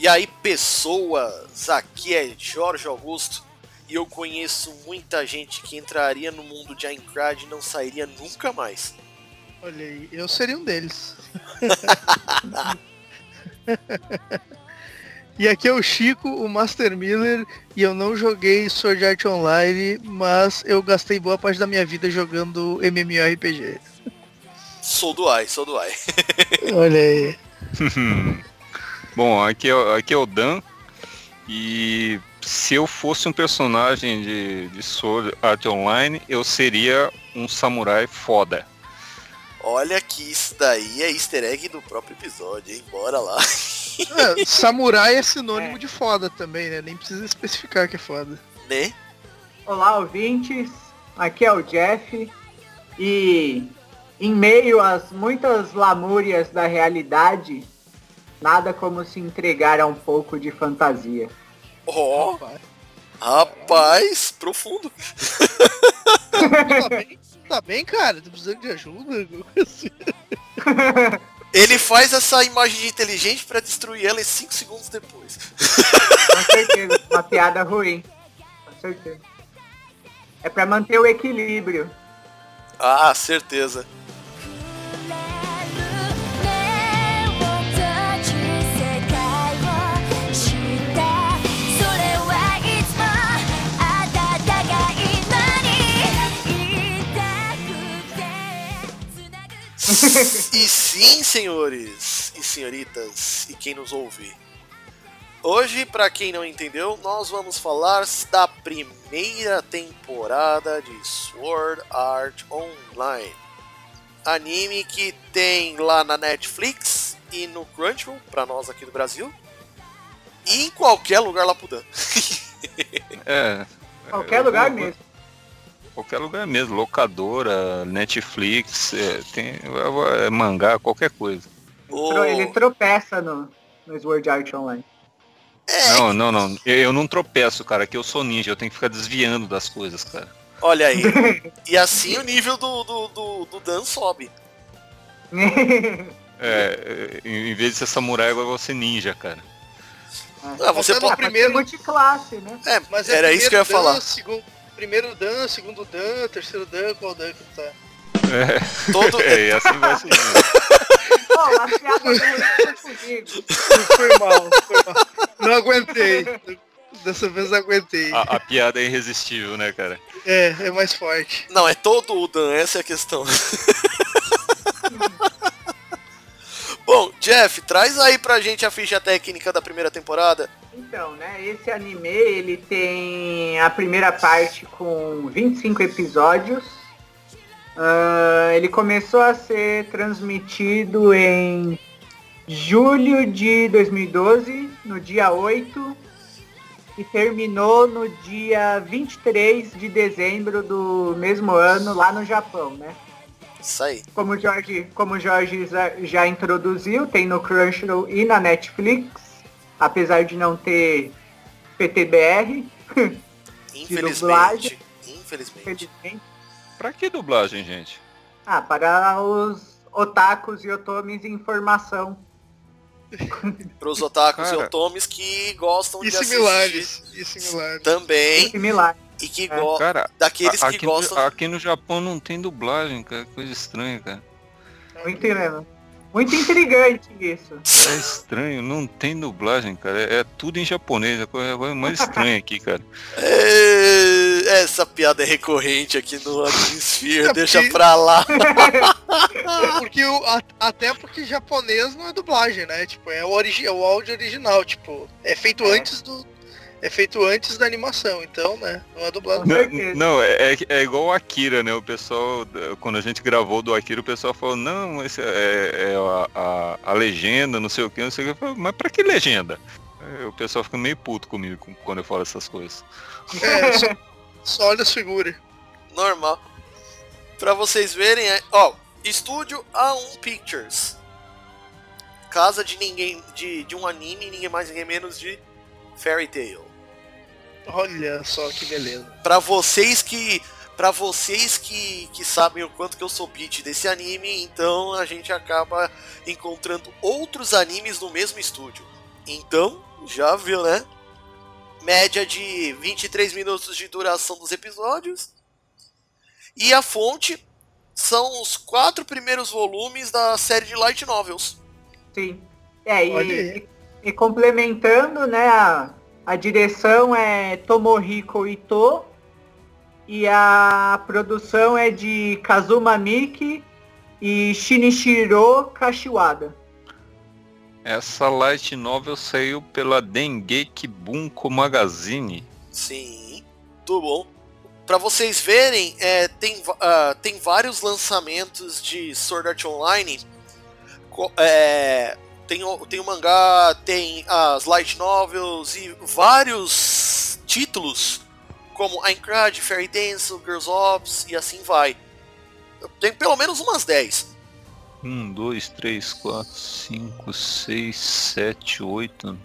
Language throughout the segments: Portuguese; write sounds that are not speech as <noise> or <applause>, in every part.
E aí, pessoas, aqui é Jorge Augusto e eu conheço muita gente que entraria no mundo de Aincrad e não sairia nunca mais. Olha aí, eu seria um deles. <laughs> e aqui é o Chico, o Master Miller, e eu não joguei Sword Art Online, mas eu gastei boa parte da minha vida jogando MMORPG. Sou do AI, sou do AI. Olha aí. <laughs> Bom, aqui é, aqui é o Dan. E se eu fosse um personagem de, de Sword Art Online, eu seria um samurai foda. Olha que isso daí é easter egg do próprio episódio, hein? Bora lá. É, <laughs> samurai é sinônimo é. de foda também, né? Nem precisa especificar que é foda. Né? Olá, ouvintes. Aqui é o Jeff. E em meio às muitas lamúrias da realidade, nada como se entregar a um pouco de fantasia. Ó, oh, rapaz, profundo. tá, bem, tá bem, cara? Tá precisando de ajuda? Ele faz essa imagem de inteligente para destruir ela em 5 segundos depois. Com certeza, uma piada ruim. Com certeza. É para manter o equilíbrio. Ah, certeza. <laughs> e sim, senhores e senhoritas, e quem nos ouve. Hoje, para quem não entendeu, nós vamos falar da primeira temporada de Sword Art Online. Anime que tem lá na Netflix e no Crunchyroll, para nós aqui do Brasil. E em qualquer lugar lá pro Dan. <laughs> é. Qualquer lugar mesmo qualquer lugar mesmo, locadora, Netflix, é, tem é, mangá, qualquer coisa. Oh. Ele tropeça no, no Sword Art Online. É. Não, não, não. Eu não tropeço, cara. Aqui eu sou ninja, eu tenho que ficar desviando das coisas, cara. Olha aí. <laughs> e assim o nível do, do, do, do Dan sobe. <laughs> é, em vez de ser samurai, agora você ninja, cara. Ah, você pode primeiro multiclasse, né? É, mas é era isso que eu ia falar. Segundo, primeiro Dan, segundo Dan, terceiro Dan, qual Dan que tá? É. Todo... <laughs> é, e assim vai ser. Pô, a piada comigo. Foi mal, foi mal. Não aguentei. Dessa vez não aguentei. A, a, piada é irresistível, né, cara? É, é mais forte. Não, é todo o Dan, essa é a questão. <laughs> Bom, Jeff, traz aí pra gente a ficha técnica da primeira temporada. Então, né, esse anime, ele tem a primeira parte com 25 episódios. Uh, ele começou a ser transmitido em julho de 2012, no dia 8, e terminou no dia 23 de dezembro do mesmo ano, lá no Japão, né? Isso aí. Como o Jorge, como o Jorge já introduziu, tem no Crunchyroll e na Netflix apesar de não ter PTBR. <laughs> Infelizmente. Infelizmente. Pra que dublagem, gente? Ah, para os otakus e otomis em informação. <laughs> para os otakus Cara, e otomis que gostam e de similares, assistir. E similares. Também. E similares. E que é. go daqueles aqui que gostam. No, aqui no Japão não tem dublagem, cara. Coisa estranha, cara. Não entendendo. Muito intrigante isso. É estranho, não tem dublagem, cara. É, é tudo em japonês, é a coisa mais estranha aqui, cara. <laughs> É, essa piada é recorrente aqui no Animesphere, é deixa pra lá. <laughs> porque o, a, até porque japonês não é dublagem, né? Tipo, é o, origi, é o áudio original, tipo, é feito é. antes do, é feito antes da animação, então, né? Não é dublado. Não, não é, é, é igual o Akira, né? O pessoal, quando a gente gravou do Akira, o pessoal falou, não, esse é, é a, a, a, legenda, não sei o que, não sei o que. Mas pra que legenda? O pessoal fica meio puto comigo quando eu falo essas coisas. É, só, só olha a figura. Normal. Pra vocês verem, é, ó, estúdio A1 Pictures. Casa de ninguém, de, de um anime, ninguém mais, ninguém menos de Fairy Tail. Olha só que beleza. Para vocês que para vocês que, que sabem o quanto que eu sou beat desse anime, então a gente acaba encontrando outros animes no mesmo estúdio. Então, já viu, né? Média de 23 minutos de duração dos episódios. E a fonte são os quatro primeiros volumes da série de light novels. Sim. É, e, e, e, complementando, né, a, a direção é Tomohiko Ito e a produção é de Kazuma Miki e Shinichiro Kashiwada. Essa light novel saiu pela Dengeki Bunko Magazine. Sim, tudo bom. Para vocês verem, é, tem, uh, tem vários lançamentos de Sword Art Online. É, tem, tem o mangá, tem as light novels e vários títulos como Aincrad, Fairy Dance, Girls Ops e assim vai. Tem pelo menos umas 10. 1, 2, 3, 4, 5, 6, 7, 8,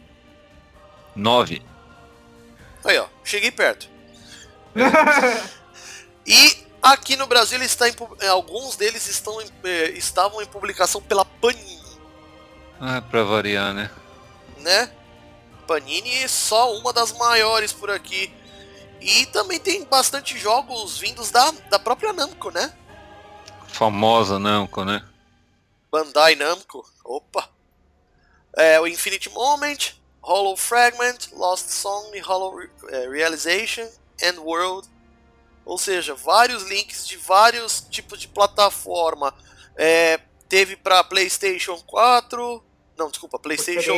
9. Aí, ó, cheguei perto. <laughs> e aqui no Brasil ele está em, alguns deles estão em, eh, estavam em publicação pela Panini. Ah, pra variar, né? Né? Panini é só uma das maiores por aqui. E também tem bastante jogos vindos da, da própria Namco, né? Famosa Namco, né? Bandai Namco. Opa! É, o Infinite Moment, Hollow Fragment, Lost Song, Hollow é, Realization, End World. Ou seja, vários links de vários tipos de plataforma. É, teve para PlayStation 4, não, desculpa, PlayStation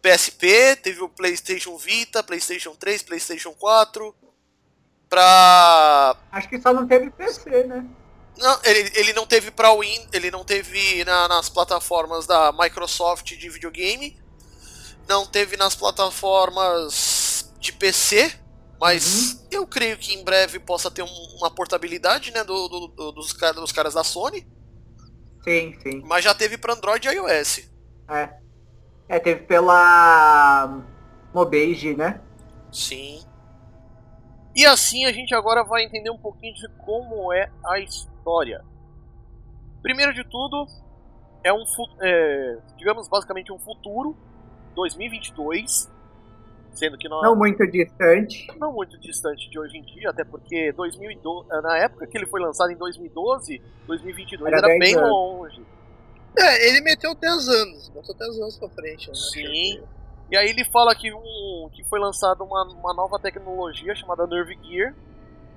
PSP, teve o PlayStation Vita, PlayStation 3, PlayStation 4. Pra. Acho que só não teve PC, né? Não, ele, ele não teve para Win, ele não teve na, nas plataformas da Microsoft de videogame, não teve nas plataformas de PC, mas uhum. eu creio que em breve possa ter um, uma portabilidade, né, do, do, do, dos, dos caras da Sony. Sim, sim. Mas já teve para Android e iOS. É. É, teve pela Mobage, né? Sim. E assim a gente agora vai entender um pouquinho de como é a história. Primeiro de tudo, é um, é, digamos, basicamente um futuro, 2022, sendo que nós... Não muito distante. Não muito distante de hoje em dia, até porque 2012, na época que ele foi lançado em 2012, 2022 era, era bem anos. longe. É, ele meteu 10 anos, botou 10 anos pra frente. Né? Sim. E aí ele fala que, um, que foi lançada uma, uma nova tecnologia chamada Nerve Gear,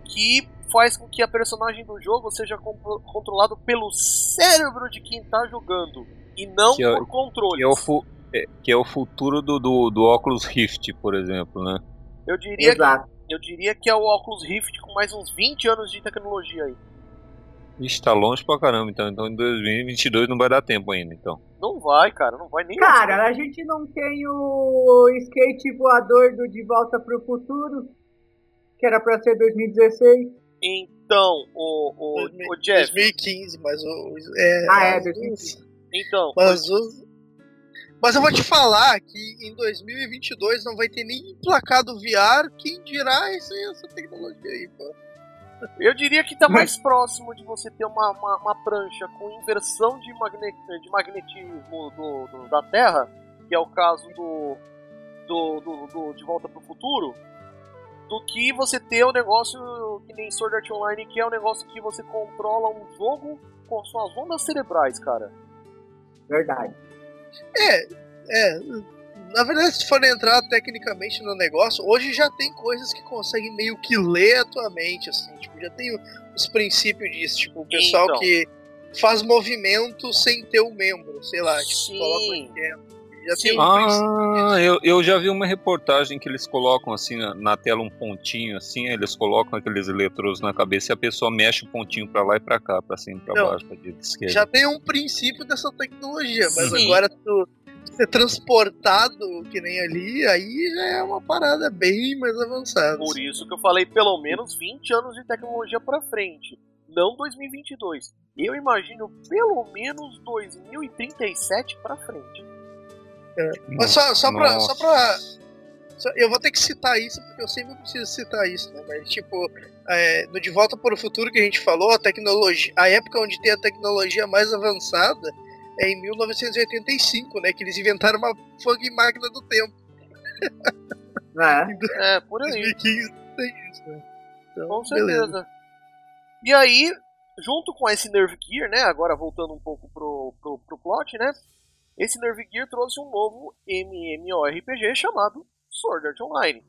que faz com que a personagem do jogo seja controlado pelo cérebro de quem tá jogando, e não é, por controle. Que é é, que é o futuro do, do, do Oculus Rift, por exemplo, né? Eu diria, Exato. que, eu diria que é o Oculus Rift com mais uns 20 anos de tecnologia aí. Ixi, tá longe pra caramba, então. Então em 2022 não vai dar tempo ainda, então. Não vai, cara, não vai nem. Cara, a gente não tem o skate voador do De Volta pro Futuro, que era pra ser 2016. Então, o, o, 2000, o Jeff. 2015, mas o. É, ah, é, 2015. Então. Mas o. Mas eu vou te falar que em 2022 não vai ter nem emplacado VR, quem dirá essa, essa tecnologia aí, pô. Eu diria que está mais próximo de você ter uma, uma, uma prancha com inversão de, magnet, de magnetismo do, do, da Terra, que é o caso do, do, do, do De Volta para o Futuro, do que você ter o um negócio que nem Sword Art Online, que é um negócio que você controla um jogo com suas ondas cerebrais, cara. Verdade. É, é, na verdade, se for entrar tecnicamente no negócio, hoje já tem coisas que conseguem meio que ler a tua mente, assim, tipo, já tem os princípios disso, tipo, o pessoal então. que faz movimento sem ter o um membro, sei lá, tipo, Sim. coloca já tem ah, eu, eu já vi uma reportagem que eles colocam assim na, na, tela um pontinho assim, eles colocam aqueles eletrodos na cabeça e a pessoa mexe o pontinho para lá e para cá, para cima, para baixo, para direita, esquerda. Já tem um princípio dessa tecnologia, mas Sim. agora tu ser transportado que nem ali, aí já é uma parada bem mais avançada. Por isso que eu falei pelo menos 20 anos de tecnologia para frente, não 2022. Eu imagino pelo menos 2037 para frente. É. Mas só, só pra, só pra. Eu vou ter que citar isso, porque eu sempre preciso citar isso, né? Mas, tipo, é, no De Volta para o Futuro que a gente falou, a tecnologia. A época onde tem a tecnologia mais avançada é em 1985, né? Que eles inventaram uma fucking máquina do tempo. <laughs> É. <laughs> É, por aí. 2015 tem isso, né? Então, Com beleza. certeza. E aí, junto com esse Nerve Gear, né? Agora voltando um pouco pro, pro, pro plot, né? Esse Nerve Gear trouxe um novo MMORPG chamado Sword Art Online.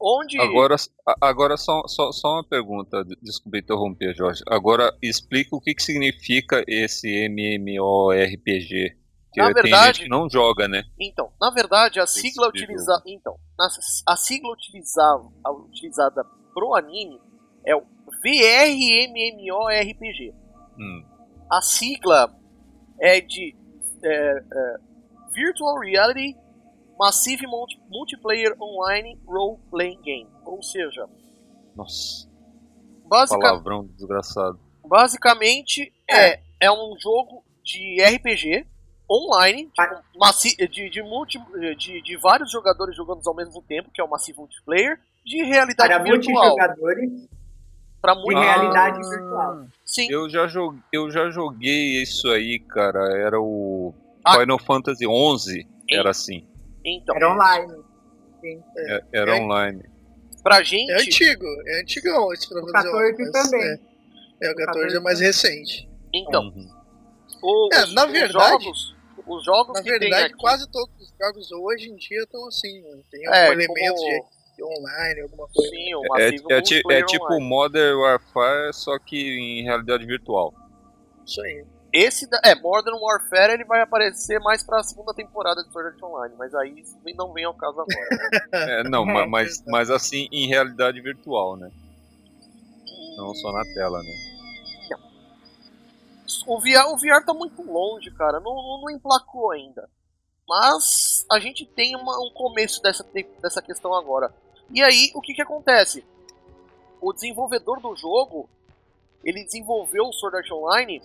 Onde. Agora, agora só, só, só uma pergunta, de- desculpa interromper, Jorge. Agora explica o que, que significa esse MMORPG. Que Na tem verdade- gente que não joga, né? Então, na verdade, a Tem sigla ser utilizada. Então, a, a sigla utilizava, a utilizada pro anime é o VRMMORPG. Hum. A sigla é de é, é, Virtual Reality Massive Multi- Multiplayer Online Role Playing Game. Ou seja, Nossa, basica- palavrão desgraçado. basicamente é, é um jogo de RPG online, tipo, massi- de, de, multi, de, de vários jogadores jogando ao mesmo tempo, que é o Massive Multiplayer, de realidade Para virtual. multijogadores Pra de muito. realidade Ah. virtual. Sim, Eu já, joguei, eu já joguei isso aí, cara. Era o Ah. Final Fantasy XI. Era assim. então. Era online. É- Era É. online. Pra gente. É antigo, é antigão esse pra O fazer 14 mas também. É, é, o 14 é mais recente. Então, Uhum. os, É, na os verdade- jogos. Os jogos Na que tem verdade, aqui, quase todos os jogos hoje em dia estão assim, né? Tem é, algum elemento como, de online, alguma coisa. sim, o É, Massive é, é Multiplayer tipo Online. Modern Warfare, só que em realidade virtual. Isso aí. Esse da- é Modern Warfare ele vai aparecer mais pra segunda temporada de Sword Art Online, mas aí isso vem- não vem ao caso agora. <laughs> É, não, É, ma- mas, mas assim, em realidade virtual, né? Não só na tela, né? O VR, o VR tá muito longe, cara. Não, não, não emplacou ainda. Mas a gente tem uma- um começo dessa, dessa questão agora. E aí, o que que acontece? O desenvolvedor do jogo, ele desenvolveu o Sword Art Online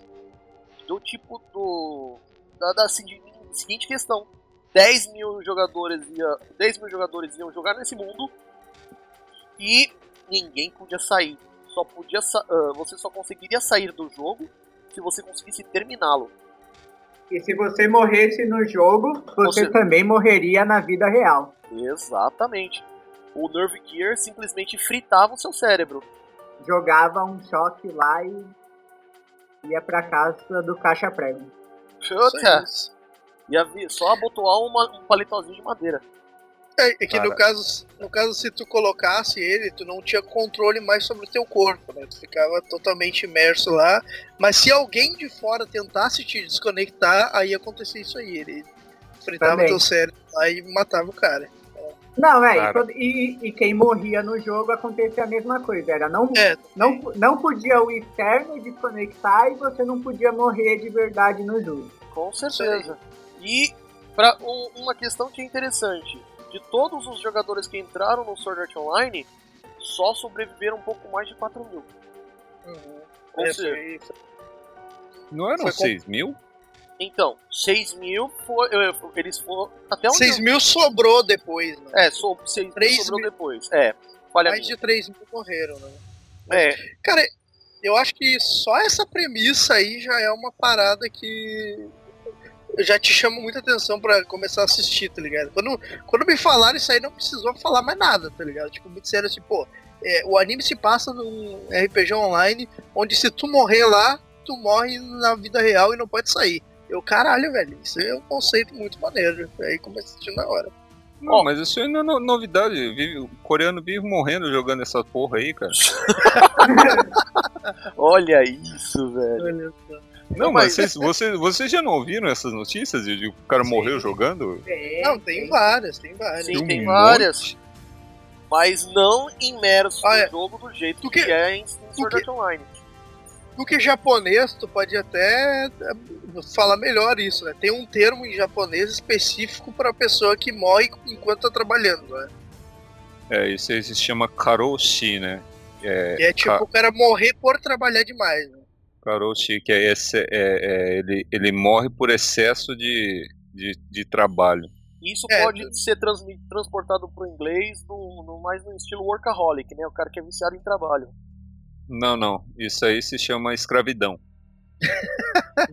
do tipo do... Da, da seguinte, questão. 10 mil jogadores ia, 10 mil jogadores iam jogar nesse mundo e ninguém podia sair. Só podia ah, você só conseguiria sair do jogo se você conseguisse terminá-lo. E se você morresse no jogo, você Você- também morreria na vida real. Exatamente. O Nerve Gear simplesmente fritava o seu cérebro. Jogava um choque lá e ia pra casa do caixa prego. Puta, isso. ia vir- só abotoar uma, um palitozinho de madeira. É, é que no caso, no caso, se tu colocasse ele, tu não tinha controle mais sobre o teu corpo, né? Tu ficava totalmente imerso lá. Mas se alguém de fora tentasse te desconectar, aí acontecia isso aí. Ele fritava Também. teu cérebro lá e matava o cara. Não, é, e todo- e, e quem morria no jogo acontecia a mesma coisa. Era não, É, não, não podia o externo desconectar e você não podia morrer de verdade no jogo. Com certeza. E para uma questão que é interessante, de todos os jogadores que entraram no Sword Art Online, só sobreviveram um pouco mais de 4 mil. Ou é, seja, Não eram Foi com- 6 mil? Então, 6 mil foi, eles foram até onde 6 mil sobrou depois, né? É, so, 6 mil sobrou mil. depois. É, falha Mais minha. de 3 mil morreram, né? É, Cara, eu acho que só essa premissa aí já é uma parada que já te chama muita atenção pra começar a assistir, tá ligado? Quando, quando me falaram isso aí, não precisou falar mais nada, tá ligado? Tipo, me disseram assim, pô, é, o anime se passa num RPG online, onde se tu morrer lá, tu morre na vida real e não pode sair. Eu, caralho, velho, isso é um conceito muito maneiro. Aí comecei a assistir na hora. Não, mas isso aí não é no- novidade. Vive- o coreano vive morrendo jogando essa porra aí, cara. <laughs> olha isso, velho. Olha só. Não, mas- mas vocês, vocês, vocês já não ouviram essas notícias de, de o cara Sim. morreu jogando? Não, tem várias, tem várias. Sim, um tem monte. várias. Mas não imerso Ah, é. no jogo do jeito que, que- é em, Sword que- Art Online. Do que japonês, tu pode até é, falar melhor isso, né? Tem um termo em japonês específico pra pessoa que morre enquanto tá trabalhando, né? É, isso aí se chama karoshi, né? É, Que é tipo Ca- o cara morrer por trabalhar demais, né? karoshi, que é, esse, é, é, ele, ele morre por excesso de, de, de trabalho. Isso É, pode ser transmi- transportado pro inglês no, no- mais no estilo workaholic, né? O cara que é viciado em trabalho. Não, não. Isso aí se chama escravidão. <laughs>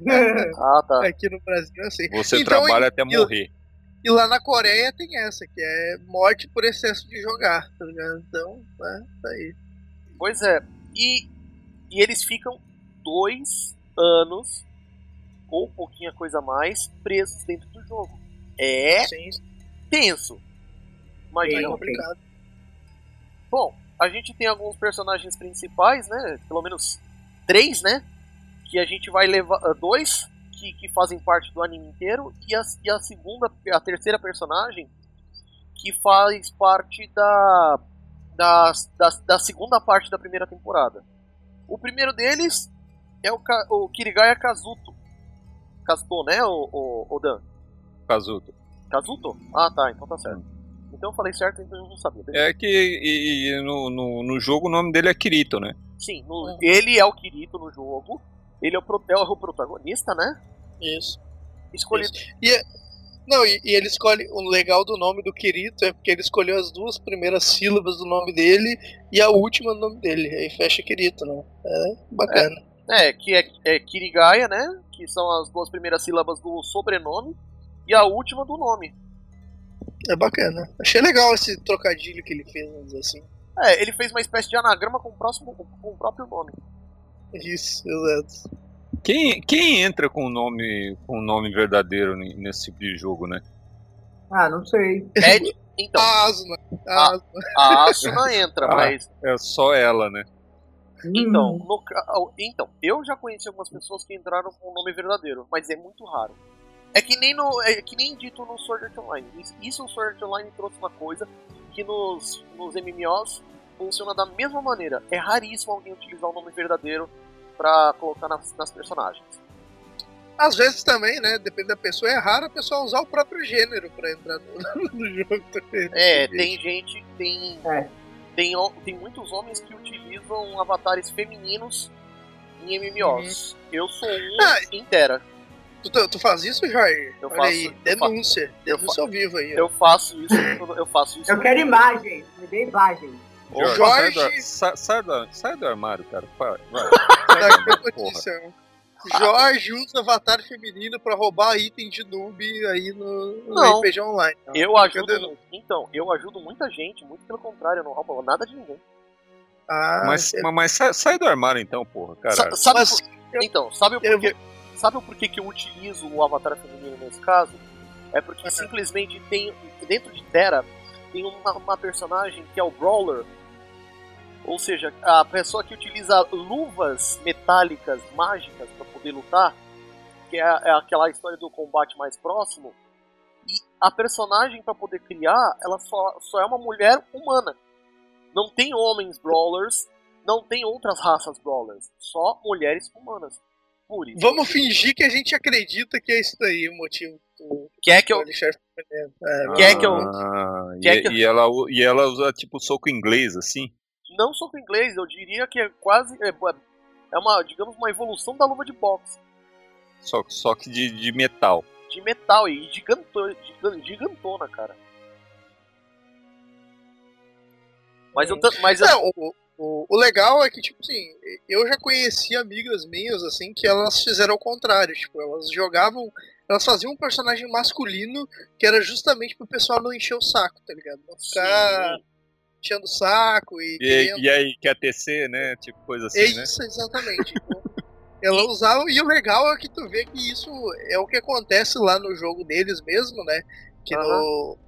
Ah, tá. Aqui no Brasil é assim. Você Então, trabalha até e- morrer. E lá na Coreia tem essa, que é morte por excesso de jogar, tá ligado? Então, né, tá aí. Pois é. E, e eles ficam dois anos, ou um pouquinho coisa a mais, presos dentro do jogo. É Sim, tenso. é Imagina. Sim. complicado. Bom, a gente tem alguns personagens principais, né? Pelo menos três, né? Que a gente vai levar. ah, Dois que, que fazem parte do anime inteiro. E a, e a segunda, a terceira personagem que faz parte da, da, da, da segunda parte da primeira temporada. O primeiro deles é o, o Kirigaya Kazuto. Kazuto, né, o, o, o Dan? Kazuto. Kazuto? Ah, tá, então tá certo. Então eu falei certo, então eu não sabia. É que e- e no, no, no jogo o nome dele é Kirito, né? Sim, no- ele é o Kirito no jogo. Ele é o, pro- é o protagonista, né? Isso. Escolhido. Não, e, e ele escolhe. O legal do nome do Kirito é porque ele escolheu as duas primeiras sílabas do nome dele e a última do nome dele. Aí fecha Kirito, né? É bacana. É, que é, é Kirigaya, né? Que são as duas primeiras sílabas do sobrenome. E a última do nome. É, bacana. Achei legal esse trocadilho que ele fez, vamos dizer assim. É, ele fez uma espécie de anagrama com o, próximo, com o próprio nome. Isso, exato. Quem, quem entra com o nome com o nome verdadeiro nesse tipo de jogo, né? Ah, não sei. Ed, <laughs> então, A Asuna. A Asuna. a Asuna entra, Ah. mas. É só ela, né? Então, Hum, no então, eu já conheci algumas pessoas que entraram com o nome verdadeiro, mas é muito raro. É que nem no. É que nem dito no Sword Art Online. Isso- o Sword Art Online trouxe uma coisa que nos, nos MMOs funciona da mesma maneira. É raríssimo alguém utilizar o nome verdadeiro pra colocar nas, nas personagens. Às vezes também, né? Depende da pessoa. É raro a pessoa usar o próprio gênero pra entrar no, <laughs> no jogo também. É, tem gente, tem. É. Tem, tem muitos homens que utilizam avatares femininos em MMOs. Eu sou um Ah, inteira. Tu, tu, faz isso, Jorge? Eu Olha faço, aí, eu denúncia. eu denúncia ao vivo aí. ó. Eu faço isso, eu faço isso. Eu quero imagens. Me dê imagens. Ô, Jorge- Sai, do, sa- sai, do, sai do armário, cara. Vai. vai. Tá Sai. Jorge usa avatar feminino pra roubar item de noob aí no, no Não. RPG Online. Eu Cadê ajudo. Então, eu ajudo muita gente, muito pelo contrário, eu não roubo nada de ninguém. Ah, Mas, é- mas, mas sai, sai do armário então, porra, Sa- cara. sabe mas por- Então, sabe o eu porquê? Sabe o porquê que eu utilizo o avatar feminino nesse caso? É porque Uhum. simplesmente tem. Dentro de Terra tem uma, uma personagem que é o Brawler. Ou seja, a pessoa que utiliza luvas metálicas mágicas para poder lutar, que é, é aquela história do combate mais próximo. E a personagem para poder criar, ela só, só é uma mulher humana. Não tem homens brawlers, não tem outras raças brawlers, só mulheres humanas. Por isso. vamos fingir que a gente acredita que é isso daí o motivo do Quer que eu. É, Quer que eu- Ah, e, quer que eu- e ela, e ela usa tipo soco inglês, assim? Não sou com inglês, eu diria que é quase. É, é uma, digamos, uma evolução da luva de boxe. Só, só que de, de metal. De metal e giganto, gigan- gigantona, cara. Mas eu. ta- Mas eu Não, o, o, o legal é que, tipo assim, eu já conheci amigas minhas, assim, que elas fizeram o contrário. Tipo, elas jogavam. Elas faziam um personagem masculino que era justamente pro pessoal não encher o saco, tá ligado? Não ficar Sim. enchendo o saco e. E, querendo- e aí, quer tecer, né? Tipo coisa assim, é né? isso, exatamente. Então, ela usava, e o legal é que tu vê que isso é o que acontece lá no jogo deles mesmo, né? Que no,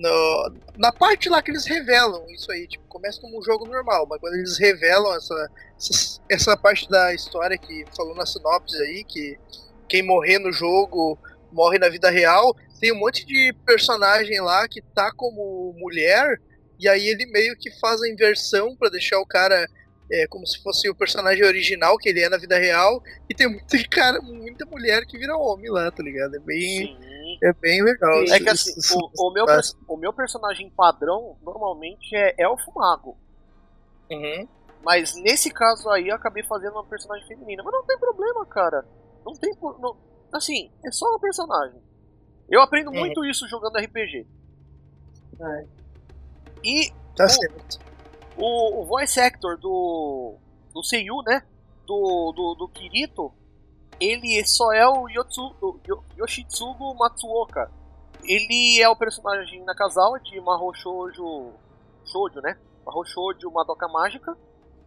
no. Na parte lá que eles revelam isso aí, tipo, começa como um jogo normal, mas quando eles revelam essa, essa, essa parte da história que falou na sinopse aí, que quem morrer no jogo morre na vida real, tem um monte de personagem lá que tá como mulher, e aí ele meio que faz a inversão pra deixar o cara é, como se fosse o personagem original que ele é na vida real, e tem muita <laughs> cara, muita mulher que vira homem lá, tá ligado? É bem, Sim. é bem legal. É que Isso- assim, isso- o, o meu, o meu personagem padrão normalmente é elfo mago. Uhum. Mas nesse caso aí eu acabei fazendo uma personagem feminina. Mas não tem problema, cara. Não tem. Não, assim, é só uma personagem. Eu aprendo Uhum. muito isso jogando RPG. É. E Tá o- certo. O, o voice actor do. do Seiyu, né? Do, do, do Kirito. ele só é o, Yotsu, o Yoshitsugu Matsuoka. Ele é o personagem Nakazawa de Mahou Shoujo, Shoujo, né? Mahou Shoujo Madoka Mágica.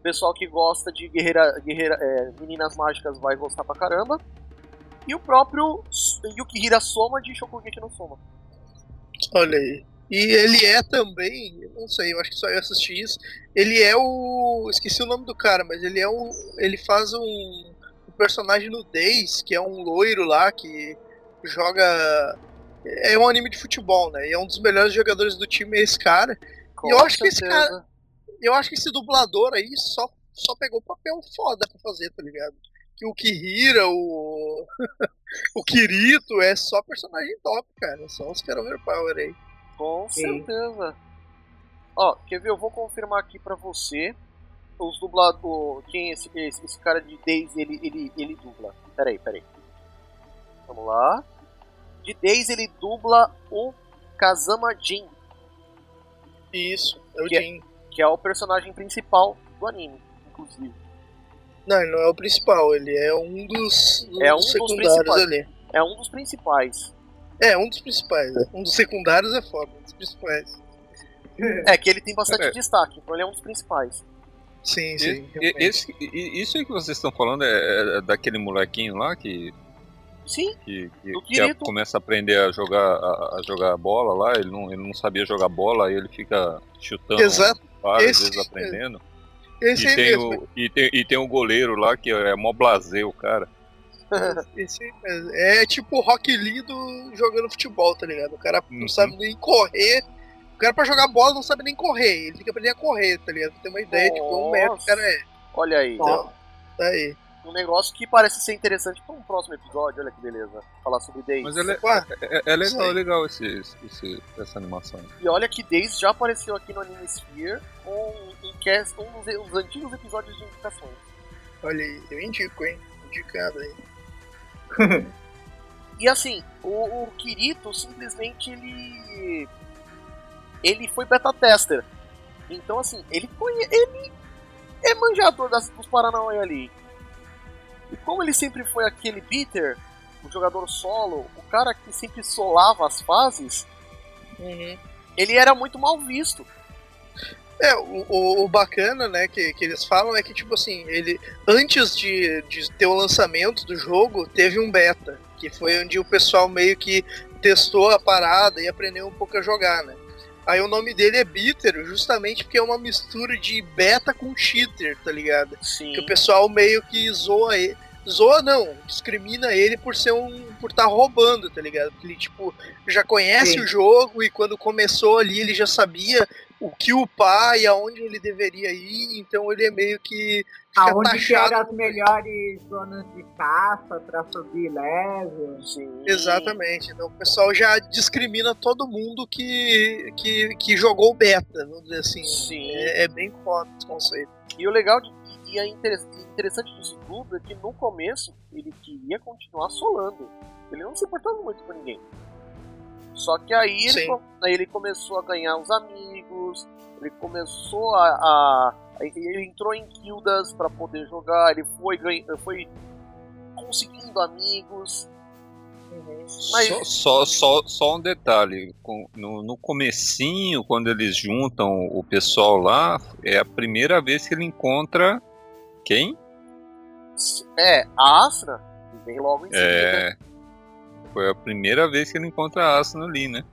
Pessoal que gosta de guerreira, guerreira, é, meninas mágicas vai gostar pra caramba. E o próprio Yukihira Soma de Shokugeki no Soma. Olha aí. E ele é também, não sei, eu acho que só eu assisti isso. Ele é o. Esqueci o nome do cara, mas ele é um. Ele faz um, um personagem no Days, que é um loiro lá que joga. É um anime de futebol, né? E é um dos melhores jogadores do time, é esse cara. Com e eu acho certeza. que esse cara. Eu acho que esse dublador aí só, só pegou papel foda pra fazer, tá ligado? Que o Kihira, o. <laughs> o Kirito é só personagem top, cara. Só os caras overpower aí. Com Sim. certeza. Ó, quer ver? Eu vou confirmar aqui pra você. Os dubladores. Quem é esse, esse, esse cara de Days ele, ele, ele dubla? Peraí, peraí. Vamos lá. De Days ele dubla o Kazama Jin, Isso, é o Que é- Jin. que é o personagem principal do anime, inclusive. Não, ele não é o principal, ele é um dos, É um dos dos secundários principais. ali. É um dos principais. É, um dos principais. né? Um dos secundários é foda, um dos principais. É que ele tem bastante É. destaque, então ele é um dos principais. Sim, sim. e- esse- e- isso aí que vocês estão falando é, é daquele molequinho lá que, Sim, que, que- que Kirito. começa a aprender a jogar, a, a jogar bola lá, ele não, ele não sabia jogar bola, aí ele fica chutando Exato, várias esse- vezes aprendendo. esse E tem, mesmo. o, e, tem, e tem o goleiro lá que é mó blazer, o cara. Esse. É tipo o Rock Lee do jogando futebol, tá ligado? O cara não Uhum. sabe nem correr. O cara pra jogar bola não sabe nem correr. Ele tem que aprender a correr, tá ligado? Pra ter uma ideia de quão merda o cara é. olha aí. Ó, Tá aí. Um negócio que parece ser interessante para um próximo episódio, olha que beleza. Falar sobre Days. Mas ele é, é, é legal, é legal esse, esse- essa animação. E olha que Days já apareceu aqui no Anime Sphere com um, cast, um dos, os antigos episódios de indicações. olha aí, eu indico, hein? Indicado aí. <laughs> E assim, o, o Kirito simplesmente ele. Ele foi beta tester. Então assim, ele conhe... ele é manjador das, dos Paranauê ali. E como ele sempre foi aquele beater, o jogador solo, o cara que sempre solava as fases, Uhum. ele era muito mal visto. É, o, o, o bacana, né, que, que eles falam é que, tipo assim, ele antes de, de ter o lançamento do jogo, teve um beta, que foi onde o pessoal meio que testou a parada e aprendeu um pouco a jogar, né? Aí o nome dele é Bitter, justamente porque é uma mistura de beta com cheater, tá ligado? Sim. Que o pessoal meio que zoa ele. Zoa não, discrimina ele por ser um. por estar roubando, tá ligado? Porque ele, tipo, já conhece Sim. o jogo e quando começou ali ele já sabia o que upar e aonde ele deveria ir, então ele é meio que. aonde que taxado as melhores zonas de caça pra subir level. Sim. Exatamente. Então o pessoal já discrimina todo mundo que, que, que jogou o beta, vamos dizer assim. Sim. É, é bem foda esse conceito. E o legal de, e a inter- interessante disso tudo é que no começo ele queria continuar solando. Ele não se importava muito com ninguém. Só que aí ele, aí ele começou a ganhar os amigos, ele começou a. a- ele entrou em guildas para poder jogar, ele foi, ganha, foi conseguindo amigos. Mas- Só, só, só, só um detalhe, no, no comecinho, quando eles juntam o pessoal lá, é a primeira vez que ele encontra quem? É, a Asuna, que vem logo em seguida. É, foi a primeira vez que ele encontra a Asuna ali, né?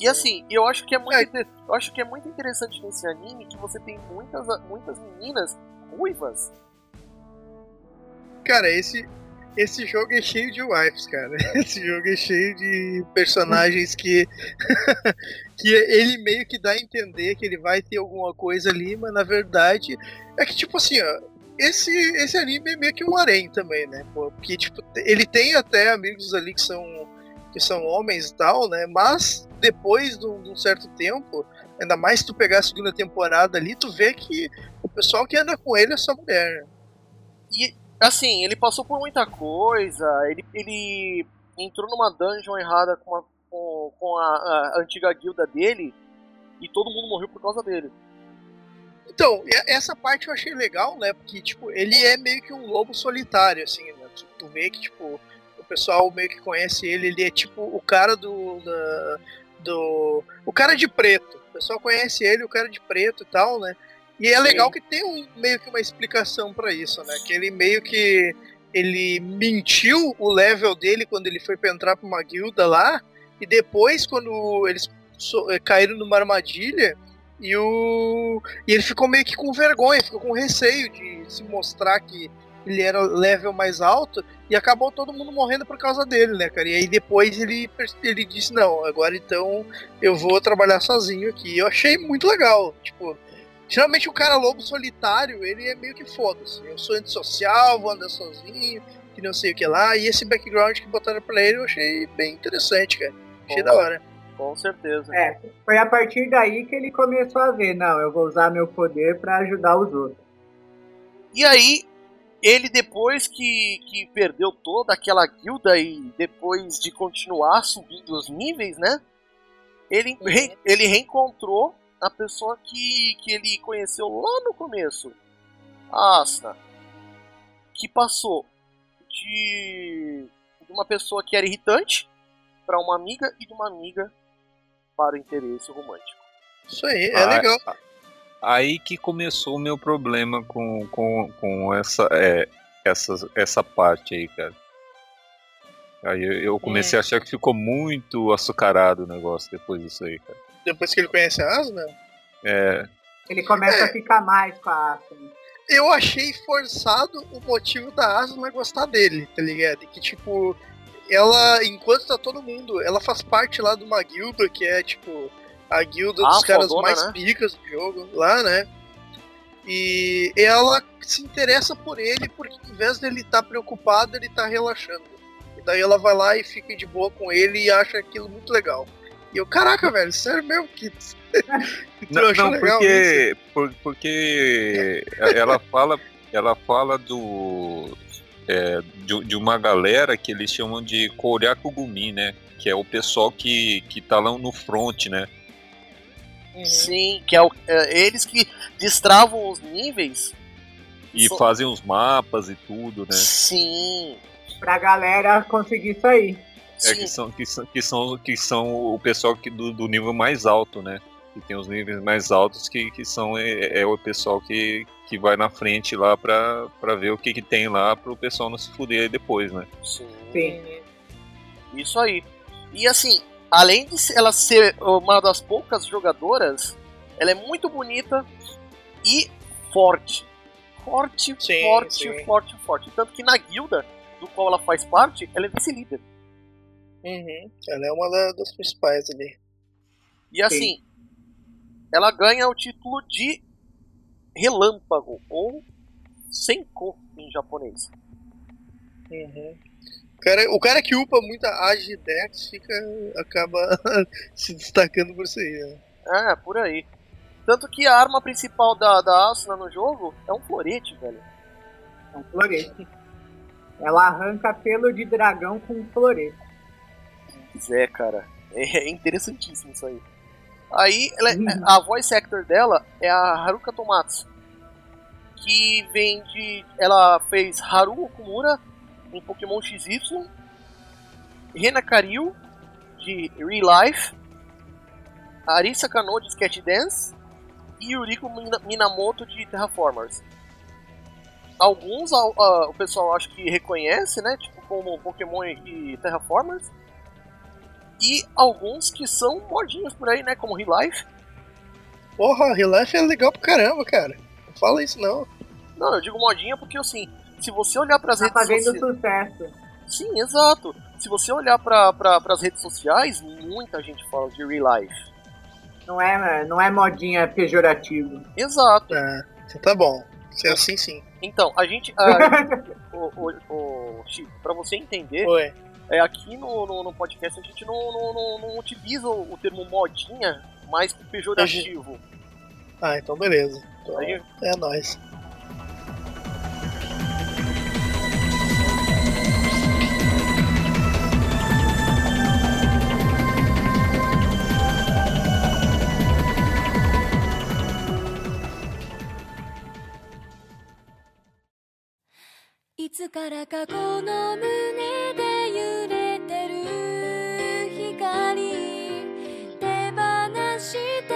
E assim, eu acho que é muito, É. eu acho que é muito interessante nesse anime que você tem muitas, muitas meninas ruivas. Cara, esse, esse jogo é cheio de wipes, cara. <laughs> Esse jogo é cheio de personagens que. <laughs> que ele meio que dá a entender que ele vai ter alguma coisa ali, mas na verdade. É que, tipo assim, ó. Esse, esse anime é meio que um harém também, né? Porque, tipo, ele tem até amigos ali que são, que são homens e tal, né? Mas depois de um, de um certo tempo, ainda mais se tu pegar a segunda temporada ali, tu vê que o pessoal que anda com ele é só mulher. E assim, ele passou por muita coisa, ele, ele entrou numa dungeon errada com, a, com, com a, a antiga guilda dele e todo mundo morreu por causa dele. Então, e- essa parte eu achei legal, né? Porque, tipo, ele é meio que um lobo solitário, assim, né? Que tu vê que, tipo, o pessoal meio que conhece ele, ele é tipo o cara do. Da, do. O cara de preto. O pessoal conhece ele, o cara de preto e tal, né? E é legal Sim. que tem um, meio que uma explicação para isso, né? Que ele meio que ele mentiu o level dele quando ele foi pra entrar pra uma guilda lá, e depois, quando eles eh, caíram numa armadilha, e, o, e ele ficou meio que com vergonha, ficou com receio de se mostrar que ele era level mais alto, e acabou todo mundo morrendo por causa dele, né, cara? E aí depois ele, ele disse, não, agora então eu vou trabalhar sozinho aqui. Eu achei muito legal, tipo, Geralmente o cara lobo solitário, ele é meio que foda-se. Eu sou antissocial, vou andar sozinho, que não sei o que lá. E esse background que botaram pra ele eu achei bem interessante, cara. Achei da hora. Com certeza. É, foi a partir daí que ele começou a ver, não, eu vou usar meu poder para ajudar os outros. E aí, ele depois que, que perdeu toda aquela guilda e depois de continuar subindo os níveis, né? Ele, uhum. re, ele reencontrou a pessoa que, que ele conheceu lá no começo, a Asna, que passou de, de uma pessoa que era irritante para uma amiga e de uma amiga para o interesse romântico. Isso aí, é ah, legal. Aí que começou o meu problema com, com, com essa, é, essa, essa parte aí, cara. Aí eu comecei a achar que ficou muito açucarado o negócio depois disso aí, cara depois que ele conhece a Asuna? É. Ele começa é. a ficar mais com a Asuna. Eu achei forçado o motivo da Asuna gostar dele, tá ligado? Que tipo, ela, enquanto tá todo mundo, ela faz parte lá de uma guilda que é tipo a guilda ah, dos caras fodona, mais né? picas do jogo lá, né? E ela se interessa por ele porque em vez dele estar tá preocupado, ele tá relaxando. E daí ela vai lá e fica de boa com ele e acha aquilo muito legal. E eu, caraca, velho, sério mesmo que. <laughs> não, não porque, por, porque ela fala, ela fala do. É, de, de, uma galera que eles chamam de Koryaku-gumi, né? Que é o pessoal que, que tá lá no front, né? Uhum. Sim, que é, o, é, eles que destravam os níveis. E so... fazem os mapas e tudo, né? Sim. Pra galera conseguir sair. É, que são, que são, que são, que são o pessoal que, do, do nível mais alto, né? Que tem os níveis mais altos, que, que são é, é o pessoal que, que vai na frente lá pra, pra ver o que, que tem lá pro pessoal não se fuder aí depois, né? Sim. Sim. Isso aí. E assim, além de ela ser uma das poucas jogadoras, ela é muito bonita e forte. Forte, sim, forte, sim. forte, forte. Tanto que na guilda do qual ela faz parte, ela é vice-líder. Uhum. Ela é uma da, das principais ali. E assim, Sim. Ela ganha o título de Relâmpago, ou Senko em japonês. Uhum. O cara, o cara que upa muita Agidex fica, acaba <laughs> se destacando por isso aí. Né? É, por aí. Tanto que a arma principal da, da Asuna no jogo é um florete, velho. É um florete. Ela arranca pelo de dragão com um florete quiser, cara. É interessantíssimo isso aí. Aí, ela, é, uhum. a voice actor dela é a Haruka Tomatsu. Que vem de. Ela fez Haru Okumura em Pokémon XY. Rena Karyu de Real Life. Arisa Kano de Sketch Dance. E Yuriko Minamoto de Terraformers. Alguns uh, o pessoal acho que reconhece, né? Tipo como Pokémon e Terraformers e alguns que são modinhos por aí, né? Como Real Life. Porra, Real Life é legal pra caramba, cara. Não fala isso não. Não, eu digo modinha porque assim, se você olhar pras tá redes sociais. sucesso. Sim, exato. Se você olhar pra, pra, pras redes sociais, muita gente fala de Real Life. Não é, não é modinha pejorativo. Exato. É, tá bom. Se é assim, sim. Então, a gente. A, <laughs> o, o, o, Chico, pra você entender. Oi é, aqui no, no, no, podcast a gente não, não, não, não utiliza o, termo modinha mais pejorativo. Ah, então beleza. Então, Aí... É nóis. いつ からかこの胸で揺れ てる光手放して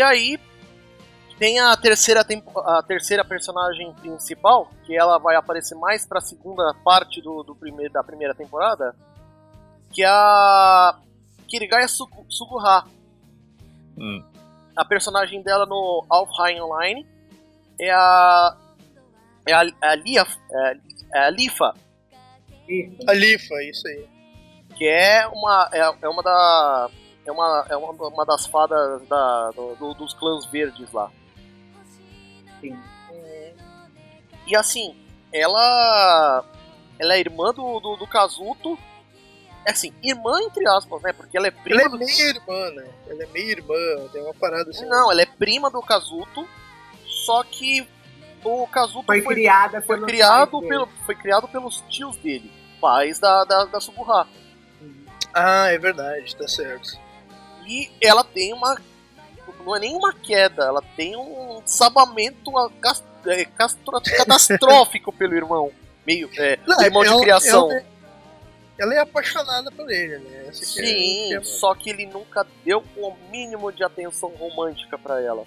E aí tem a terceira, tempo, a terceira personagem principal, que ela vai aparecer mais pra segunda parte do, do primeiro, da primeira temporada, que é a Kirigaya Sugu- Suguha. Hum. A personagem dela no Alfheim Online é a. É a, é a, Lia, é, é a Lifa. A Lifa, isso aí. que é uma. É, é uma da. É uma, é uma, uma das fadas da, do- do- dos clãs verdes lá. Sim. E assim, ela. Ela é irmã do, do, do Kazuto. É assim, irmã entre aspas, né? Porque ela é prima Ela é meio irmã, né? Ela é meio irmã, tem uma parada assim. Não, ela é prima do Kazuto. Só que o Kazuto Foi, foi, criada foi criado pelo, foi criado pelos tios dele, pais da, da, da dele. Ah, é verdade, tá certo. E ela tem uma. Não é nem uma queda, ela tem um sabamento a- cas- é, castro- catastrófico <laughs> pelo irmão. Meio. É, Não, irmão de ela- criação. Ela, é- ela é apaixonada por ele, né? É- Sim, é- só que ele nunca deu o mínimo de atenção romântica pra ela.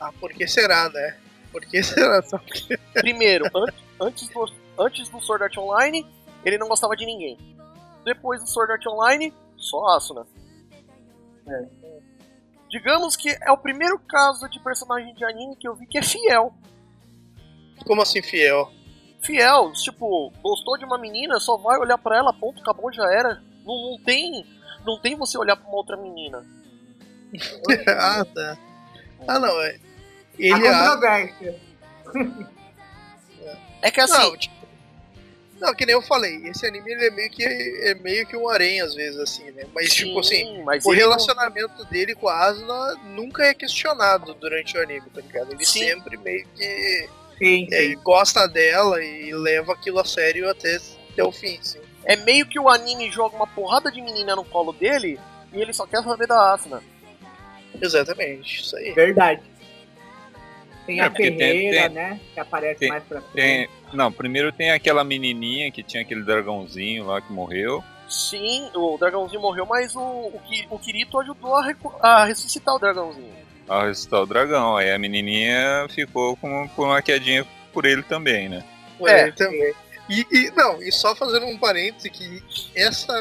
Ah, por que será, né? Por que <laughs> será? Só porque... Primeiro, an- antes, do, antes do Sword Art Online, ele não gostava de ninguém. Depois do Sword Art Online, só Asuna. É. Digamos que é o primeiro caso de personagem de anime que eu vi que é fiel. Como assim fiel? Fiel, tipo, gostou de uma menina, só vai olhar pra ela, ponto, acabou, já era. Não, não tem. Não tem você olhar pra uma outra menina. <laughs> ah, tá. Ah, não, é. A Ele a... controvérsia. É que assim, Não, tipo, não, que nem eu falei, esse anime ele é meio que é meio que um harém às vezes assim, né? Mas tipo assim, sim, mas o ele não- relacionamento dele com a Asuna nunca é questionado durante o anime, tá ligado? Ele Sim. sempre meio que Sim, é, sim. gosta dela e leva aquilo a sério até, até o fim, sim. É meio que o anime joga uma porrada de menina no colo dele e ele só quer saber da Asuna. Exatamente, isso aí. Verdade. Tem É, a Ferreira, tem- né? Que aparece tem- mais pra frente. Tem, não, primeiro tem aquela menininha que tinha aquele dragãozinho lá que morreu. Sim, o dragãozinho morreu, mas o, o, o Kirito ajudou a, recu- a ressuscitar o dragãozinho. A ressuscitar o dragão. Aí a menininha ficou com, com uma quedinha por ele também, né? Por É. ele também. E, e- não, e só fazendo um parêntese que essa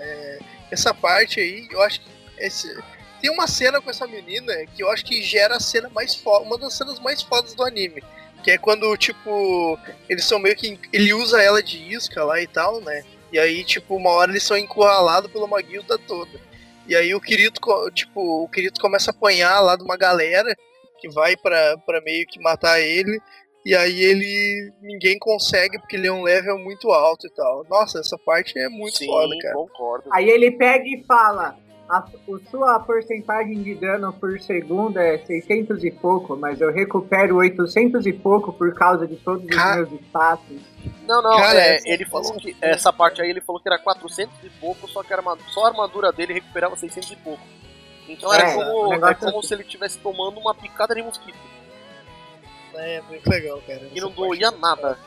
é, essa parte aí, eu acho que esse, tem uma cena com essa menina que eu acho que gera a cena mais foda, uma das cenas mais fodas do anime. Que é quando, tipo, eles são meio que. Ele usa ela de isca lá e tal, né? E aí, tipo, uma hora eles são encurralados por uma guilda toda. E aí o Kirito, co- tipo, o Kirito começa a apanhar lá de uma galera que vai pra, pra meio que matar ele. E aí ele. ninguém consegue porque ele é um level muito alto e tal. Nossa, essa parte é muito Sim, foda, cara. concordo. Aí ele pega e fala: a, o sua porcentagem de dano por segundo é 600 e pouco, mas eu recupero 800 e pouco por causa de todos os meus espaços. Não, não, Cara, é, essa- ele falou que essa parte aí ele falou que era 400 e pouco, só que a armadura, só a armadura dele recuperava 600 e pouco. Então era É, o como, é como é assim. se ele estivesse tomando uma picada de mosquito. É muito legal, cara. E não doía nada.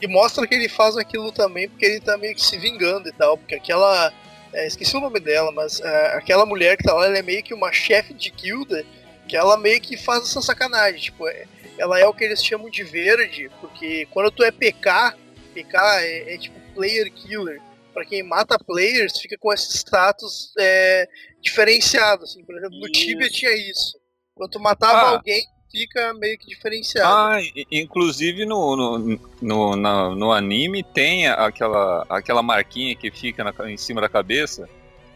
E mostra que ele faz aquilo também porque ele tá meio que se vingando e tal. Porque aquela. É, esqueci o nome dela, mas é, aquela mulher que tá lá, ela é meio que uma chefe de guilda. Que ela meio que faz essa sacanagem. Tipo, é- ela é o que eles chamam de verde. Porque quando tu é PK, PK é, é tipo player killer. Pra quem mata players, fica com esse status é, diferenciado. Assim. Por exemplo, no Isso. Tibia tinha isso. Quando tu matava Ah. alguém, fica meio que diferenciado. Ah, inclusive no, no, no, na- no anime tem aquela, aquela marquinha que fica na em cima da cabeça,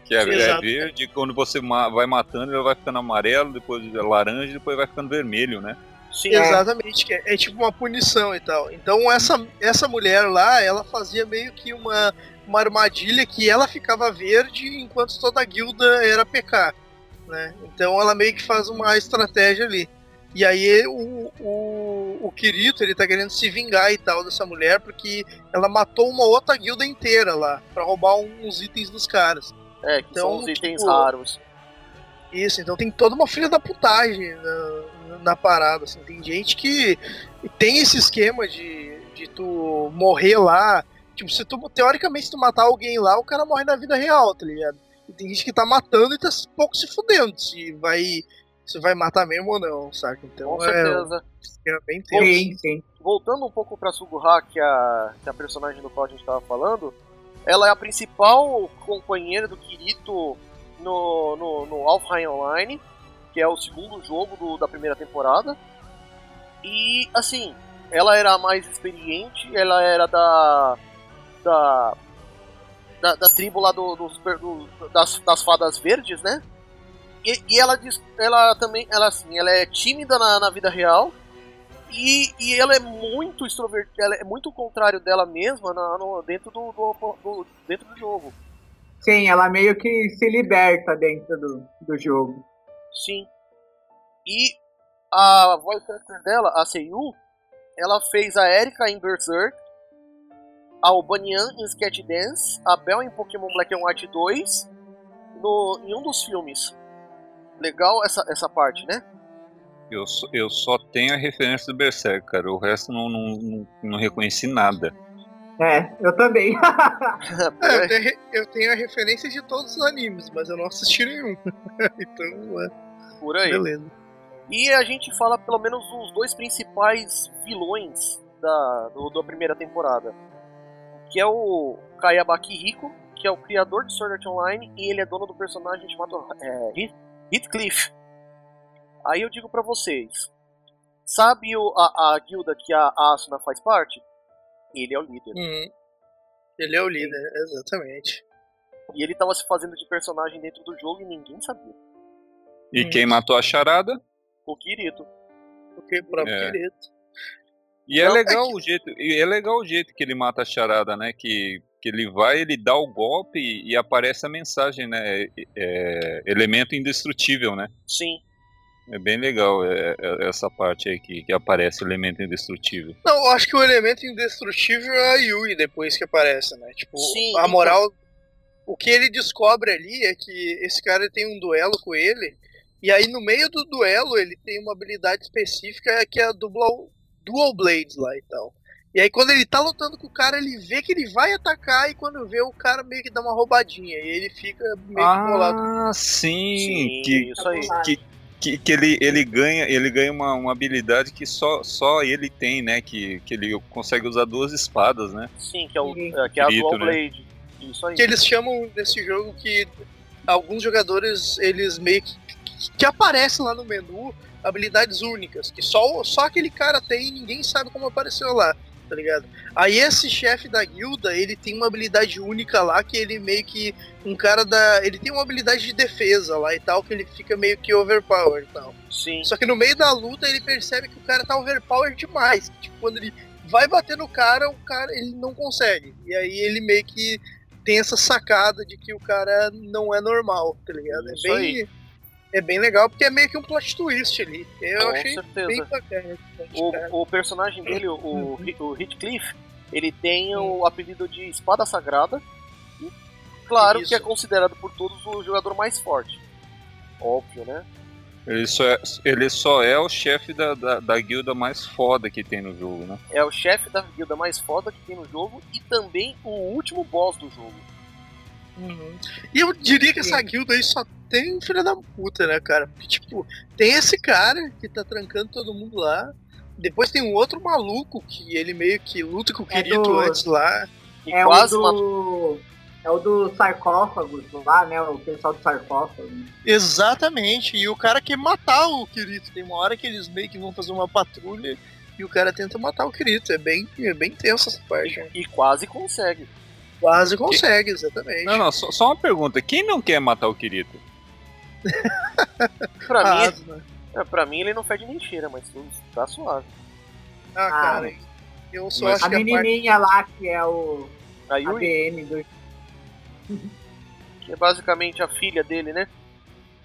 que é, é verde, quando você ma- vai matando, ele vai ficando amarelo, depois é laranja, depois vai ficando vermelho, né? Sim, Exatamente, que é, é tipo uma punição e tal. Então essa, essa mulher lá, ela fazia meio que uma uma armadilha que ela ficava verde enquanto toda a guilda era PK, né? Então ela meio que faz uma estratégia ali. E aí o, o, o Kirito, ele tá querendo se vingar e tal dessa mulher, porque ela matou uma outra guilda inteira lá, pra roubar uns itens dos caras. É, que Então, são os itens tipo, raros. Isso, então tem toda uma filha da putagem na, na parada, assim. Tem gente que tem esse esquema de, de tu morrer lá. Tipo, se tu, teoricamente, se tu matar alguém lá, o cara morre na vida real, tá ligado? E tem gente que tá matando e tá pouco se fudendo se vai, se vai matar mesmo ou não, saca? Então Com é, certeza. um esquema bem tenso. Sim, sim. Voltando um pouco pra Suguha, que é a, que é a personagem do qual a gente tava falando, ela é a principal companheira do Kirito no, no, no Alfheim Online, que é o segundo jogo do- da primeira temporada. E, assim, ela era a mais experiente, ela era da. da. da, da tribo lá do, do- das, das fadas verdes, né? E, e ela diz. Ela também. Ela assim, ela é tímida na, na vida real. E, e ela é muito extrovertida, ela é muito o contrário dela mesma na- no- dentro, do, do- do- dentro do jogo. Sim, ela meio que se liberta dentro do, do jogo. Sim. E a voice actor dela, a Seiyu, ela fez a Erika em Berserk, a Obanian em Sketch Dance, a Belle em Pokémon Black and White 2, no, em um dos filmes. Legal essa, essa parte, né? Eu só, eu só tenho a referência do Berserk, cara. O resto não, não, não, não reconheci nada. É, eu também. <laughs> É, eu, tenho, eu tenho a referência de todos os animes, mas eu não assisti nenhum. <laughs> então, é, Por aí. beleza. E a gente fala pelo menos dos dois principais vilões da, do- da primeira temporada. Que é o Kayabaki Rico, que é o criador de Sword Art Online, e ele é dono do personagem chamado é, Heathcliff. Aí eu digo pra vocês, sabe o- a, a guilda que a Asuna faz parte? Ele é o líder. Uhum. Ele é o líder, exatamente. E ele tava se fazendo de personagem dentro do jogo e ninguém sabia. E Hum. quem matou a charada? O Kirito. O próprio É. querido. E é Não, é legal que- o jeito, e é legal o jeito que ele mata a charada, né? Que, que ele vai, ele dá o golpe e, aparece a mensagem, né? É, é, elemento indestrutível, né? Sim. É bem legal é, é, essa parte aí que, que aparece o elemento indestrutível. Não, eu acho que o elemento indestrutível é a Yui depois que aparece, né? Tipo, Sim, a então. moral. O que ele descobre ali é que esse cara tem um duelo com ele. E aí no meio do duelo ele tem uma habilidade específica que é a dual, dual Blades lá e tal. E aí quando ele tá lutando com o cara, ele vê que ele vai atacar e quando vê o cara meio que dá uma roubadinha. E ele fica meio que bolado. Ah, sim, Sim, que, isso aí. que, que, que ele, ele ganha, ele ganha uma, uma habilidade que só, só ele tem, né? Que, que ele consegue usar duas espadas, né? Sim, que é, o, Sim. é, que é a Kirito, Dual né? Blade. Isso aí. que eles chamam desse jogo que alguns jogadores eles meio que, que, que aparecem lá no menu habilidades únicas que só só aquele cara tem e ninguém sabe como apareceu lá tá ligado aí esse chefe da guilda ele tem uma habilidade única lá que ele meio que um cara da ele tem uma habilidade de defesa lá e tal que ele fica meio que overpowered e tal Sim. só que no meio da luta ele percebe que o cara tá overpowered demais. Tipo, quando ele vai bater no cara, o cara ele não consegue. E aí ele meio que tem essa sacada de que o cara não é normal, tá ligado? É Isso bem, é bem legal porque é meio que um plot twist ali. Eu Com achei certeza. bem bacana. O, o personagem dele, o, Uhum. o Heathcliff, ele tem o apelido de Espada Sagrada. E, claro Isso. que é considerado por todos o jogador mais forte. Óbvio, né? Ele só é, ele só é o chefe da, da, da guilda mais foda que tem no jogo, né? É o chefe da guilda mais foda que tem no jogo e também o último boss do jogo. Uhum. E eu diria que essa Sim. guilda aí só tem filha da puta, né, cara? Porque, tipo, tem esse cara que tá trancando todo mundo lá. Depois tem um outro maluco que ele meio que luta com o É Kirito do- antes lá. E é quase o do. É o do sarcófago lá, né? O pessoal do sarcófago. Exatamente. E o cara quer matar o Kirito. Tem uma hora que eles meio que vão fazer uma patrulha e o cara tenta matar o Kirito. É bem, é bem tenso essa parte. né? E quase consegue. Quase consegue, exatamente. Não, não, só, só uma pergunta. Quem não quer matar o Kirito? Pra, Ah, mim, Asuna. é, pra mim ele não fede nem cheira, mas tudo tá suave. Ah, Ah, cara. Eu só acho A que a parte... menininha lá que é o. A ADM do que é basicamente a filha dele, né?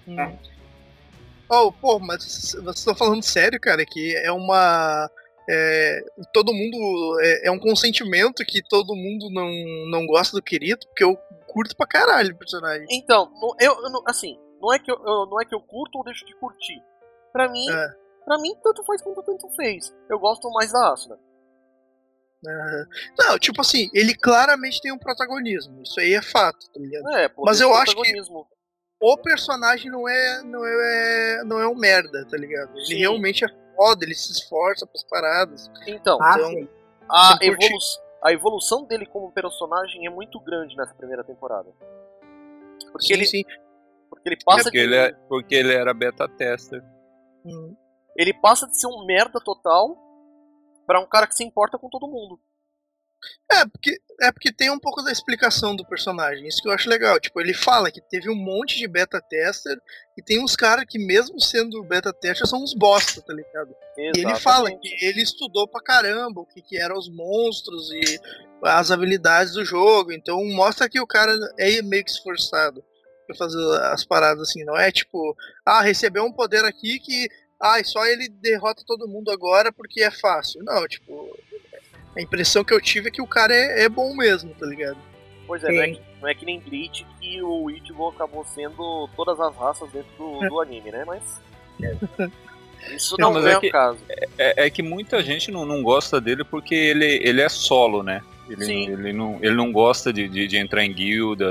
Hum. Oh, pô, mas vocês estão falando sério, cara, que é uma. É, todo mundo. É, é um consentimento que todo mundo não, não gosta do Kirito, porque eu curto pra caralho o personagem. Então, eu, eu assim, não é, que eu, eu- não é que eu curto ou deixo de curtir. Pra mim, É. pra mim, tanto faz quanto tanto fez. Eu gosto mais da Asuna. Aham. Não, tipo assim, ele claramente tem um protagonismo. Isso aí é fato, tá ligado? É, Mas eu acho que-. O personagem não é, não é, não é um merda, tá ligado? Ele Sim. realmente é foda, ele se esforça pras paradas. Então, Ah, Então, a, evolu a evolução dele como personagem é muito grande nessa primeira temporada. Porque, Sim, ele, sim. porque ele passa Porque de. ele, é, porque ele era beta tester. Hum. Ele passa de ser um merda total pra um cara que se importa com todo mundo. É, porque, é porque tem um pouco da explicação do personagem, isso que eu acho legal. Tipo, ele fala que teve um monte de beta tester e tem uns caras que, mesmo sendo beta tester, são uns bosta, tá ligado? E ele Exatamente. fala que ele estudou pra caramba o que, que eram os monstros e as habilidades do jogo. Então mostra que o cara é meio que esforçado pra fazer as paradas assim. Não é tipo, ah, recebeu um poder aqui que. Ah, só ele derrota todo mundo agora porque é fácil. Não, tipo. A impressão que eu tive é que o cara é, é bom mesmo, tá ligado? Pois é, não é, que, não é que nem Bleach que o Ichigo acabou sendo todas as raças dentro do, do <laughs> anime, né? Mas. <laughs> Isso Não, não, mas é, é o que- caso. É, é que muita gente não, não gosta dele porque ele, ele é solo, né? Ele, Sim. ele, não, ele não gosta de, de, de entrar em guilda,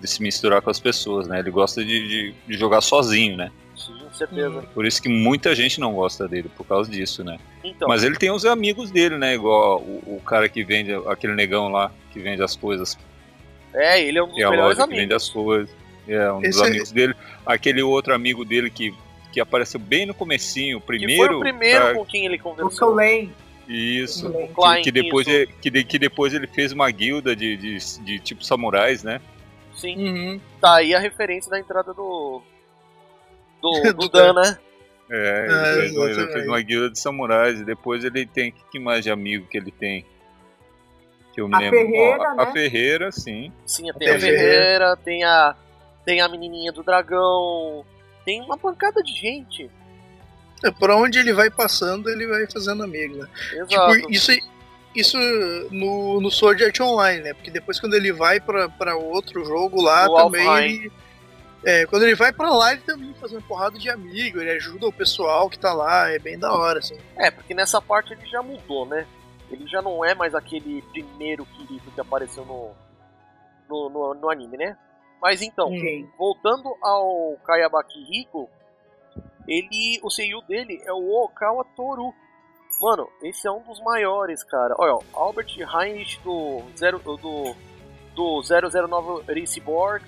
de se misturar com as pessoas, né? Ele gosta de, de, de jogar sozinho, né? Sim, certeza. Hum. Por isso que muita gente não gosta dele, por causa disso, né? Então, Mas ele tem os amigos dele, né? Igual o, o cara que vende, aquele negão lá, que vende as coisas, é, ele é um dos a melhores loja que vende amigos. as coisas. É, um dos Esse é- amigos dele. Aquele outro amigo dele que, que apareceu bem no comecinho, o Que primeiro. foi o primeiro pra- com quem ele O conversou. Solen. Isso. Solen. Klein, que, depois isso. ele, que, de- que depois ele fez uma guilda de, de, de tipo samurais, né? Sim, Uhum. tá aí a referência da entrada do. <laughs> Do, do Dan, né? É, Ah, ele, fez, uma- ele fez uma guilda de samurais e depois ele tem. Que, que mais de amigo que ele tem? Que eu me A lembro. Ferreira, a, né? a Ferreira, sim. Sim, tem a Ferreira. Ferreira, tem a. Tem a menininha do dragão. Tem uma pancada de gente. É, por onde ele vai passando, ele vai fazendo amigo, né? Exato. Tipo, isso, isso no, no Sword Art Online, né? Porque depois quando ele vai pra, pra outro jogo lá, No também Alfheim. ele. É, quando ele vai pra lá, ele também faz uma porrada de amigo, ele ajuda o pessoal que tá lá, é bem da hora, assim. É, porque nessa parte ele já mudou, né? Ele já não é mais aquele primeiro Kirito que apareceu no, no, no, no anime, né? Mas então, Sim. voltando ao Kayabaki Hiko, ele, o seiyuu dele é o Okawa Toru. Mano, esse é um dos maiores, cara. Olha, ó, Albert Heinrich do, zero, do, do 009 Raceborg,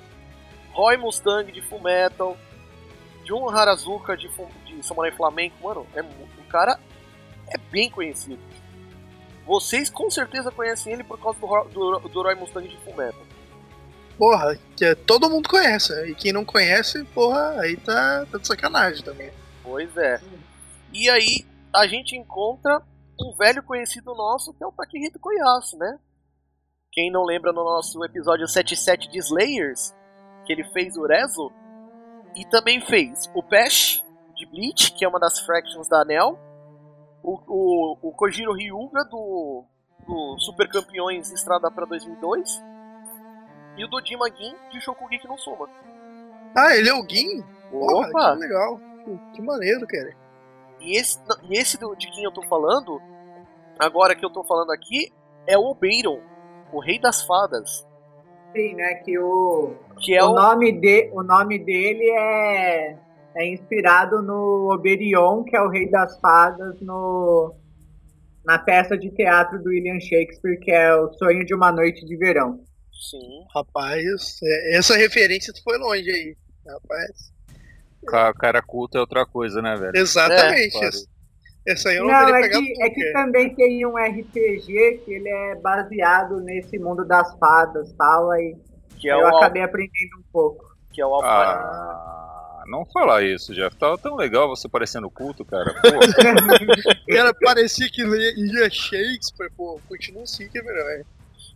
Roy Mustang de Fullmetal, Jun Harazuka de, de Samurai Flamengo. Mano, é, o cara é bem conhecido. Vocês com certeza conhecem ele por causa do, do, do Roy Mustang de Fullmetal. Porra, que é- todo mundo conhece, né? E quem não conhece, porra, aí tá, tá de sacanagem também. Pois é. E aí a gente encontra um velho conhecido nosso que é o Takehito Koyasu, né? Quem não lembra no nosso episódio 77 de Slayers, que ele fez o Rezo, e também fez o Pesh de Bleach, que é uma das fractions da Anel, o, o, o Kojiro Ryuga do, do Super Campeões Estrada para 2002, e o Dojima Gin de Shokugeki no Soma. Ah, ele é o Gin? Porra, Opa! que legal. Que, que maneiro, cara. E esse, e esse do, de quem eu tô falando, agora que eu tô falando aqui, é o Obeiron, o Rei das Fadas. Sim, né? Que o, Que é o, o. nome de, o nome dele é, é inspirado no Oberion, que é o rei das fadas, no, na peça de teatro do William Shakespeare, que é O Sonho de uma Noite de Verão. Sim. Rapaz, é- essa referência tu foi longe aí. Rapaz. Ca- Cara culto é outra coisa, né, velho? Exatamente. É, essa, aí eu não, Não, teria é pegado que, é que também tem um RPG que ele é baseado nesse mundo das fadas tal, aí Que é eu o, Al- acabei aprendendo um pouco. que é o. Ah, não fala isso, Jeff. Tava tão legal você parecendo culto, cara. Cara <laughs> parecia que lia lia Shakespeare, pô, continua assim que é melhor.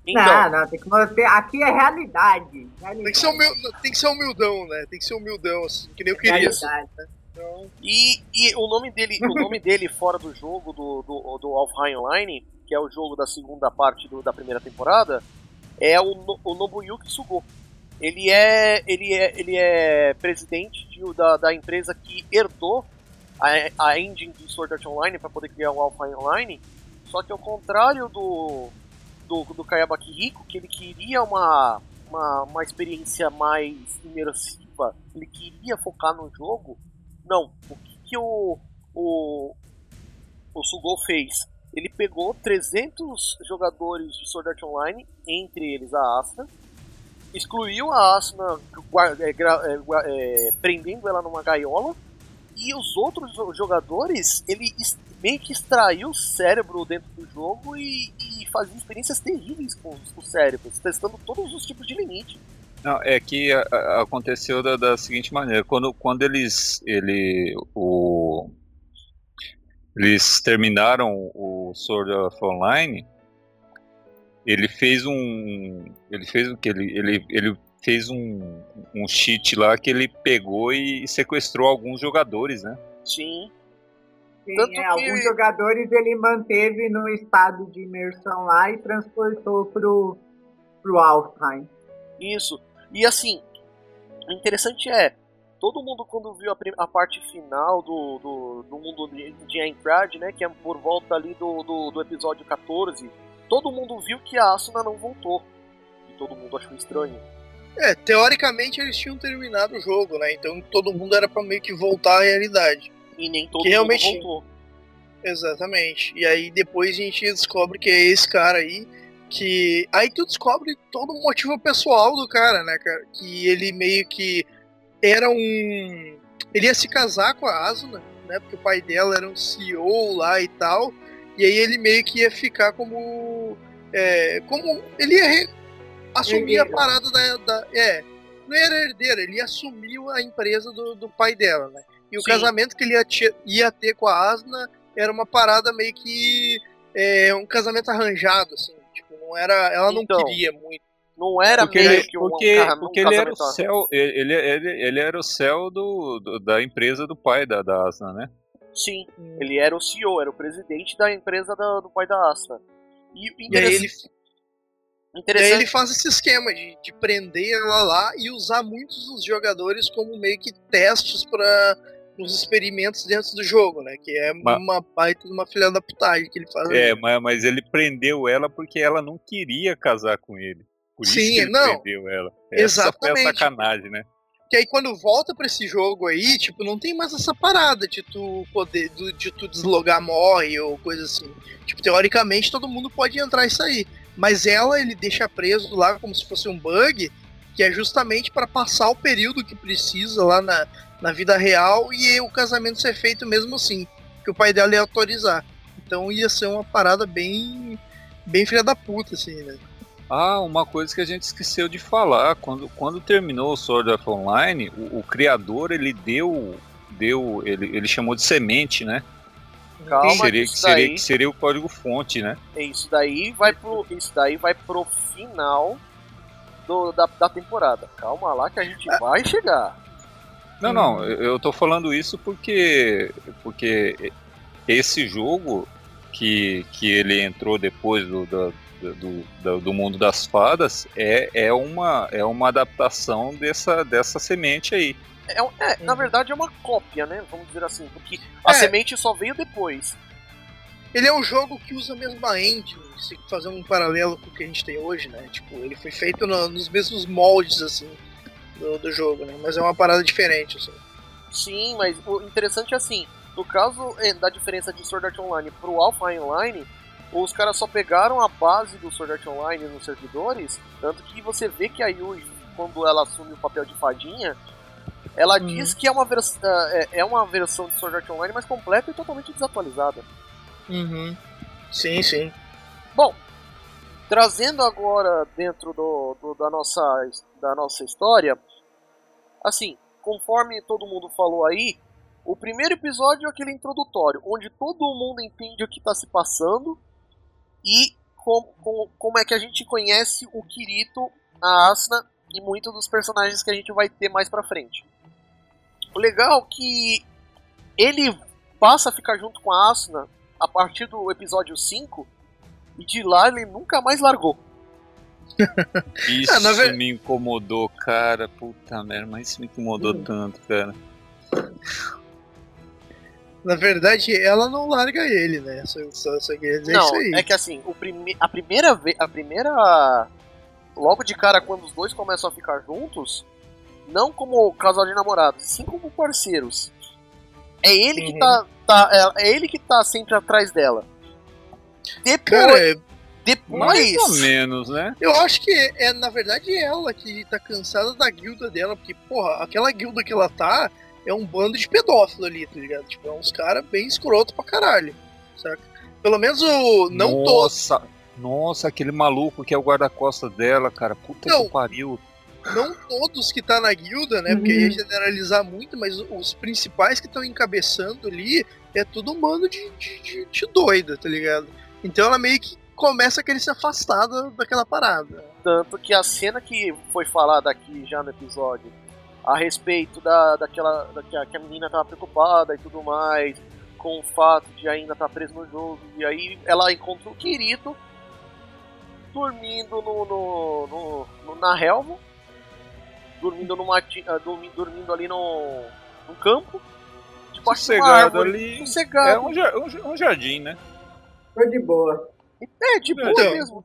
Então, Não, não, tem que manter. Aqui é realidade. realidade Tem que, ser humil... tem que ser humildão, né? Tem que ser humildão, assim, que nem eu queria. realidade. Então, E, e o nome dele, o nome <laughs> dele fora do jogo do, do, do Alfheim Online, que é o jogo da segunda parte do- da primeira temporada, é o, No- o Nobuyuki Sugo. Ele é, ele é, ele é presidente de- da, da empresa que herdou a, a engine de Sword Art Online para poder criar o Alpha Online. Só que ao contrário do, do, do Kayabaki Rico, que ele queria uma, uma, uma experiência mais imersiva, ele queria focar no jogo. Não, o que, que o, o, o Sugo fez? Ele pegou 300 jogadores de Sword Art Online, entre eles a Asuna, excluiu a Asuna gua- é, é, é, prendendo ela numa gaiola, e os outros jo- jogadores, ele meio que extraiu o cérebro dentro do jogo e, e fazia experiências terríveis com os, os cérebros, testando todos os tipos de limite. Não, é que a- a- aconteceu da, da seguinte maneira, quando, quando eles ele o eles terminaram o Sword of Online, ele fez um ele fez o que ele ele, ele fez um, um cheat lá que ele pegou e sequestrou alguns jogadores, né? Sim, Sim, Tanto é, que- Alguns jogadores ele manteve no estado de imersão lá e transportou pro, pro Alfheim. Isso. E assim, o interessante é, todo mundo quando viu a, a parte final do, do, do mundo de, de Aincrad, né, que é por volta ali do, do, do episódio 14, todo mundo viu que a Asuna não voltou. E todo mundo achou estranho. é, teoricamente eles tinham terminado o jogo, né? Então todo mundo era pra meio que voltar à realidade. E nem todo Que mundo realmente- voltou. Exatamente. E aí depois a gente descobre que é esse cara aí que aí tu descobre todo o motivo pessoal do cara, né, cara? Que ele meio que era um ele ia se casar com a Asuna, né? Porque o pai dela era um CEO lá e tal. E aí ele meio que ia ficar como é, como ele ia re- assumir a Herdeiro. parada da, da é, não era herdeiro, ele ia assumir a empresa do, do pai dela, né? E o Sim. casamento que ele ia, te- ia ter com a Asna era uma parada meio que é, um casamento arranjado, assim. Não era. Ela não Então, queria muito. Não era Porque, meio que um, porque, um, um porque ele era o céu, ele, ele, ele era o céu do, do- da empresa do pai da, da Asna, né? Sim, ele era o CEO, era o presidente da empresa da- do pai da Asuna. E, o E aí ele, e aí ele faz esse esquema de, de prender ela lá e usar muitos dos jogadores como meio que testes para os experimentos dentro do jogo, né? Que é Ma- uma baita de uma filha da putagem que ele faz. É, mas, mas ele prendeu ela porque ela não queria casar com ele. Por isso Sim, que ele não. prendeu ela. Essa foi a Exatamente. sacanagem, né? Que aí quando volta pra esse jogo aí, tipo, não tem mais essa parada de tu poder, de tu deslogar morre ou coisa assim. Tipo, teoricamente todo mundo pode entrar e sair. Mas ela ele deixa preso lá como se fosse um bug, que é justamente pra passar o período que precisa lá na, na vida real e o casamento ser feito mesmo assim. Que o pai dela ia autorizar. Então ia ser uma parada bem. bem filha da puta, assim, né? Ah, uma coisa que a gente esqueceu de falar. Quando, quando terminou o Sword Art Online, o, o criador ele deu. deu ele, ele chamou de semente, né? Calma, que seria, isso que seria, daí- que seria o código fonte, né? Isso daí vai pro, isso daí vai pro final do- da, da temporada. Calma lá que a gente vai chegar. Não, não, eu tô falando isso porque porque esse jogo que, que ele entrou depois do, do, do, do- do mundo das fadas é, é, uma, é uma adaptação dessa, dessa semente aí. É, é, na Uhum. verdade é uma cópia, né? Vamos dizer assim, porque a É. semente só veio depois. Ele é um jogo que usa a mesma engine, se fazendo um paralelo com o que a gente tem hoje, né? Tipo, ele foi feito no- nos mesmos moldes, assim, do, do jogo, né? Mas é uma parada diferente, assim. Sim, mas o interessante é assim, no caso é, da diferença de Sword Art Online pro Alpha Online, os caras só pegaram a base do Sword Art Online nos servidores, tanto que você vê que a Yui, quando ela assume o papel de fadinha, ela Uhum. diz que é uma, vers é, é uma versão de Sword Art Online mais completa e totalmente desatualizada. Uhum. Sim, sim. Bom, trazendo agora dentro do, do- da, nossa, da nossa história, assim, conforme todo mundo falou aí, o primeiro episódio é aquele introdutório, onde todo mundo entende o que está se passando e como, como, como é que a gente conhece o Kirito, a Asuna e muitos dos personagens que a gente vai ter mais pra frente. O legal é que ele passa a ficar junto com a Asuna a partir do episódio 5 e de lá ele nunca mais largou. Isso Ah, na ver- me incomodou, cara. Puta merda, mas isso me incomodou tanto, cara. Na verdade, ela não larga ele, né? Só, só, só queria dizer isso Não, aí. é que assim, o prime a primeira vez, a primeira logo de cara quando os dois começam a ficar juntos, não como casal de namorados, sim como parceiros. É ele que Uhum. tá, tá é, é ele que tá sempre atrás dela. Depois, Cara, é- Mais ou depois menos, né? eu acho que é, na verdade, ela que tá cansada da guilda dela, porque, porra, aquela guilda que ela tá é um bando de pedófilo ali, tá ligado? Tipo, é uns caras bem escroto pra caralho, saca? Pelo menos o. Não todos. Nossa, nossa, aquele maluco que é o guarda-costas dela, cara. Puta Não. que pariu. Não todos que tá na guilda, né? Porque ia generalizar muito, mas os principais que estão encabeçando ali é tudo um bando de, de, de, de doida, tá ligado? Então ela meio que começa a querer se afastar da- daquela parada. tanto que a cena que foi falada aqui já no episódio a respeito da daquela da, que, a, que a menina tava preocupada e tudo mais com o fato de ainda estar preso no jogo e aí ela encontra o Kirito dormindo no, no, no- no- na relva dormindo numa ah, dormi- dormindo ali no, no campo uma Sossegado árvore ali. É sossegado um, jar- um jar- um jardim, né? Tô de boa. É de boa Então, mesmo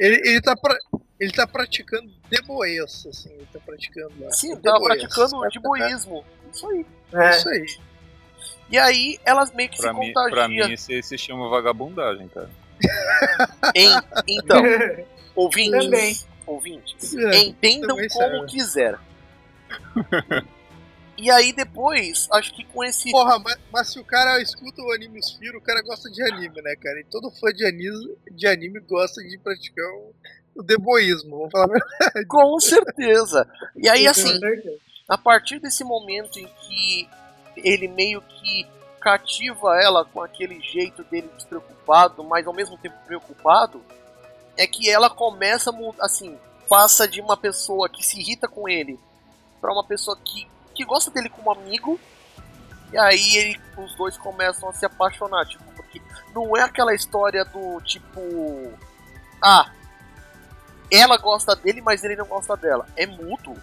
Ele, ele, tá, pra, ele tá praticando deboês, assim, ele tá praticando lá. sim Deboês. tava praticando de boísmo isso aí É, Isso aí. E aí elas meio que Pra se mim, contagiam. pra mim esse se chama vagabundagem, cara. <laughs> Em- então, <laughs> ouvintes, Também. ouvintes, É, entendam como serve. quiser. <laughs> e aí depois, acho que com esse Porra, mas, mas se o cara escuta o anime Spiro, o cara gosta de anime, né, cara? E todo fã de anime, de anime gosta de praticar o, o deboísmo, vamos falar a verdade. <laughs> com certeza. E aí assim, a partir desse momento em que ele meio que cativa ela com aquele jeito dele despreocupado, mas ao mesmo tempo preocupado, é que ela começa a assim, passa de uma pessoa que se irrita com ele pra uma pessoa que, que gosta dele como amigo. E aí ele, os dois começam a se apaixonar, tipo, porque não é aquela história do tipo, ah, ela gosta dele, mas ele não gosta dela. É mútuo.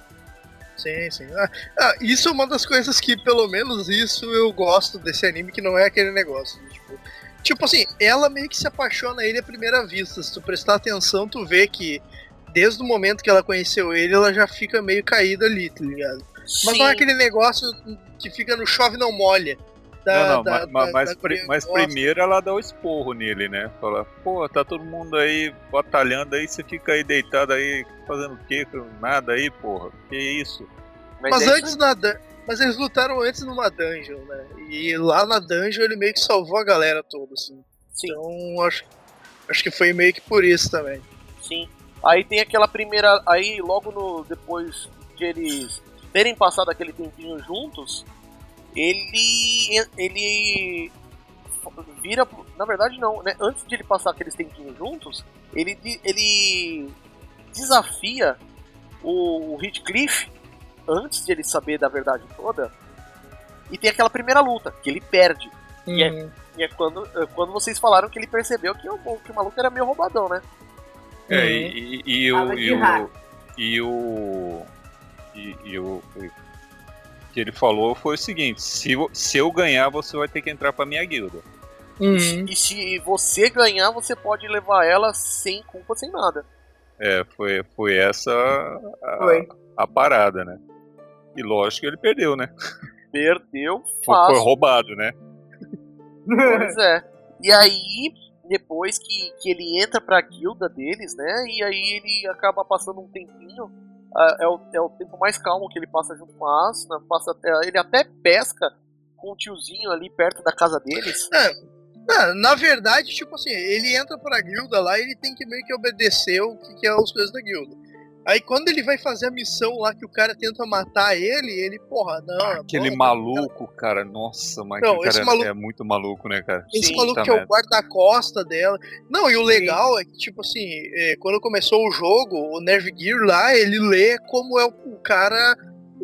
Sim, sim. Ah, ah, isso é uma das coisas que, pelo menos, isso eu gosto desse anime, que não é aquele negócio. de, Tipo, tipo assim, ela meio que se apaixona ele à primeira vista. Se tu prestar atenção, tu vê que desde o momento que ela conheceu ele, ela já fica meio caída ali, tá ligado? Mas Sim. não é aquele negócio que fica no chove não molha. Da, não, não, da- mas, da- mas, da pri- mas primeiro ela dá o esporro nele, né? Fala, pô, tá todo mundo aí batalhando aí, você fica aí deitado aí, fazendo o quê? Nada aí, porra. Que isso? Mas é isso antes na dun- mas eles lutaram antes numa dungeon, né? E lá na dungeon ele meio que salvou a galera toda, assim. Sim. Então acho, acho que foi meio que por isso também. Sim. Aí tem aquela primeira. Aí logo no. Depois de eles terem passado aquele tempinho juntos, ele. ele. vira. Na verdade não, né? Antes de ele passar aqueles tempinhos juntos, ele, ele desafia o Heathcliff antes de ele saber da verdade toda. E tem aquela primeira luta, que ele perde. E é- Uhum. E é quando, é quando vocês falaram que ele percebeu que o, que o maluco era meio roubadão, né? É, Uhum. e, e, e o. E o, e o. E, e o. O que ele falou foi o seguinte: se, se eu ganhar, você vai ter que entrar pra minha guilda. Uhum. E se você ganhar, você pode levar ela sem culpa, sem nada. É, foi, foi essa a, Foi. a parada, né? E lógico que ele perdeu, né? Perdeu Foi, fácil. foi roubado, né? Pois é. E aí, depois que, que ele entra pra guilda deles, né? E aí ele acaba passando um tempinho. É, o, é o tempo mais calmo que ele passa junto com a Asuna. Passa até, ele até pesca com o tiozinho ali perto da casa deles. Ah, na verdade, tipo assim, ele entra pra guilda lá e ele tem que meio que obedecer o que, que é as coisas da guilda. Aí quando ele vai fazer a missão lá que o cara tenta matar ele, ele, porra, não. Aquele porra, maluco, cara, nossa, mas Não, aquele esse cara maluco- é muito maluco, né, cara? Esse Sim, maluco tá que é o merda. guarda-costa dela. Não, e o legal é que, tipo assim, é, quando começou o jogo, o Nervgear lá, ele lê como é o cara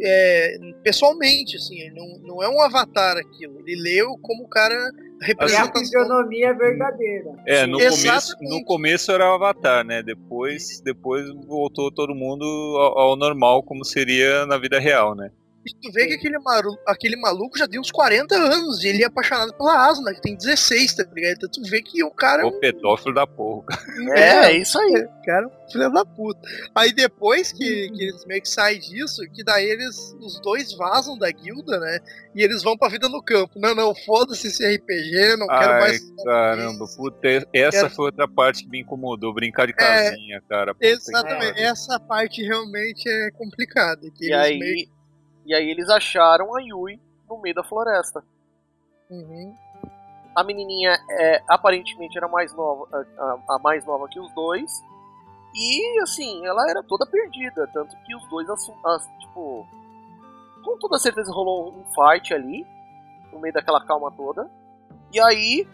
é, pessoalmente, assim, ele não, não é um avatar aquilo. Ele leu como o cara É a fisionomia verdadeira. É, no começo, no começo era o Avatar, né? Depois, depois voltou todo mundo ao, ao normal, como seria na vida real, né? E tu vê que aquele, maru, aquele maluco já tem uns 40 anos e ele é apaixonado pela Asuna, que tem 16, tá ligado? Então tu vê que o cara é O pedófilo da porra. cara. É, é isso aí. cara, é um filho da puta. Aí depois que, que eles meio que saem disso, que daí eles, os dois vazam da guilda, né? E eles vão pra vida no campo. Não, não, foda-se esse RPG, não quero Ai, mais. caramba, puta, essa Quero- foi outra parte que me incomodou, brincar de casinha, cara. puta que Exatamente, essa parte realmente é complicada. Que E eles aí, meio- e aí eles acharam a Yui no meio da floresta. Uhum. A menininha é, aparentemente era mais nova, a, a- mais nova que os dois. E assim, ela era toda perdida, tanto que os dois assu- as- tipo, com toda certeza rolou um fight ali no meio daquela calma toda. E aí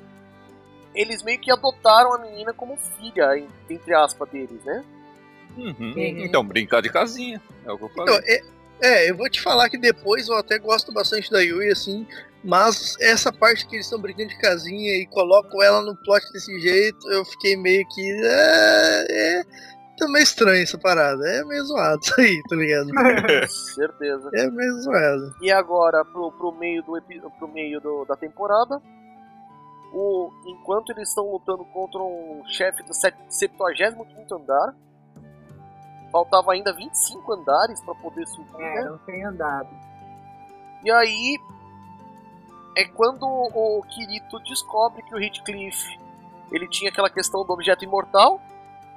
eles meio que adotaram a menina como filha, en- entre aspas deles, né? Uhum. Sim. Então, brincar de casinha, é o que eu falei. Então, é, é, eu vou te falar que depois eu até gosto bastante da Yui, assim, mas essa parte que eles estão brincando de casinha e colocam ela no plot desse jeito, eu fiquei meio que. É, é, tá meio estranho essa parada. É meio zoado isso aí, tá ligado? <laughs> <laughs> Certeza. É meio zoado. E agora, pro, pro meio, do, pro meio do- da temporada, o, enquanto eles estão lutando contra um chefe do set- 75 andar, faltava ainda 25 andares para poder subir, É, né? não tem andado. E aí é quando o Kirito descobre que o Heathcliff ele tinha aquela questão do objeto imortal,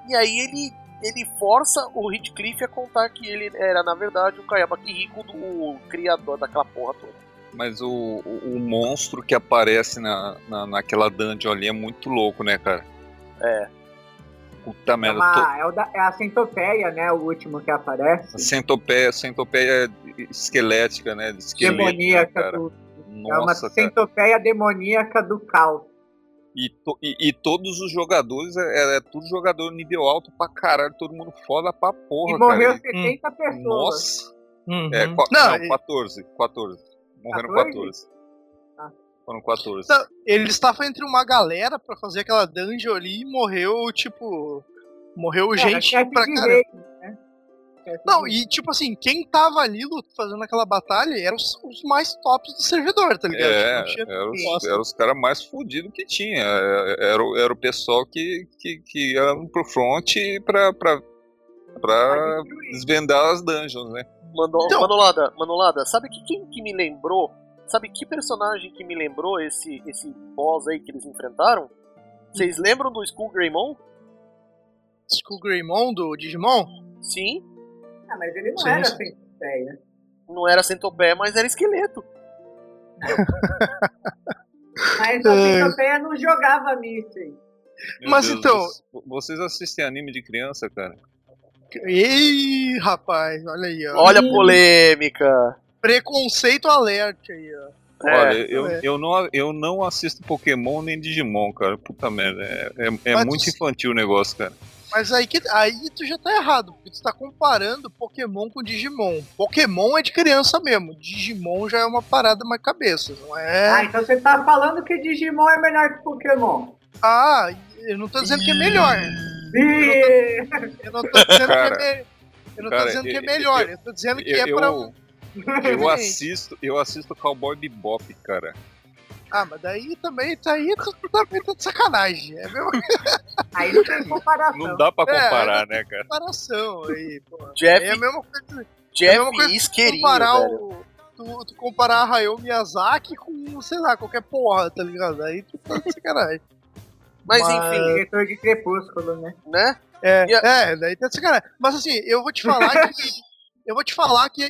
e aí ele ele força o Heathcliff a contar que ele era, na verdade, o Kayaba Kiriko, do o criador daquela porra toda. Mas o, o, o monstro que aparece na, na, naquela dungeon ali é muito louco, né, cara? É. Puta É, merda. uma, é, o da- é a centopeia, né? O último que aparece. Centopeia, centopeia esquelética, né? De esqueleto, Demoníaca cara? do. É uma Nossa, cara. centopeia demoníaca do caos. E, to- e- e todos os jogadores, é, é tudo jogador nível alto pra caralho, todo mundo foda pra porra, E morreu cara. 70 pessoas. Nossa. É, Uhum. qua- Não, não, 14, 14. Morreram 14? 14. Foram 14. Não, ele estava entre uma galera pra fazer aquela dungeon ali e morreu, tipo. Morreu Era gente pra caramba. né? Não, e tipo assim, quem tava ali fazendo aquela batalha eram os, os mais tops do servidor, tá ligado? É, Tipo, tinha- eram os, era os caras mais fodidos que tinha. É, Era, o- era o pessoal que, que, que ia pro front pra, pra, pra desvendar as dungeons, né? Mano, Então- Manolada, Manolada, sabe que quem que me lembrou? Sabe que personagem que me lembrou esse, esse boss aí que eles enfrentaram? Vocês lembram do Skull Greymon? Skull Greymon do Digimon? Sim, Ah, mas ele não Sim, era sim. centopeia. não era centopeia, mas era esqueleto. Mas <laughs> a centopeia não jogava mísseis. Meu Mas Deus, então- vo- Vocês assistem anime de criança, cara? Ei, rapaz, olha aí, ó. Olha a polêmica. Preconceito alerte aí, ó. É, Olha, eu, é. eu, não, eu não assisto Pokémon nem Digimon, cara. Puta merda. É, é, é muito tu- infantil o negócio, cara. Mas aí, que, aí tu já tá errado, porque tu tá comparando Pokémon com Digimon. Pokémon é de criança mesmo, Digimon já é uma parada mais cabeça, não Ah, é? então você tá falando que Digimon é melhor que Pokémon. Ah, eu não tô dizendo que é melhor. Ih, Eu não tô dizendo Cara, que é me- Eu não tô dizendo que é eu- melhor, eu- eu tô dizendo que Eu, é pra. eu, <laughs> eu assisto, eu assisto Cowboy Bebop, cara. Ah, mas daí também, tá aí tu tu também tá de sacanagem. É a mesma <laughs> Aí não tem comparação. Não dá pra É, comparar, né, cara? comparação aí, pô. Jeff, É a mesma coisa. Jeff é a mesma coisa que isqueirinho, comparar velho. o. Tu, tu comparar a Hayao Miyazaki com, sei lá, qualquer porra, tá ligado? Aí tu tá de sacanagem. Mas, Mas- enfim, Diretor de Crepúsculo, né? né? É, a- é, daí tá de sacanagem. Mas assim, eu vou te falar <laughs> que eu vou te falar que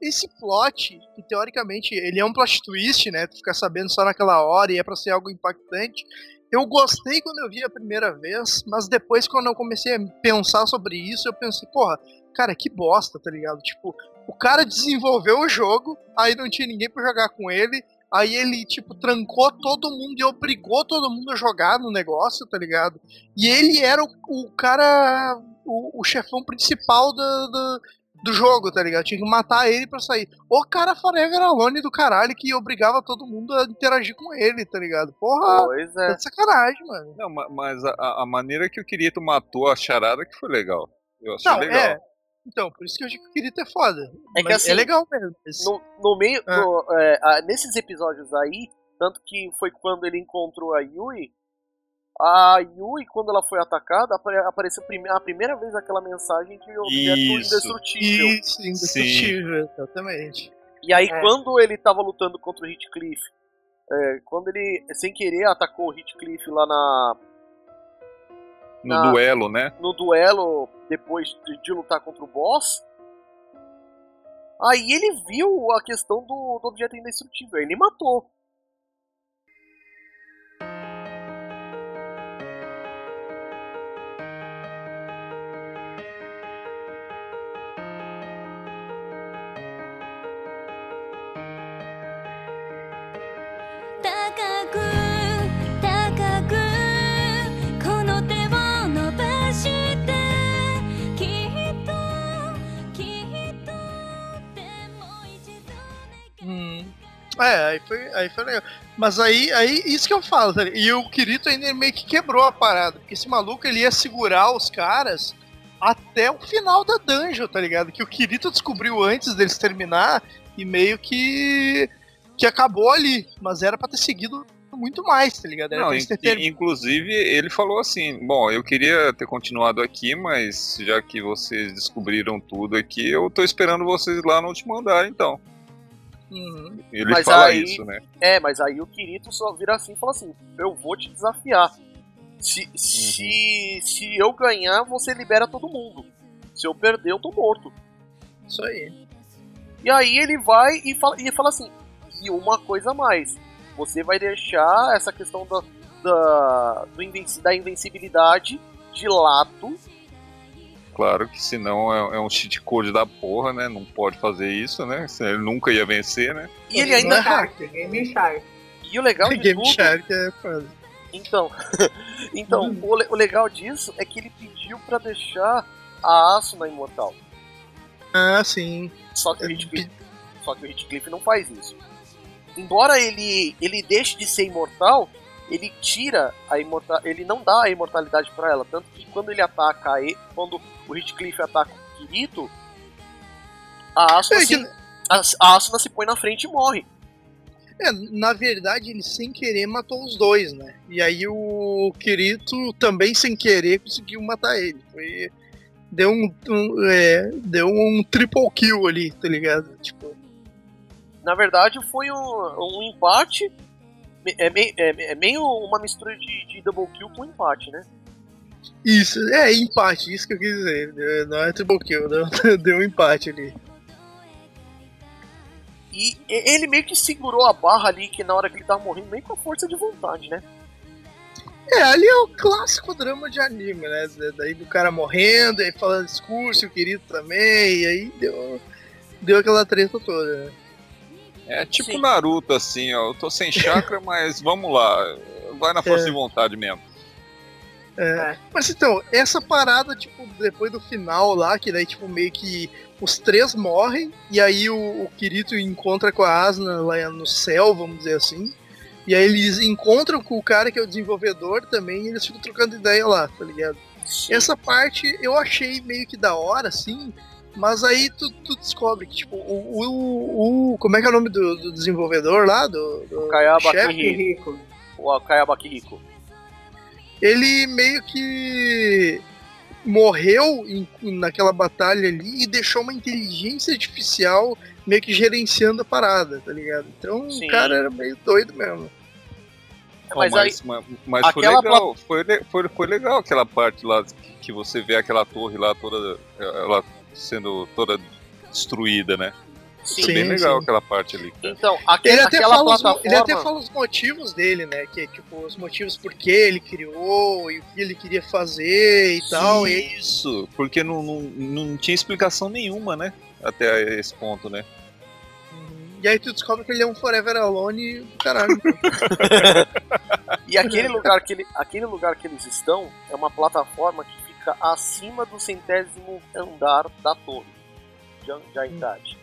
esse plot, que teoricamente ele é um plot twist, né? Tu ficar sabendo só naquela hora e é pra ser algo impactante. Eu gostei quando eu vi a primeira vez, mas depois quando eu comecei a pensar sobre isso, eu pensei, porra, cara, que bosta, tá ligado? Tipo, o cara desenvolveu o jogo, aí não tinha ninguém pra jogar com ele, aí ele, tipo, trancou todo mundo e obrigou todo mundo a jogar no negócio, tá ligado? E ele era o, o cara, o, o chefão principal do, do jogo, tá ligado? Tinha que matar ele pra sair. O cara Forever Alone do caralho que obrigava todo mundo a interagir com ele, tá ligado? Porra, Pois é é. de sacanagem, mano. Não, ma- mas a, a maneira que o Kirito matou a charada que foi legal. Eu achei Não, legal. é. Então, por isso que eu digo que o Kirito é foda. É que Mas assim, é legal mesmo. mas- No, no meio. Ah. no- é, nesses episódios aí, tanto que foi quando ele encontrou a Yui. A Yui, quando ela foi atacada, apare- apareceu a primeira vez aquela mensagem de objeto Isso. indestrutível. Isso, indestrutível, exatamente. E aí, É. quando ele tava lutando contra o Heathcliff, é, quando ele, sem querer, atacou o Heathcliff lá na, No na- duelo, né? no duelo, depois de, de lutar contra o boss, aí ele viu a questão do, do objeto indestrutível, ele matou. É, aí foi, aí foi legal. Mas aí, aí, isso que eu falo, tá ligado? E o Kirito ainda meio que quebrou a parada. Porque esse maluco ele ia segurar os caras até o final da dungeon, tá ligado? Que o Kirito descobriu antes deles terminar e meio que. que acabou ali. Mas era pra ter seguido muito mais, tá ligado? Era Não, in- in- inclusive ele falou assim: Bom, eu queria ter continuado aqui, mas já que vocês descobriram tudo aqui, eu tô esperando vocês lá no último andar, então. Uhum. Ele Mas fala aí- isso, né? É, mas aí o Kirito só vira assim e fala assim: Eu vou te desafiar. Se, se, se eu ganhar, você libera todo mundo. Se eu perder, eu tô morto. Isso aí. E aí ele vai e fala, e fala assim: E uma coisa a mais. Você vai deixar essa questão da, da, do invenci- da invencibilidade de lado. Claro que senão é, é um cheat code da porra, né? Não pode fazer isso, né? Senão ele nunca ia vencer, né? E ele Não ainda. é Shark, Game Shark. E o legal de Game tudo. Shark é foda. Então, <laughs> então Hum. o, le- o legal disso é que ele pediu pra deixar a Asuna imortal. Ah, sim. Só que o Heathcliff, só que o Heathcliff não faz isso. Embora ele, ele deixe de ser imortal, ele tira a imortal, ele não dá a imortalidade pra ela, tanto que quando ele ataca ele, quando o Heathcliff ataca o Kirito, a Asuna, É que- se, a, a Asuna se põe na frente e morre. É, na verdade, ele sem querer matou os dois, né? E aí o Kirito também sem querer conseguiu matar ele. Foi. Deu um. um- é, deu um triple kill ali, tá ligado? Tipo. Na verdade, foi um, um empate. É meio, é, é meio uma mistura de, de double kill com empate, né? Isso, é empate, isso que eu quis dizer. Deu- Não é triple kill, deu, <laughs> deu um empate ali. E ele meio que segurou a barra ali, que na hora que ele tava morrendo, meio com a força de vontade, né? É, ali é o clássico drama de anime, né? Da- Daí do cara morrendo, aí falando discurso, o Kirito também, e aí deu, deu aquela treta toda, né? É tipo Sim. Naruto, assim, ó. Eu tô sem chakra, <laughs> mas vamos lá. Vai na força É. de vontade mesmo. É. Mas então, essa parada, tipo, depois do final lá, que daí, tipo, meio que os três morrem, e aí o, o Kirito encontra com a Asuna lá no céu, vamos dizer assim. E aí eles encontram com o cara que é o desenvolvedor também, e eles ficam trocando ideia lá, tá ligado? Essa parte eu achei meio que da hora, assim, mas aí tu, tu descobre que, tipo, o, o, o- Como é que é o nome do, do desenvolvedor lá? Do, do Kayaba rico. O Kayaba Kiriko. Ele meio que morreu em- naquela batalha ali e deixou uma inteligência artificial meio que gerenciando a parada, tá ligado? Então Sim. o cara era meio doido mesmo. Ó, Mas mas mas, mas foi legal. Foi, foi, foi legal aquela parte lá que, que você vê aquela torre lá toda. Ela sendo toda destruída, né? Sim. Foi bem Sim, legal sim. aquela parte ali. cara. Então, aquele, Ele até, aquela fala os, plataforma. ele até fala os motivos dele, né? Que tipo, os motivos por que ele criou e o que ele queria fazer e tal. E aí, Isso, porque não, não, não tinha explicação nenhuma, né? Até esse ponto, né? e aí tu descobre que ele é um Forever Alone caralho. <laughs> E aquele lugar, que ele, aquele lugar que eles estão é uma plataforma que fica acima do centésimo andar da torre de de Aitade.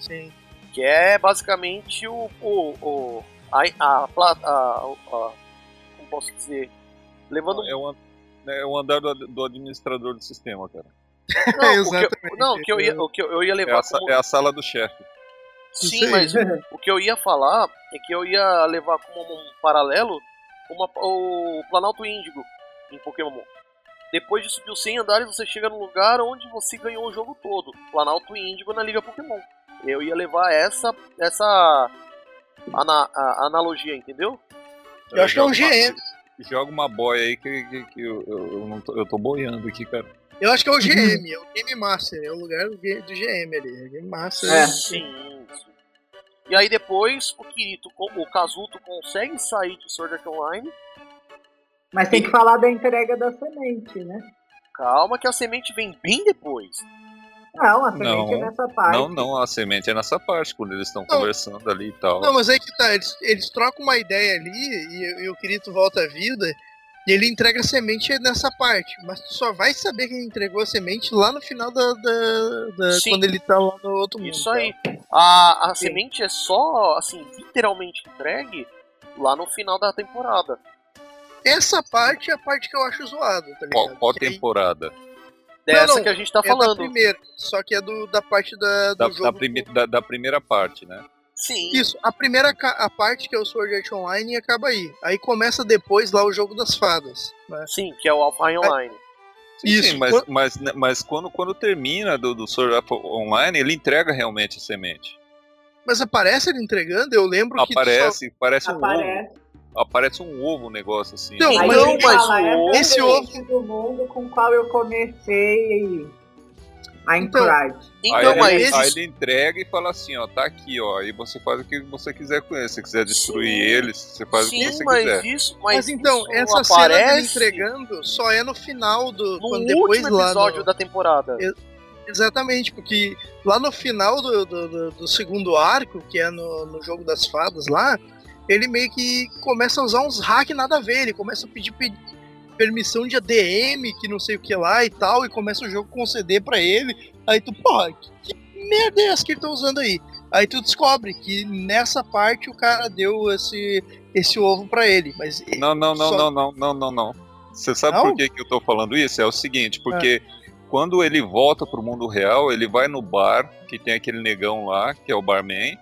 Sim. Que é basicamente o. o, o a, a, a, a- Como posso dizer? Levando. É o, é o andar do, do administrador do sistema, cara. Não, o que eu, <laughs> não, o que eu ia, o que eu, ia É levar a, sa- como. é a sala do chefe. Sim, aí. mas <laughs> o que eu ia falar é que eu ia levar como um paralelo uma, o Planalto Índigo em Pokémon. Depois de subir os 100 andares, você chega no lugar onde você ganhou o jogo todo. Planalto Índigo na Liga Pokémon. Eu ia levar essa essa ana- a- analogia, entendeu? Eu acho que é um GM. Joga uma boia aí que, que, que eu, eu, eu não tô, eu tô boiando aqui, cara. Eu acho que é o GM, é o Game Master, é o lugar do, GM ali. É Game Master. É. Sim, sim. E aí depois o Kirito, o Kazuto consegue sair de Sword Art Online. Mas tem que falar da entrega da semente, né? Calma que a semente vem bem depois. Não, a semente Não, é nessa parte. Não, não, a semente é nessa parte, quando eles estão conversando ali e tal. Não, mas aí que tá, eles, eles trocam uma ideia ali e, e o Kirito volta à vida e ele entrega a semente nessa parte. Mas tu só vai saber que ele entregou a semente lá no final da. da- da- quando ele tá lá no outro mundo. Isso aí. A, a Sim. semente é só, assim, literalmente entregue lá no final da temporada. Essa parte é a parte que eu acho zoado, tá ligado? Qual, qual Que aí- temporada? Dessa não, que a gente tá é falando. primeira, só que é do, da parte da, do Da, jogo. da, prime- da- da primeira parte, né? Sim. Isso, a primeira a parte que é o Sword Art Online acaba aí. Aí começa depois lá o jogo das fadas. Né? Sim, que é o Alpha Online. Sim, Isso, sim, mas, quan- mas, mas quando, quando termina do, do Sword Art Online, ele entrega realmente a semente. Mas aparece ele entregando, eu lembro que. tu só- Aparece, parece um ovo. Aparece. Aparece um ovo o negócio assim. Não, Aí mas ele ele fala, fala, o- é a esse semente do mundo com o qual eu comecei a Então, Encourage. Então, aí, ele, mas. aí ele entrega e fala assim, ó, tá aqui, ó. Aí você faz o que você quiser com ele. Se você quiser destruir Sim. eles, você faz o que Sim, você mas quiser. isso. Mas, Mas, então, isso essa cena dele aparece entregando só é no final do. no quando depois último lá. episódio no- da temporada. Exatamente, porque lá no final do, do, do- do segundo arco, que é no, no jogo das fadas lá, ele meio que começa a usar uns hacks nada a ver, ele começa a pedir pe- permissão de ADM, que não sei o que lá e tal, e começa o jogo conceder pra ele. Aí tu, porra, que, que merda é essa que ele tá usando aí? Aí tu descobre que nessa parte o cara deu esse, esse ovo pra ele, mas Não, não, não, Só- não, não, não, não, não. Você sabe Não? por que, que eu tô falando isso? É o seguinte, porque quando ele volta pro mundo real, ele vai no bar, que tem aquele negão lá, que é o barman,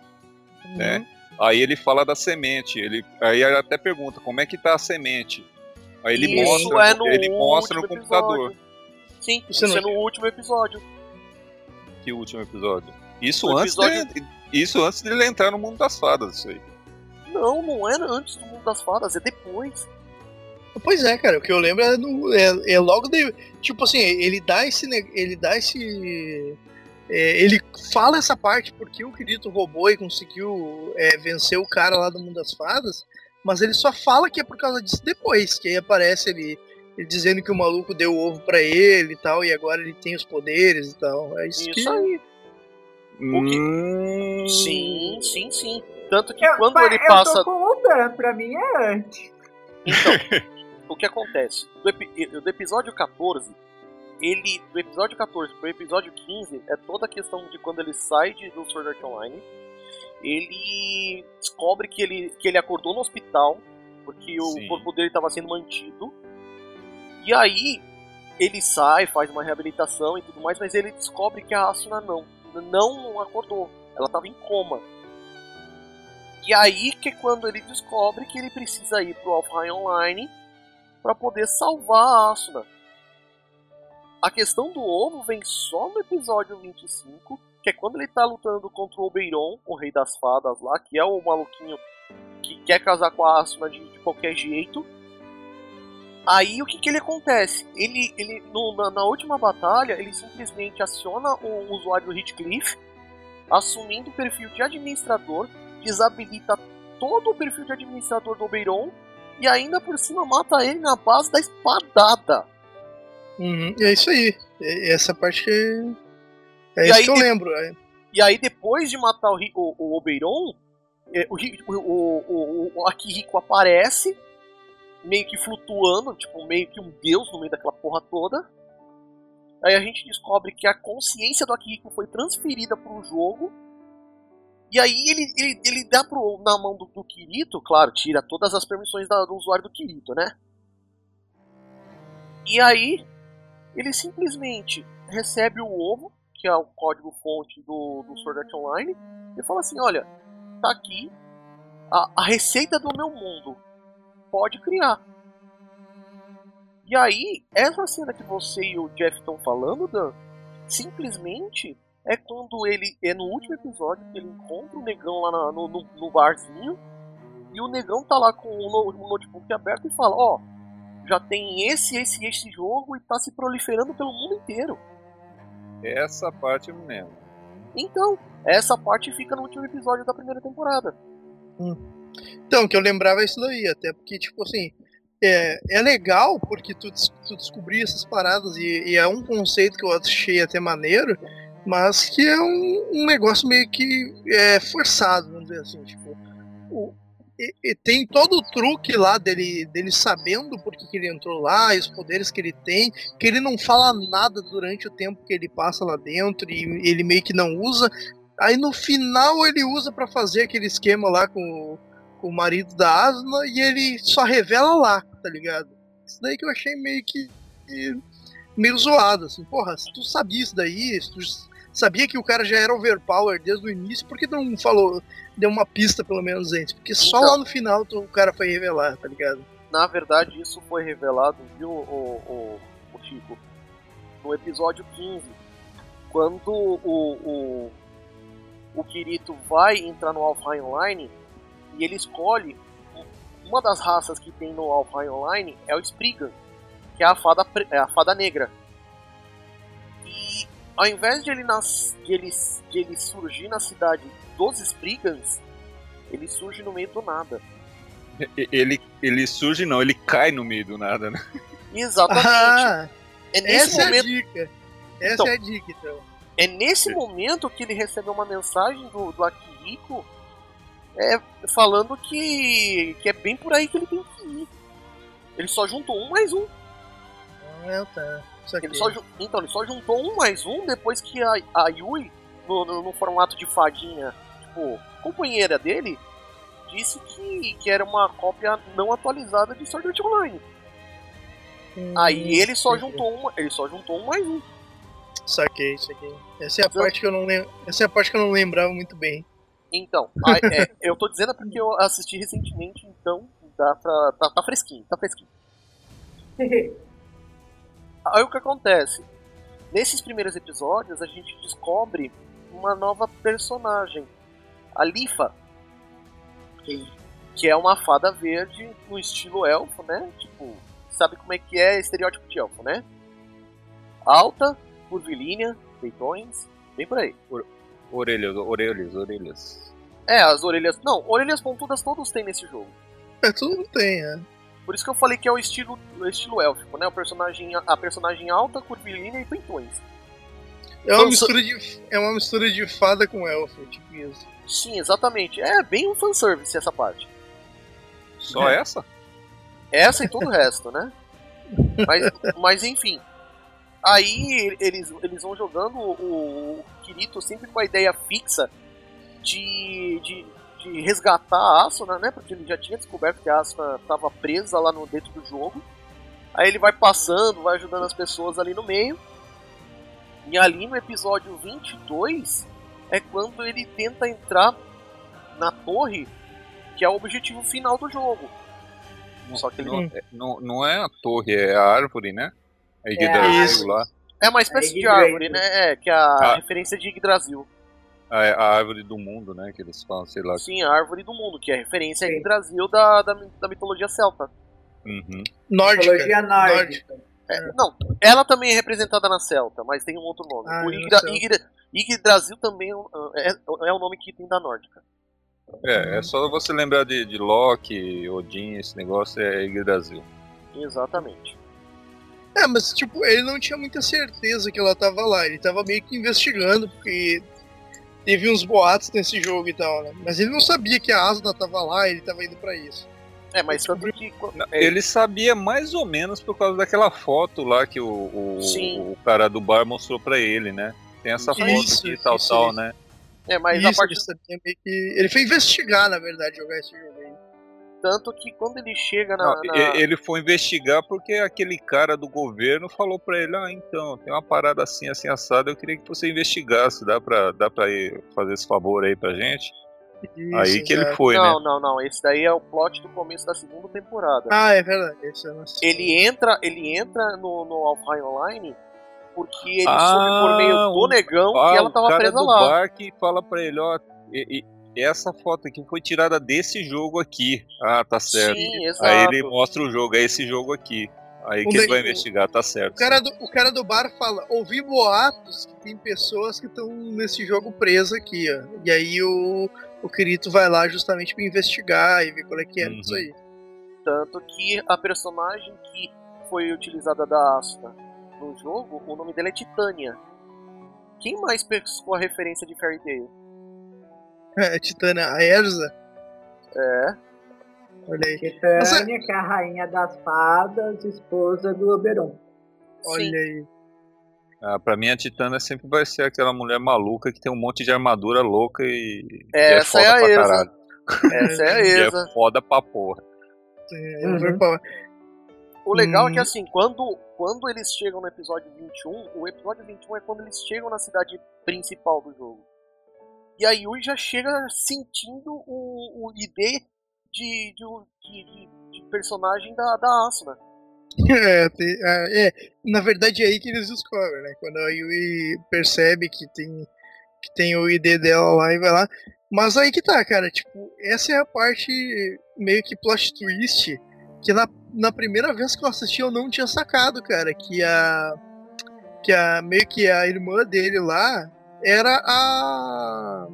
né? Aí ele fala da semente. Ele, aí ele até pergunta como é que tá a semente. Aí ele Isso mostra, é no ele mostra no computador. episódio. Sim, Isso isso, é no último episódio. Que último episódio? Isso O antes, episódio- dele, isso antes dele entrar no mundo das fadas, isso aí. Não, não era antes do Mundo das Fadas, é depois. Pois é, cara, o que eu lembro é, no- é- é logo de. Tipo assim, ele dá esse. Ele dá esse. É, ele fala essa parte porque o Kirito roubou e conseguiu é, vencer o cara lá do Mundo das Fadas, mas ele só fala que é por causa disso depois, que aí aparece ele, ele dizendo que o maluco deu o ovo pra ele e tal, e agora ele tem os poderes e tal. É isso, Isso que. aí. O que- Hum, Sim, sim, sim. Tanto que Eu, quando pa- ele eu passa. tô com o Dan, pra mim é antes. Então, <laughs> o que acontece? Do, epi- do episódio 14, ele. Do episódio 14 pro episódio 15 é toda a questão de quando ele sai de, do Sword Art Online. Ele descobre que ele, que ele acordou no hospital, porque o Sim. corpo dele estava sendo mantido. E aí ele sai, faz uma reabilitação e tudo mais, mas ele descobre que a Asuna não. Não acordou. Ela estava em coma. E aí que é quando ele descobre que ele precisa ir pro Alfheim Online para poder salvar a Asuna. A questão do ovo vem só no episódio 25, que é quando ele tá lutando contra o Obeiron, o rei das fadas lá, que é o maluquinho que quer casar com a Asuna de, de qualquer jeito. Aí o que, que ele acontece? Ele, ele no- na, na última batalha, ele simplesmente aciona o usuário Heathcliff, assumindo o perfil de administrador, desabilita todo o perfil de administrador do Oberon e ainda por cima mata ele na base da espadada. Uhum, é isso aí. É, essa parte que. É E isso aí que eu tem- lembro. é. E aí depois de matar o, o, o Oberon, é, o, o, o, o, o Akihiko aparece, meio que flutuando, tipo, meio que um deus no meio daquela porra toda. Aí a gente descobre que a consciência do Akihiko foi transferida pro jogo. E aí ele, ele, ele dá pro, na mão do, do Kirito, claro, tira todas as permissões da- do usuário do Kirito, né? E aí ele simplesmente recebe o ovo, que é o código fonte do, do Sword Art Online, e fala assim, olha, tá aqui a, a receita do meu mundo. Pode criar. E aí, essa cena que você e o Jeff estão falando, Dan, simplesmente é quando ele é no último episódio que ele encontra o negão lá na- no, no, no barzinho e o negão tá lá com o, no- o notebook aberto e fala, ó, já tem esse, esse, esse jogo e tá se proliferando pelo mundo inteiro. Essa parte eu me lembro. Então, essa parte fica no último episódio da primeira temporada. Então, que eu lembrava isso daí, até porque, tipo assim, é, é legal porque tu, tu descobrir essas paradas e, e é um conceito que eu achei até maneiro, mas que é um, um negócio meio que é, forçado, vamos dizer assim, tipo, o- e- e tem todo o truque lá dele, dele sabendo por que, que ele entrou lá e os poderes que ele tem, que ele não fala nada durante o tempo que ele passa lá dentro e ele meio que não usa. Aí no final ele usa pra fazer aquele esquema lá com, o- com o marido da Asuna e ele só revela lá, tá ligado? Isso daí que eu achei meio que- meio zoado, assim. Porra, se tu sabia isso daí, se tu sabia que o cara já era overpower desde o início, por que tu não falou, deu uma pista pelo menos antes? Porque só Então. lá no final o cara foi revelar, tá ligado? Na verdade, isso foi revelado, viu, o, o, o Chico? No episódio 15. Quando o, o, o Kirito vai entrar no Alfheim Online e ele escolhe uma das raças que tem no Alfheim Online é o Spriggan, que é a fada, é a fada negra. Ao invés de ele, nas, de ele, de ele surgir na cidade dos Spriggans, ele surge no meio do nada. Ele, ele surge, não, ele cai no meio do nada, né? Exatamente. Ah, é nesse essa é a momento, dica. Essa Então. é a dica, então. é nesse momento que ele recebe uma mensagem do, do Akihiko é, falando que, que é bem por aí que ele tem que ir. Ele só juntou um mais um. Ah, tá. Ele só, então, ele só juntou um mais um depois que a, a Yui, no, no, no formato de fadinha, tipo, companheira dele, disse que, que era uma cópia não atualizada de Sword Art Online. Hum, Aí ele só entendi. juntou uma, ele só juntou um mais um. Saquei, saquei. Essa é a Então- parte que eu não lembro. Essa é a parte que eu não lembrava muito bem. Então, aí, <laughs> é, eu tô dizendo porque eu assisti recentemente, então dá pra. tá, tá fresquinho, tá fresquinho. <laughs> Aí o que acontece? Nesses primeiros episódios a gente descobre uma nova personagem, a Lifa, que é uma fada verde no estilo elfo, né? Tipo, sabe como é que é estereótipo de elfo, né? Alta, curvilínea, peitões, bem por aí. Orelhas, orelhas, orelhas. É, as orelhas. Não, orelhas pontudas todos têm nesse jogo. É, tudo tem, é. Por isso que eu falei que é o estilo, o estilo élfico, né? O personagem, a personagem alta, curvilínea e peitões. É uma, Fansa- mistura de, é uma mistura de fada com elfo, tipo isso. Sim, exatamente. É bem um fanservice essa parte. Só É. essa? Essa e todo o resto, né? Mas, mas enfim. Aí eles, eles vão jogando o, o Kirito sempre com a ideia fixa de, de, de resgatar a Asuna, né? Porque ele já tinha descoberto que a Asuna estava presa lá no dentro do jogo. Aí ele vai passando, vai ajudando as pessoas ali no meio. E ali no episódio 22 é quando ele tenta entrar na torre, que é o objetivo final do jogo. Só que ele Não, é, não, não é a torre, é a árvore, né? É É, isso. Yggdrasil lá. É uma espécie É de árvore, né? É, que é a Ah. referência de Yggdrasil. A, a árvore do mundo, né? Que eles falam, sei lá. Sim, a árvore do mundo, que é referência a Sim. Yggdrasil da, da, da mitologia celta. Uhum. Nórdica. Mitologia nórdica. É, não, ela também é representada na Celta, mas tem um outro nome. Ah, o é Yggdrasil também é, um- é, é o nome que tem da nórdica. É, é só você lembrar de, de Loki, Odin, esse negócio é Yggdrasil. Exatamente. É, mas tipo, ele não tinha muita certeza que ela tava lá. Ele tava meio que investigando, porque teve uns boatos nesse jogo e tal, né? Mas ele não sabia que a Asuna tava lá, ele tava indo pra isso. É, mas tanto que. Não, é, Ele sabia mais ou menos por causa daquela foto lá que o, o, o cara do bar mostrou pra ele, né? Tem essa Isso, foto aqui e tal, isso, tal, isso. né? é, mas isso, a partir ele que. Ele foi investigar, na verdade, jogar esse jogo aí. Tanto que quando ele chega na. Não, na- Ele foi investigar porque aquele cara do governo falou pra ele, ah, então, tem uma parada assim, assim, assada, eu queria que você investigasse, dá pra, dá pra ir fazer esse favor aí pra gente? aí Isso, que ele exato. foi, não, né? não, não. Esse daí é o plot do começo da segunda temporada. Ah, é verdade. Esse não sei. Ele entra, ele entra no, no Alfheim Online porque ele Ah, soube por meio do o- negão Ah, que ela o tava cara presa do lá. bar que fala pra ele, ó, e- e- essa foto aqui foi tirada desse jogo aqui. Ah, tá certo. Sim, exato. Aí ele mostra o jogo, é esse jogo aqui. Aí O que ele ne- vai investigar, tá certo. O cara, do, o cara do bar fala: ouvi boatos que tem pessoas que estão nesse jogo preso aqui, ó. E aí o, o Kirito vai lá justamente pra investigar e ver qual é que é Uhum. isso aí. Tanto que a personagem que foi utilizada da Asuna no jogo, o nome dela é Titânia. Quem mais pescou a referência de Fairy Tail? É, <laughs> Titânia, a Erza, É, olha aí. Titânia, que é a rainha das fadas, esposa do Oberon. Olha sim. aí. Ah, pra mim a Titana sempre vai ser aquela mulher maluca que tem um monte de armadura louca e, e Essa é é foda a pra caralho. Essa é a <laughs> E Eza. é foda pra porra. É, Uhum. O legal é que Hum. assim, quando, quando eles chegam no episódio 21, o episódio 21 é quando eles chegam na cidade principal do jogo. E a Yui já chega sentindo o, o ID de, de, de, de- personagem da, da Asuna. <laughs> É, tem- é, é, na verdade é aí que eles descobrem, né? Quando a Yui percebe que tem, que tem o ID dela lá e vai lá. Mas aí que tá, cara, tipo, essa é a parte meio que plot twist que na, na primeira vez que eu assisti eu não tinha sacado, cara, que a que a meio que a irmã dele lá era a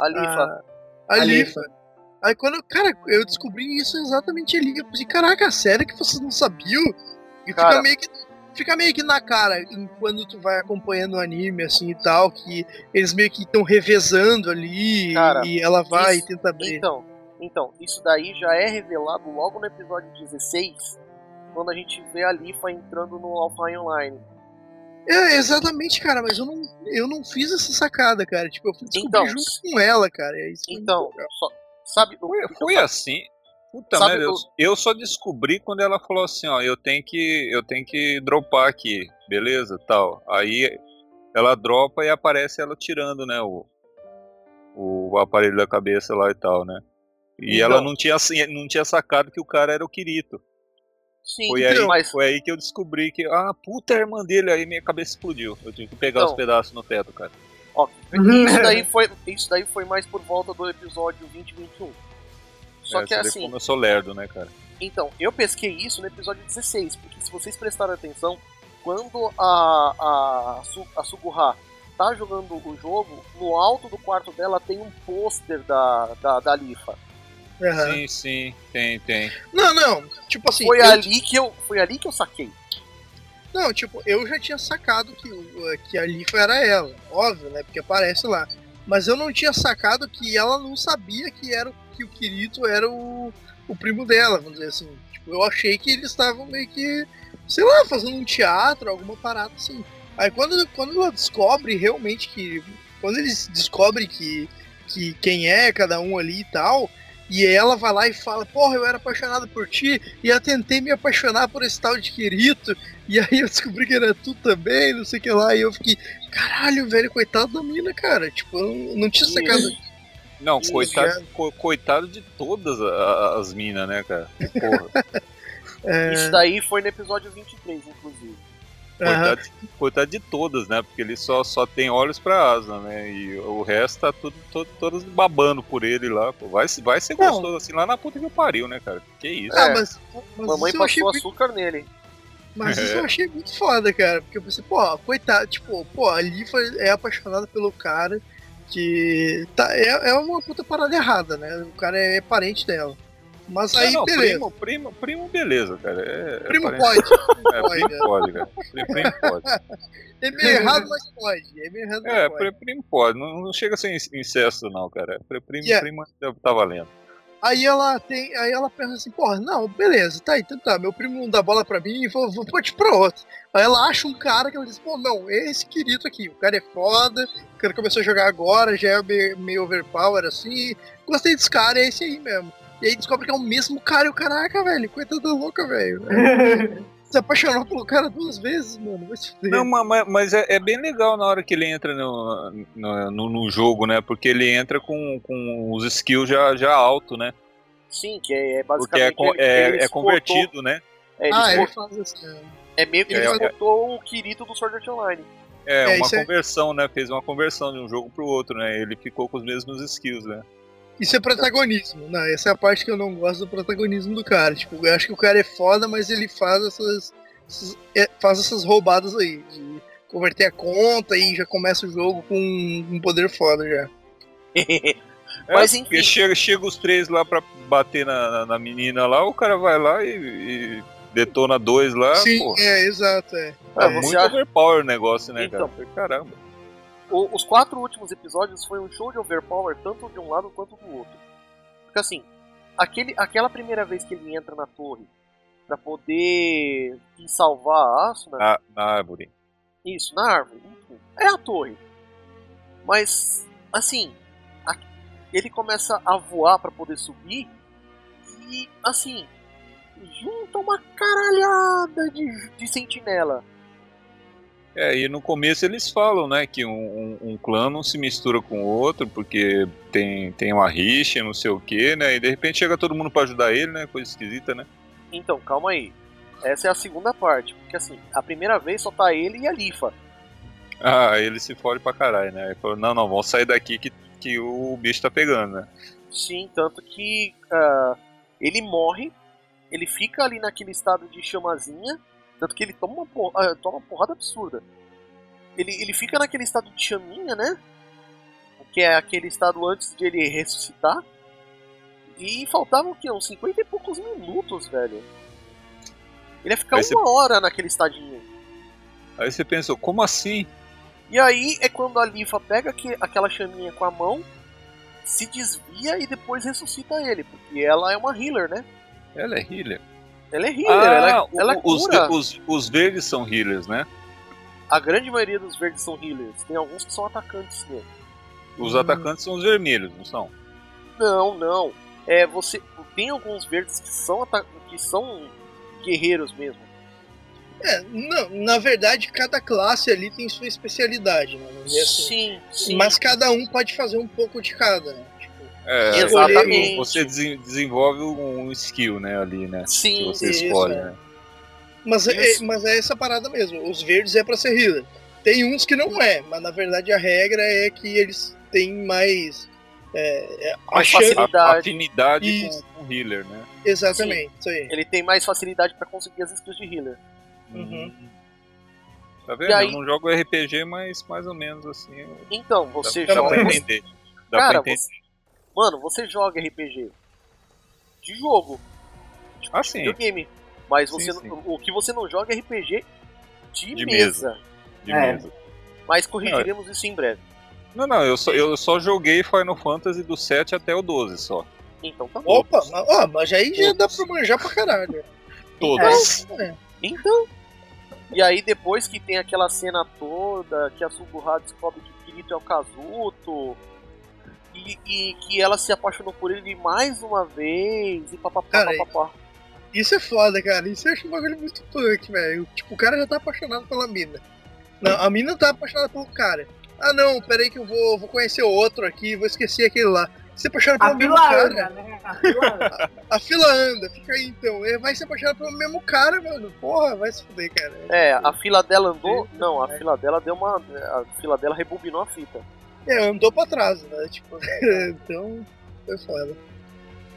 A Lifa. a, a A Lifa. Aí quando, cara, eu descobri isso exatamente ali. Eu pensei, caraca, sério que vocês não sabiam? E Cara. fica meio que. Fica meio que na cara quando tu vai acompanhando o anime, assim e tal, que eles meio que estão revezando ali Cara, e ela vai isso- e tenta abrir. Então, então, isso daí já é revelado logo no episódio 16, quando a gente vê a Lifa entrando no Alpha Online. É, exatamente, cara, mas eu não, eu não fiz essa sacada, cara. Tipo, eu fui descobrir Então, junto com ela, cara. É Então, só, sabe, Foi, foi assim. Puta Sabe merda, eu, o- eu só descobri quando ela falou assim, ó, eu tenho que eu tenho que dropar aqui, beleza, tal. Aí ela dropa e aparece ela tirando, né, o o aparelho da cabeça lá e tal, né? E Então. ela não tinha assim, não tinha sacado que o cara era o Kirito. Sim, Foi aí, mas foi aí que eu descobri que ah, puta a irmã dele, aí minha cabeça explodiu. Eu tive que pegar Então. os pedaços no teto, cara. Ó, <laughs> isso daí foi, isso daí foi mais por volta do episódio 20 e 21. Só É, que assim, como eu sou lerdo, né, cara? então, eu pesquei isso no episódio 16, porque se vocês prestarem atenção, quando a, a, a Suguha tá jogando o jogo, no alto do quarto dela tem um pôster da, da, da Lifa. Aham. Sim, sim, tem, tem. Não, não. Tipo assim. Foi eu- ali que eu, foi ali que eu saquei. Não, tipo, eu já tinha sacado que, o- que a Lifa era ela, óbvio, né? Porque aparece lá. Mas eu não tinha sacado que ela não sabia que era o- que o Kirito era o, o primo dela, vamos dizer assim. Tipo, eu achei que eles estavam meio que, sei lá, fazendo um teatro, alguma parada assim. Aí quando, quando ela descobre realmente que. Quando eles descobrem que, que quem é cada um ali e tal, e ela vai lá e fala, porra, eu era apaixonada por ti, e eu tentei me apaixonar por esse tal de Kirito, e aí eu descobri que era tu também, não sei o que lá, e eu fiquei, caralho, velho, coitado da mina, cara. Tipo, eu não tinha sacado. Não, coitado, co- coitado de todas as minas, né, cara? Porra. <laughs> É, Isso daí foi no episódio 23, inclusive. Coitado, coitado de todas, né? Porque ele só, só tem olhos pra asa, né? E o resto tá tudo, todo, todas babando por ele lá. Pô. Vai, vai ser Não. gostoso assim lá na puta que pariu, né, cara? Que isso? Ah, É. mas, mas Mamãe isso passou muito- açúcar nele. Mas isso É. eu achei muito foda, cara. Porque eu pensei, pô, coitado, tipo, pô, a Lifa é apaixonada pelo cara que. Tá, é, é uma puta parada errada, né? O cara é parente dela. Mas aí, Ah, não, beleza. primo, primo, primo, beleza, cara. É, é Primo parente- pode. <laughs> Primo É, pode, primo pode, cara. Primo, primo pode. <laughs> É meio errado, mas pode. É meio errado, mas É, pode. pri- primo pode. Não, não chega a ser in- incesto, não, cara. Pri- Primo, Yeah. primo tá valendo. Aí ela tem. Aí ela pensa assim, porra, não, beleza, tá, então tá, meu primo não dá bola pra mim, vou, vou partir pra outro. Aí ela acha um cara que ela diz, pô, não, esse querido aqui, o cara é foda, o cara começou a jogar agora, já é meio, meio overpower assim, gostei desse cara, é esse aí mesmo. E aí descobre que é o mesmo cara e o caraca, velho, coitada da louca, velho. <laughs> Se apaixonou pelo cara duas vezes, mano, vai se fuder. Não, ma- ma- mas é, é bem legal na hora que ele entra no, no, no- no jogo, né? Porque ele entra com, com os skills já, já alto, né? Sim, que é Porque é, basicamente. ele- é, ele é exportou- convertido, né? É, ele ah, ele faz assim. é meio que ele faz- exportou o Kirito do Sword Art Online. É, É, uma é- conversão, né? Fez uma conversão de um jogo pro outro, né? Ele ficou com os mesmos skills, né? Isso é protagonismo. Não, essa é a parte que eu não gosto do protagonismo do cara. Tipo, eu acho que o cara é foda, mas ele faz essas. essas- é, faz essas roubadas aí. De converter a conta e já começa o jogo com um poder foda já. <laughs> Mas, É, enfim. porque chega, chega os três lá pra bater na, na, na menina lá, o cara vai lá e, e detona dois lá, Sim, pô. é, exato, é. É você muito acha- overpower o negócio, né, Então. cara? Caramba. O- os quatro últimos episódios foi um show de overpower tanto de um lado quanto do outro. Porque assim, aquele, aquela primeira vez que ele entra na torre pra poder salvar a Asuna, Na, na árvore. isso, na árvore, enfim, é a torre. Mas, assim, a- ele começa a voar pra poder subir e, assim, junta uma caralhada de, de sentinela. É, e no começo eles falam, né, que um, um, um clã não se mistura com o outro porque tem, tem uma rixa, não sei o que, né, e de repente chega todo mundo pra ajudar ele, né, coisa esquisita, né. Então, calma aí. Essa é a segunda parte. Porque assim, a primeira vez só tá ele e a Lifa. Ah, ele se fode pra caralho, né, ele falou, não, não, vamos sair daqui que, que o bicho tá pegando, né. Sim, tanto que ah, ele morre, ele fica ali naquele estado de chamazinha, tanto que ele toma uma, por- ah, toma uma porrada absurda. Ele, ele fica naquele estado de chaminha, né? Que é aquele estado antes de ele ressuscitar. E faltavam o quê? Uns 50 e poucos minutos, velho. Ele ia ficar Aí uma você- hora naquele estadinho. Aí você pensou, como assim? E aí é quando a Lifa pega aque- aquela chaminha com a mão, se desvia e depois ressuscita ele, porque ela é uma healer, né? Ela é healer. Ela é healer, ela, o- ela os, cura. os, os verdes são healers, né? A grande maioria dos verdes são healers. Tem alguns que são atacantes mesmo. Os Hum. atacantes são os vermelhos, não são? Não, não. É, você tem alguns verdes que são que são guerreiros mesmo. É, não, na verdade, cada classe ali tem sua especialidade, né? Assim. Sim, sim. Mas cada um pode fazer um pouco de cada, né? É, Exatamente. Você desen- desenvolve um skill, né, ali, né? Que sim, você isso, escolhe, é. né? Mas é, mas é essa parada mesmo. Os verdes é pra ser healer. Tem uns que não é, mas na verdade a regra é que eles têm mais. É, é, Mais facilidade. Afinidade Isso. com, o healer, né? Exatamente, isso aí. ele tem mais facilidade pra conseguir as skills de healer. Uhum. Tá vendo? E aí- Eu não jogo RPG, mas mais ou menos assim. Então, você dá joga. pra entender. Dá Cara, pra entender. você... Mano, você joga RPG de jogo, Ah, sim. videogame. Mas Sim, você sim. não- o que você não joga é RPG de, De mesa. De É. mesa. Mas corrigiremos isso em breve. Não, não, eu só, eu só joguei Final Fantasy do 7 até o 12 só. Então tá bom. Opa, mas, ó, mas aí já dá pra manjar pra caralho. <laughs> Todos. É. Então. E aí depois que tem aquela cena toda, que a Suburra descobre que o Kirito é o Kazuto. E, e que ela se apaixonou por ele mais uma vez. E papapá, Cara, papapá. Isso é foda, cara. Isso eu acho um bagulho muito punk, velho. Tipo, o cara já tá apaixonado pela mina. Não, a mina tá apaixonada pelo cara. Ah não, peraí que eu vou, vou conhecer outro aqui, vou esquecer aquele lá. se apaixona pelo A mesmo fila cara. anda, né? A fila anda. <laughs> A fila anda, fica aí então. Ele vai se apaixonar pelo mesmo cara, mano. Porra, vai se fuder, cara. É, a fila dela andou. Não, a é. fila dela deu uma. A fila dela rebobinou a fita. É, andou pra trás, né? Tipo, <laughs> então. Foi foda.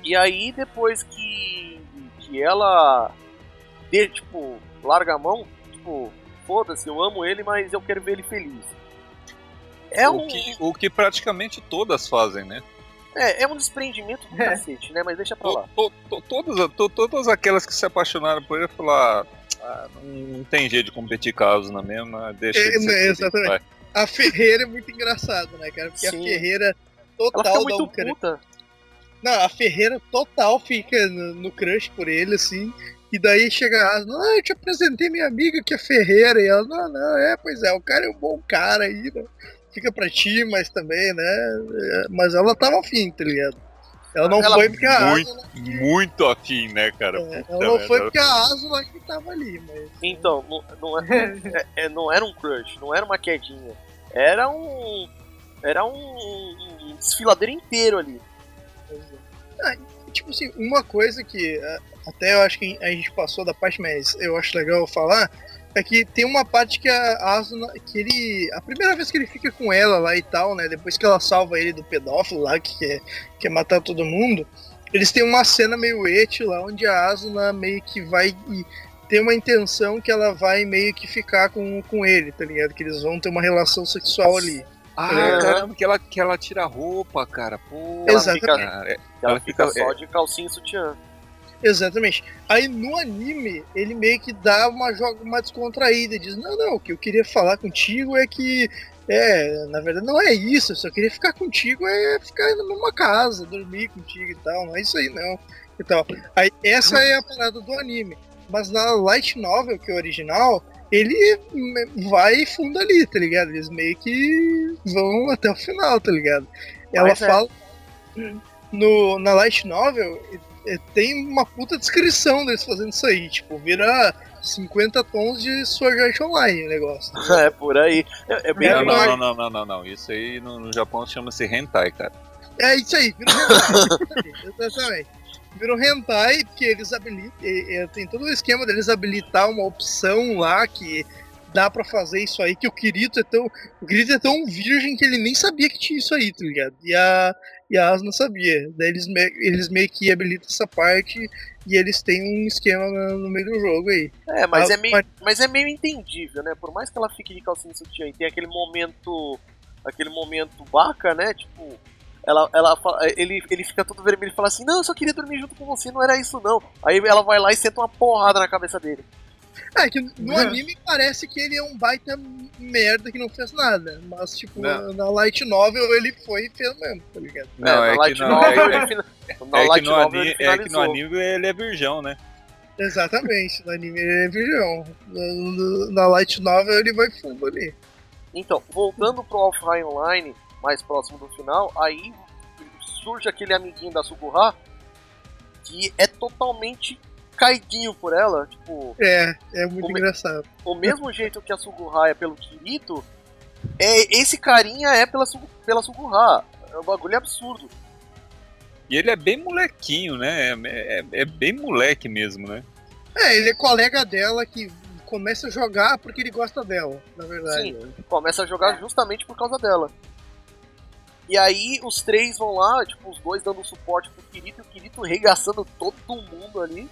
E aí, depois que, que ela, de, tipo, larga a mão, tipo, foda-se, eu amo ele, mas eu quero ver ele feliz. É um, o, que, o que praticamente todas fazem, né? é, é um desprendimento do É. cacete, né? Mas deixa pra lá. To- to- to- todas, to- todas aquelas que se apaixonaram por ele falaram, ah, não, não tem jeito de competir casos na mesma, deixa É, de ser né, feliz, exatamente. vai. A Ferreira é muito engraçada, né, cara? Porque Sim. a Ferreira Ela total um crush. puta. Não, a Ferreira total fica no, no crush por ele, assim. E daí chega a Asna, ah, eu te apresentei minha amiga que é Ferreira. E ela, não, não, é, pois é, o cara é um bom cara aí, né? Fica pra ti, mas também, né? É, mas ela tava afim, tá ligado? Ela não Ela- foi porque a Muito, muito afim, né, cara? É, Puta ela não foi porque a Asna que tava ali, mas. Então, não, não, é, <laughs> é- é- não era um crush, não era uma quedinha. Era um. Era um, um desfiladeiro inteiro ali. Ah, tipo assim, uma coisa que ah, até eu acho que a gente passou da parte, mas eu acho legal falar, é que tem uma parte que a Asuna, que ele. A primeira vez que ele fica com ela lá e tal, né? Depois que ela salva ele do pedófilo lá, que quer, quer matar todo mundo, eles têm uma cena meio et lá, onde a Asuna meio que vai e tem uma intenção que ela vai meio que ficar com, com ele, tá ligado? Que eles vão ter uma relação sexual ali. Ah, Aham. caramba, que ela, que ela tira a roupa, cara. Pô, Ela Exatamente. fica, cara, é- ela Ela fica fica- só de calcinha e sutiã. Exatamente. Aí no anime, ele meio que dá uma, joga uma descontraída, diz, não, não, o que eu queria falar contigo é que, é, na verdade não é isso, eu só queria ficar contigo, é ficar na mesma casa, dormir contigo e tal, não é isso aí não. E tal. Aí essa é a parada do anime. Mas na light novel, que é o original, ele vai funda ali, tá ligado? Eles meio que vão até o final, tá ligado? Ela Mas é. fala. No, na light novel, é, tem uma puta descrição deles fazendo isso aí. Tipo, vira 50 tons de Sword Art Online o negócio. <laughs> É, por aí. É, é bem Não, não, não, não, não, não, não. Isso aí no, no Japão chama-se hentai, cara. É isso aí, vira hentai. <laughs> Exatamente. Vira um hentai, porque eles habilitam. tem todo o esquema deles habilitar uma opção lá que dá pra fazer isso aí, que o Kirito é tão. O Kirito é tão virgem que ele nem sabia que tinha isso aí, tá ligado? E a, e a Asuna sabia. Daí eles, me- eles meio que habilitam essa parte e eles têm um esquema no, no meio do jogo aí. É, mas Ah, é, meio, mas é meio entendível, né? Por mais que ela fique de calcinha e sutiã e tem aquele momento. aquele momento baca, né? Tipo. Ela, ela fala- ele, ele fica todo vermelho e fala assim, não, eu só queria dormir junto com você, não era isso não. Aí ela vai lá e senta uma porrada na cabeça dele. É, que no Uhum. anime parece que ele é um baita merda que não fez nada. Mas, tipo, Não. na light novel ele foi e fez mesmo, tá ligado? Não, na é, que Light não. Novel É, ele fina- na é que Light no Novel ani- ele é que no anime ele é virgão, né? Exatamente, no anime ele é virgão. No- Na light novel ele vai fundo ali. Então, voltando pro Offline Online, mais próximo do final, aí surge aquele amiguinho da Suguha que é totalmente caidinho por ela. Tipo, É, é muito é- engraçado. o mesmo jeito que a Suguha é pelo Kirito, é, esse carinha é pela, pela Suguha. É um bagulho absurdo. E ele é bem molequinho, né? É, é- é bem moleque mesmo, né? É, ele é colega dela que começa a jogar porque ele gosta dela, na verdade. Sim. Começa a jogar justamente por causa dela. E aí os três vão lá, tipo, os dois dando suporte pro Kirito e o Kirito regaçando todo mundo ali.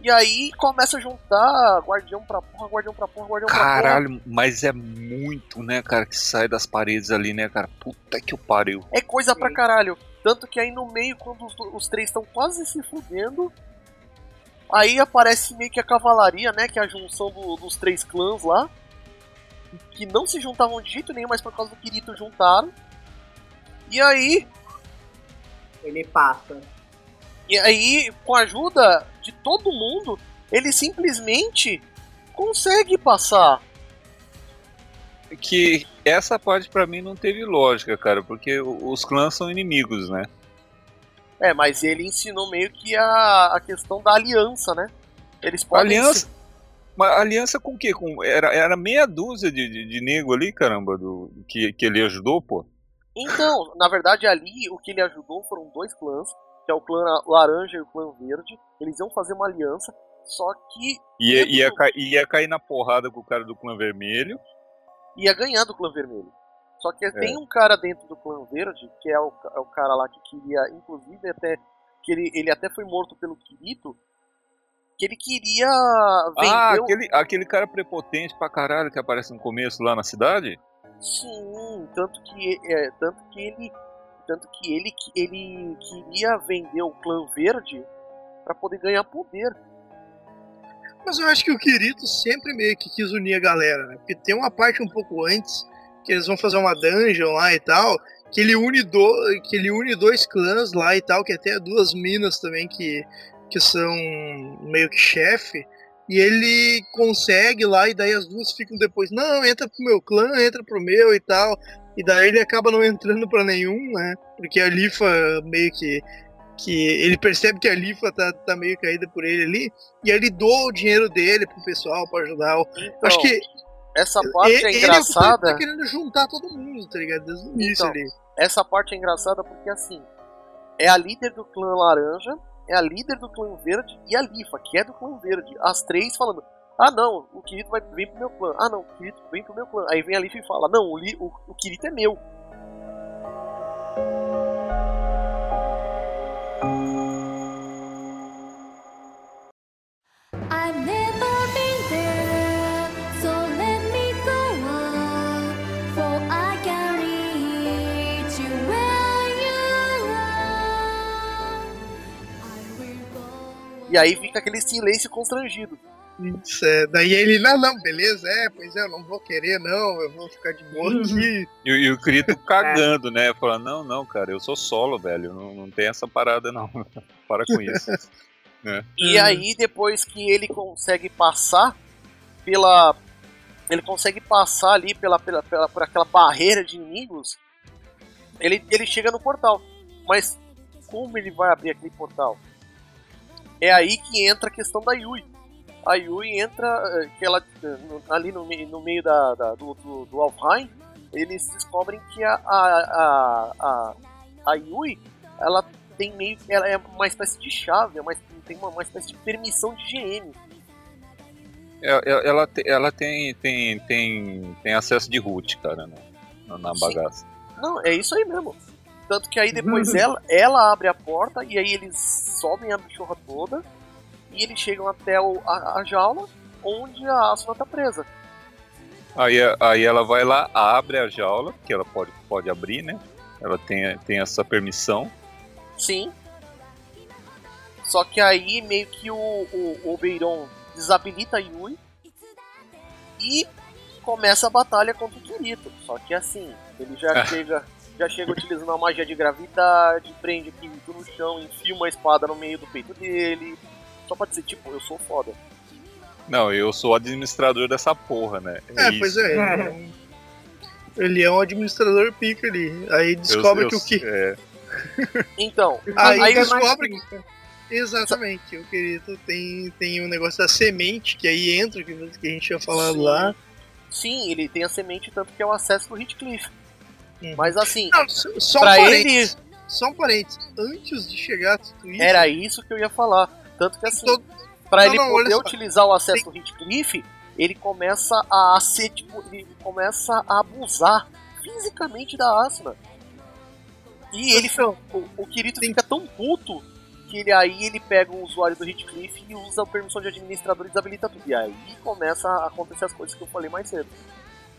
E aí começa a juntar guardião pra porra, guardião pra porra, guardião pra porra. Caralho, mas é muito, né, cara, que sai das paredes ali, né, cara? Puta que o pariu. É coisa pra caralho. Tanto que aí no meio, quando os, os três estão quase se fudendo, aí aparece meio que a cavalaria, né? Que é a junção do- dos três clãs lá. Que não se juntavam de jeito nenhum, mas por causa do Kirito juntaram. E aí, Ele passa. e aí, com a ajuda de todo mundo, ele simplesmente consegue passar. Que essa parte pra mim não teve lógica, cara, porque os clãs são inimigos, né? É, mas ele ensinou meio que a, a questão da aliança, né? Eles podem Aliança. Mas aliança com o quê? Com, era, era meia dúzia de, de, de nego ali, caramba, do, que, que ele ajudou, pô. Então, na verdade, ali o que ele ajudou foram dois clãs, que é o clã laranja e o clã verde. Eles iam fazer uma aliança, só que Ia, ia, ca- ia cair na porrada com o cara do clã vermelho. ia ganhar do clã vermelho. Só que tem um cara dentro do clã verde, que é o, é o cara lá que queria, inclusive até que ele, ele até foi morto pelo Kirito, que ele queria vender Ah, aquele, aquele cara prepotente pra caralho que aparece no começo lá na cidade? Sim, tanto que é, tanto que ele tanto que ele ele queria vender o clã verde pra poder ganhar poder. Mas eu acho que o Kirito sempre meio que quis unir a galera, né? Porque tem uma parte um pouco antes que eles vão fazer uma dungeon lá e tal, que ele une, do, que ele une dois clãs lá e tal, que até duas minas também que, que são meio que chefe. E ele consegue lá, e daí as duas ficam depois, não, entra pro meu clã, entra pro meu e tal. E daí ele acaba não entrando pra nenhum, né? Porque a Lifa meio que. que ele percebe que a Lifa tá, tá meio caída por ele ali. E aí ele doa o dinheiro dele pro pessoal pra ajudar. o- Então, Acho que essa parte ele, é ele que tá- engraçada. tá querendo juntar todo mundo, tá ligado? Desde o início Então. ali. Essa parte é engraçada porque assim, é a líder do clã laranja, é a líder do clã verde e a Lifa, que é do clã verde. As três falando: "Ah, não, o Kirito vai vem pro meu clã. Ah, não, o Kirito vem pro meu clã". Aí vem a Lifa e fala: "Não, o, o, o Kirito é meu". E aí fica aquele silêncio constrangido. Isso, é, daí ele, não, não, beleza, é, pois é, eu não vou querer, não, eu vou ficar de boa aqui. E, o- e o Kirito <laughs> cagando, né? Falando, não, não, cara, eu sou solo, velho. Não, não tem essa parada, não. <laughs> Para com isso. <laughs> E Uhum. aí, depois que ele consegue passar pela. Ele consegue passar ali pela, pela, pela- por aquela barreira de inimigos. Ele, ele chega no portal. Mas como ele vai abrir aquele portal? É aí que entra a questão da Yui. A Yui entra eh, que ela, eh, ali no, meio- no meio da, da- do, do, do Alfheim. Eles descobrem que a, a, a, a, Yui ela tem meio ela é uma espécie de chave, é uma, tem uma, uma espécie de permissão de GM. É, é- ela, ela tem, tem, tem, tem acesso de root, cara, né? na, na bagaça. Não, é isso aí mesmo. Tanto que aí depois <laughs> ela, ela abre a porta e aí eles sobem a bichorra toda e eles chegam até o, a, a jaula onde a Asuna tá presa. Aí, aí ela vai lá, abre a jaula, que ela pode, pode abrir, né? Ela tem, tem essa permissão. Sim. Só que aí meio que o, o, o Beiron desabilita a Yui e começa a batalha contra o Kirito. Só que assim, ele já Ah. chega. Já chega utilizando a magia de gravidade, prende o Kirito no chão, enfia uma espada no meio do peito dele. Só pra dizer, tipo, eu sou foda. Não, eu sou administrador dessa porra, né? É, isso. pois é. Ele é, um, ele é um administrador pica ali. Aí Eu- descobre eu- que o que. é, Então, Aí aí descobre que. Exatamente, o Kirito tem, tem um negócio da semente, que aí entra, que, que a gente tinha falado Sim. lá. sim, ele tem a semente, tanto que é o acesso do Heathcliff. Uhum. Mas assim, Não, só só um parênteses. Só um parênteses. Antes de chegar a tudo isso, era isso que eu ia falar. Tanto que assim, todo- Pra Não, ele não, poder só. utilizar o acesso do Heathcliff, ele começa a ser, tipo, ele começa a abusar fisicamente da Asuna. E ele o, o Kirito Tem- fica tão puto que ele, aí ele pega o usuário do Heathcliff e usa a permissão de administrador e desabilita tudo. E aí começa a acontecer as coisas que eu falei mais cedo.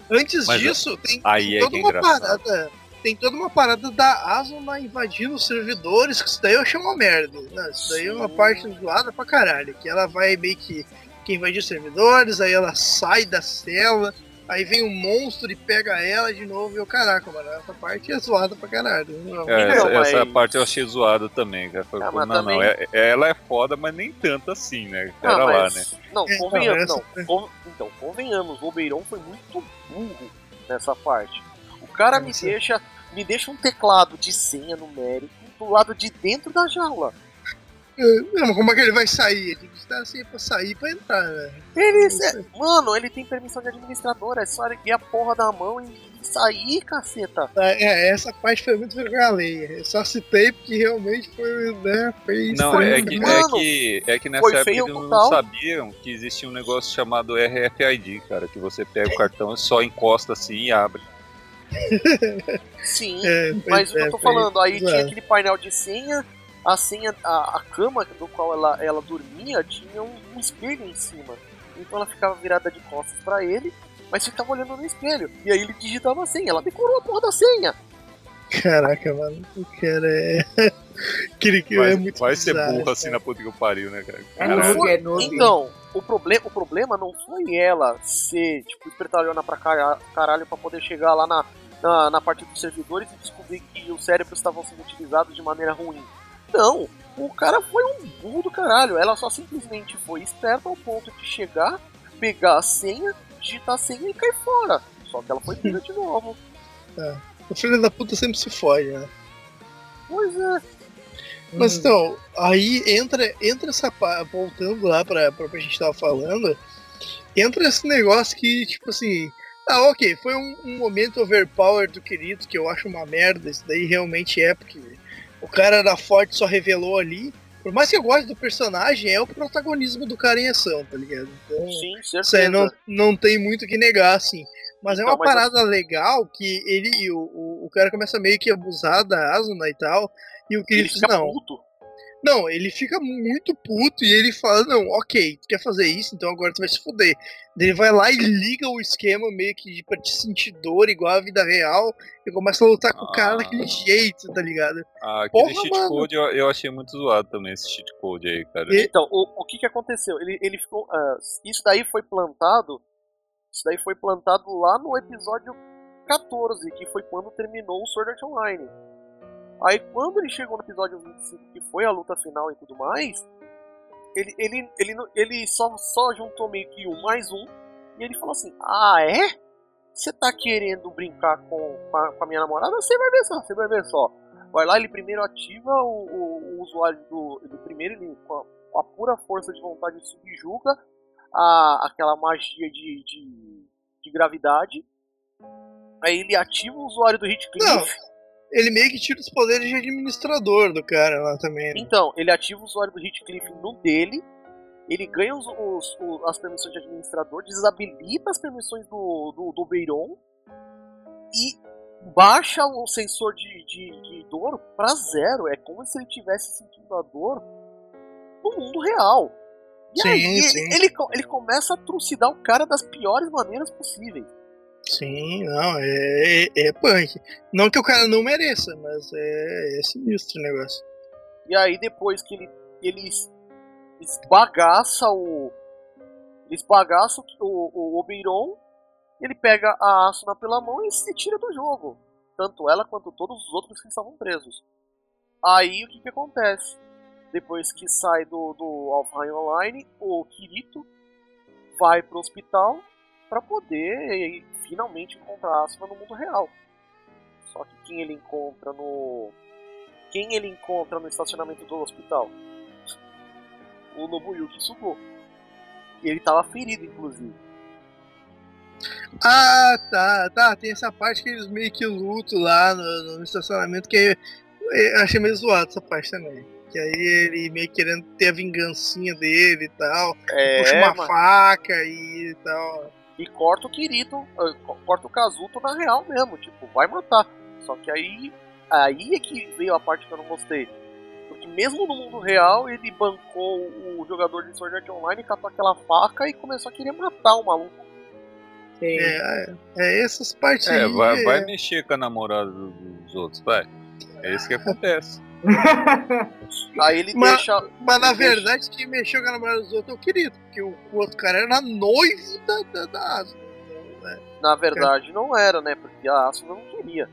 Antes Mas, disso, tem, aí tem é toda que é uma engraçado. parada. Tem toda uma parada da Asuna invadindo os servidores, que isso daí eu achei uma merda. Não, isso daí é uma parte zoada pra caralho. Que ela vai meio que, que invadir os servidores, aí ela sai da cela, aí vem um monstro e pega ela de novo e eu, caraca, mano, essa parte é zoada pra caralho. Não, É, Não, essa, essa mas- parte eu achei zoada também, cara. Ah, não, também- não, é- ela é foda, mas nem tanto assim, né? Pera Ah, lá, mas- né? Não, É, convenhamos, não, não. essa- Con- Então, convenhamos, o Beirão foi muito burro nessa parte. O cara me Essa- deixa, me deixa um teclado de senha numérico do lado de dentro da jaula. Não, mas como é que ele vai sair? Ele está assim pra sair pra entrar, né? Ele, é- mano, ele tem permissão de administrador, é só erguer a porra da mão e aí, caceta. É, essa parte foi muito vergonha. Eu só citei porque realmente foi, né, fez... Não, é um- que, é, Mano, que, é que nessa época eles não total. sabiam que existia um negócio chamado RFID, cara, que você pega o cartão e só encosta assim e abre. Sim, <laughs> É, mas o que é, eu tô falando, aí tinha aquele painel de senha, a senha, a, a cama do qual ela, ela dormia tinha um, um espelho em cima. Então ela ficava virada de costas pra ele, mas ficava olhando no espelho. E aí ele digitava a senha, ela decorou a porra da senha. Caraca, mano, o cara é... Aquele <laughs> que Vai, é muito vai ser bizarro, burro assim cara. na puta que eu pariu, né, cara? Noob, é noob. Então, o, proble o problema não foi ela ser, tipo, espertalhona pra cara- caralho pra poder chegar lá na, na, na parte dos servidores e descobrir que os cérebros estavam sendo utilizados de maneira ruim. Não, o cara foi um burro do caralho. Ela só simplesmente foi esperta ao ponto de chegar, pegar a senha, digitar a senha e cair fora. Só que ela foi pega de novo. O filho da puta sempre se fode, né? Pois é. Mas então, aí entra, entra essa voltando lá pra, pra que a gente tava falando, entra esse negócio que, tipo assim, ah, ok, foi um, um momento overpower do querido, que eu acho uma merda, isso daí realmente é, porque o cara da forte só revelou ali. Por mais que eu goste do personagem, é o protagonismo do cara em ação, tá ligado? Então, Sim, isso aí certeza. não, não tem muito o que negar, assim. Mas é Então, uma mas parada legal que ele, o, o, o cara começa meio que a abusar da Asuna e tal. E o fica não. puto. Não, ele fica muito puto e ele fala, não, ok, tu quer fazer isso, então agora tu vai se fuder. Daí Ele vai lá e liga o esquema meio que pra te sentir dor igual a vida real e começa a lutar com o cara Ah. daquele jeito, tá ligado? Ah, aquele Porra, cheat mano. code eu, eu achei muito zoado também, esse cheat code aí, cara. E- Então, o, o que que aconteceu? Ele, ele ficou. ah, isso daí foi plantado. Isso daí foi plantado lá no episódio 14, que foi quando terminou o Sword Art Online. Aí quando ele chegou no episódio 25, que foi a luta final e tudo mais, ele, ele, ele, ele só, só juntou meio que um mais um, e ele falou assim, ah é? Você tá querendo brincar com, com, a, com a minha namorada? Você vai ver só, você vai ver só. Vai lá, ele primeiro ativa o, o- o usuário do. Ele primeiro ele, com, a, com a pura força de vontade subjuga a, aquela magia de, de, de gravidade. Aí ele ativa o usuário do Hitcliff. Ele meio que tira os poderes de administrador do cara lá também. Né? Então, ele ativa o usuário do Hitcliff no dele. Ele ganha os, os- o- as permissões de administrador, desabilita as permissões do, do, do Beiron e baixa o sensor de, de, de dor pra zero. É como se ele tivesse sentindo a dor no mundo real. E Sim, aí sim. Ele, co- ele começa a trucidar o cara das piores maneiras possíveis. Sim, não, é, é, é punk. Não que o cara não mereça, mas é, é sinistro o negócio. E aí depois que ele, ele es- esbagaça o. Esbagaça o, o, o Obeiron, ele pega a Asuna pela mão e se tira do jogo. Tanto ela quanto todos os outros que estavam presos. Aí o que, que acontece? Depois que sai do, do Alfheim Online, o Kirito vai pro hospital para poder finalmente encontrar a Asuna no mundo real. Só que quem ele encontra no. Quem ele encontra no estacionamento do hospital? O Nobuyuki Sugo. E ele tava ferido, inclusive. Ah, tá, tá. Tem essa parte que eles meio que lutam lá no, no estacionamento, que eu achei meio zoado essa parte também. Que aí ele meio querendo ter a vingancinha dele e tal. É, puxa uma mano. faca e tal. E corta o Kirito, ah, co- corta o Kazuto na real mesmo, tipo, vai matar. Só que aí, aí é que veio a parte que eu não gostei. Porque mesmo no mundo real, ele bancou o jogador de Sword Art Online, catou aquela faca e começou a querer matar o maluco. Sim. É, é essas partes É, aí. vai, é- vai mexer com a namorada do- dos outros, vai. É isso que acontece. <laughs> Aí ele Mas- deixa. Mas na deixa- verdade, quem mexeu com a namorada dos outros é o querido. Porque o, o outro cara era noivo da, da, da Asuna. Então, né? Na verdade, não era, né? Porque a Asuna não queria.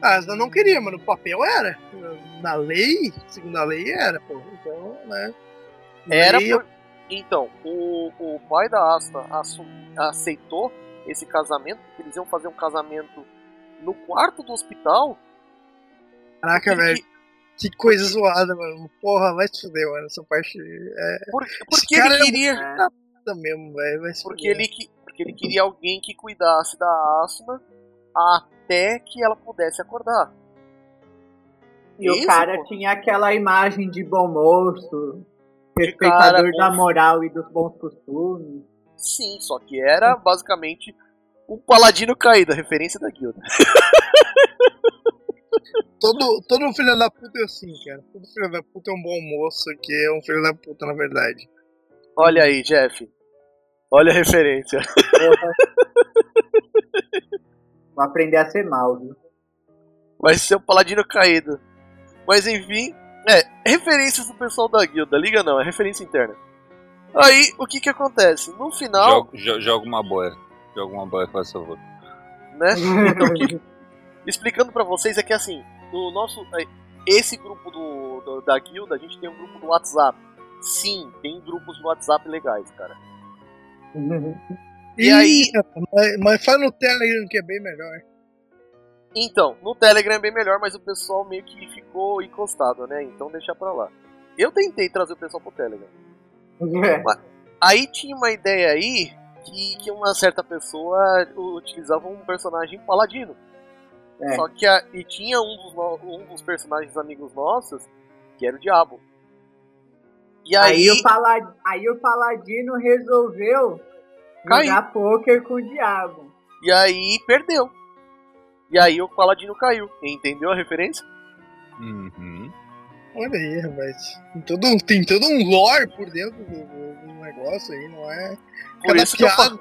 A Asuna não queria, mas no papel era. Na lei, segundo a lei, era, pô. Então, né? Na Era lei, por... Então, o, o pai da Asta assu- aceitou esse casamento, porque eles iam fazer um casamento no quarto do hospital. Caraca, velho. Que coisa zoada, mano. Porra, vai se fuder, mano. Essa parte é por- porque cara ele é queria. foda mesmo, velho. Vai se Porque fuder. ele, que- porque ele queria alguém que cuidasse da Asuna até que ela pudesse acordar. E o cara pô. tinha aquela imagem de bom moço, respeitador cara, da bom- moral e dos bons costumes. Sim, só que era basicamente um paladino caído, a referência da guilda. <laughs> Todo, todo filho da puta é assim, cara. Todo filho da puta é um bom moço que é um filho da puta, na verdade. Olha aí, Jeff. Olha a referência. Vou aprender a ser mal, viu? Vai ser o paladino caído. Mas enfim, é, referências do pessoal da guilda. Liga não, é referência interna. Aí, o que que acontece? No final, Joga, jo- joga uma boia. Joga uma boia, faz favor. né? <laughs> Então, o que- explicando pra vocês é que assim, no nosso é, esse grupo do, do- da guilda, a gente tem um grupo do WhatsApp. Sim, tem grupos do WhatsApp legais, cara. E Ih, aí- Mas, mas faz no Telegram que é bem melhor. Então, no Telegram é bem melhor, mas o pessoal meio que ficou encostado, né? Então deixa pra lá. Eu tentei trazer o pessoal pro Telegram. Aí tinha uma ideia aí que, que uma certa pessoa utilizava um personagem paladino. É. Só que a- e tinha um dos, no- um dos personagens amigos nossos que era o Diabo. E aí, Aí, o Palad... aí o Paladino resolveu Caiu. jogar poker com o diabo. e aí perdeu. E aí o paladino caiu. Entendeu a referência? Uhum. Olha aí, rapaz. Tem todo, um, tem todo um lore por dentro do, do- negócio aí, não é? Por Cada isso que eu piada, falo.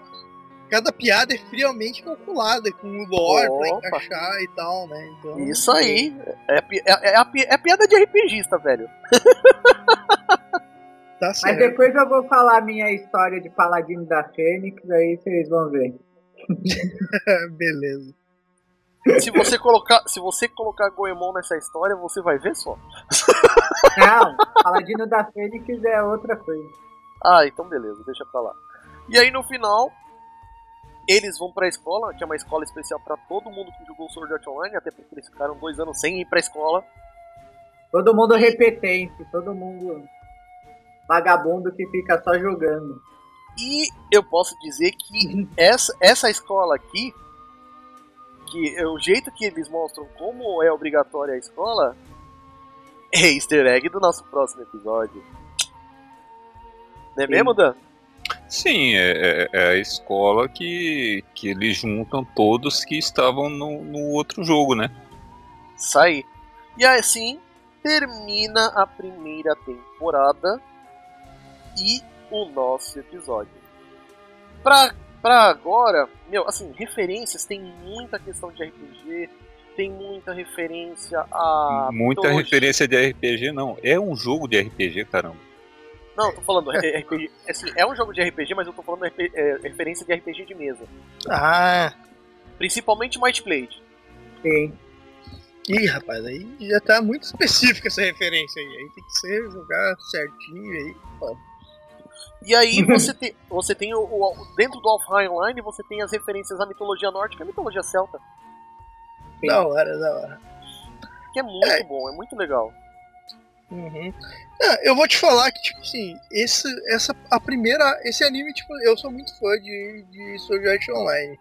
Cada piada é friamente calculada, com o lore Opa. pra encaixar e tal, né? Então, Isso aí. É, é, é, a pi- é piada de RPGista, velho. <laughs> Tá Mas certo. depois eu vou falar a minha história de Paladino da Fênix, aí vocês vão ver. <laughs> Beleza. Se você colocar, se você colocar Goemon nessa história, você vai ver só. <laughs> Não, Paladino da Fênix é outra coisa. Ah, então beleza, deixa pra lá. E aí no final, eles vão pra escola, que é uma escola especial pra todo mundo que jogou Sword Art Online, até porque eles ficaram dois anos sem ir pra escola. Todo mundo repetente, todo mundo vagabundo que fica só jogando. E eu posso dizer que <laughs> essa, essa escola aqui, que é o jeito que eles mostram como é obrigatória a escola, é easter egg do nosso próximo episódio. Não é Sim. mesmo, Dan? Sim, é, é- é a escola que, que eles juntam todos que estavam no, no outro jogo, né? sair. E assim termina a primeira temporada e o nosso episódio. Pra, pra agora, meu, assim, referências, tem muita questão de RPG, tem muita referência a. Muita mitologia. referência de RPG, não. É um jogo de RPG, caramba. Não, tô falando, é, RPG, assim, é um jogo de RPG, mas eu tô falando é, referência de RPG de mesa. Ah, Principalmente Might Blade. Sim. ih, rapaz, aí já tá muito específica essa referência aí. Aí tem que ser jogar certinho aí. pô. E aí você tem, você tem o, o- dentro do Alfheim Online você tem as referências à mitologia nórdica e à mitologia celta. Da hora, da hora. que é muito É. bom, é muito legal. Uhum. Ah, eu vou te falar que, tipo assim, esse, essa, a primeira, esse anime, tipo, eu sou muito fã de, de Sword Art Online.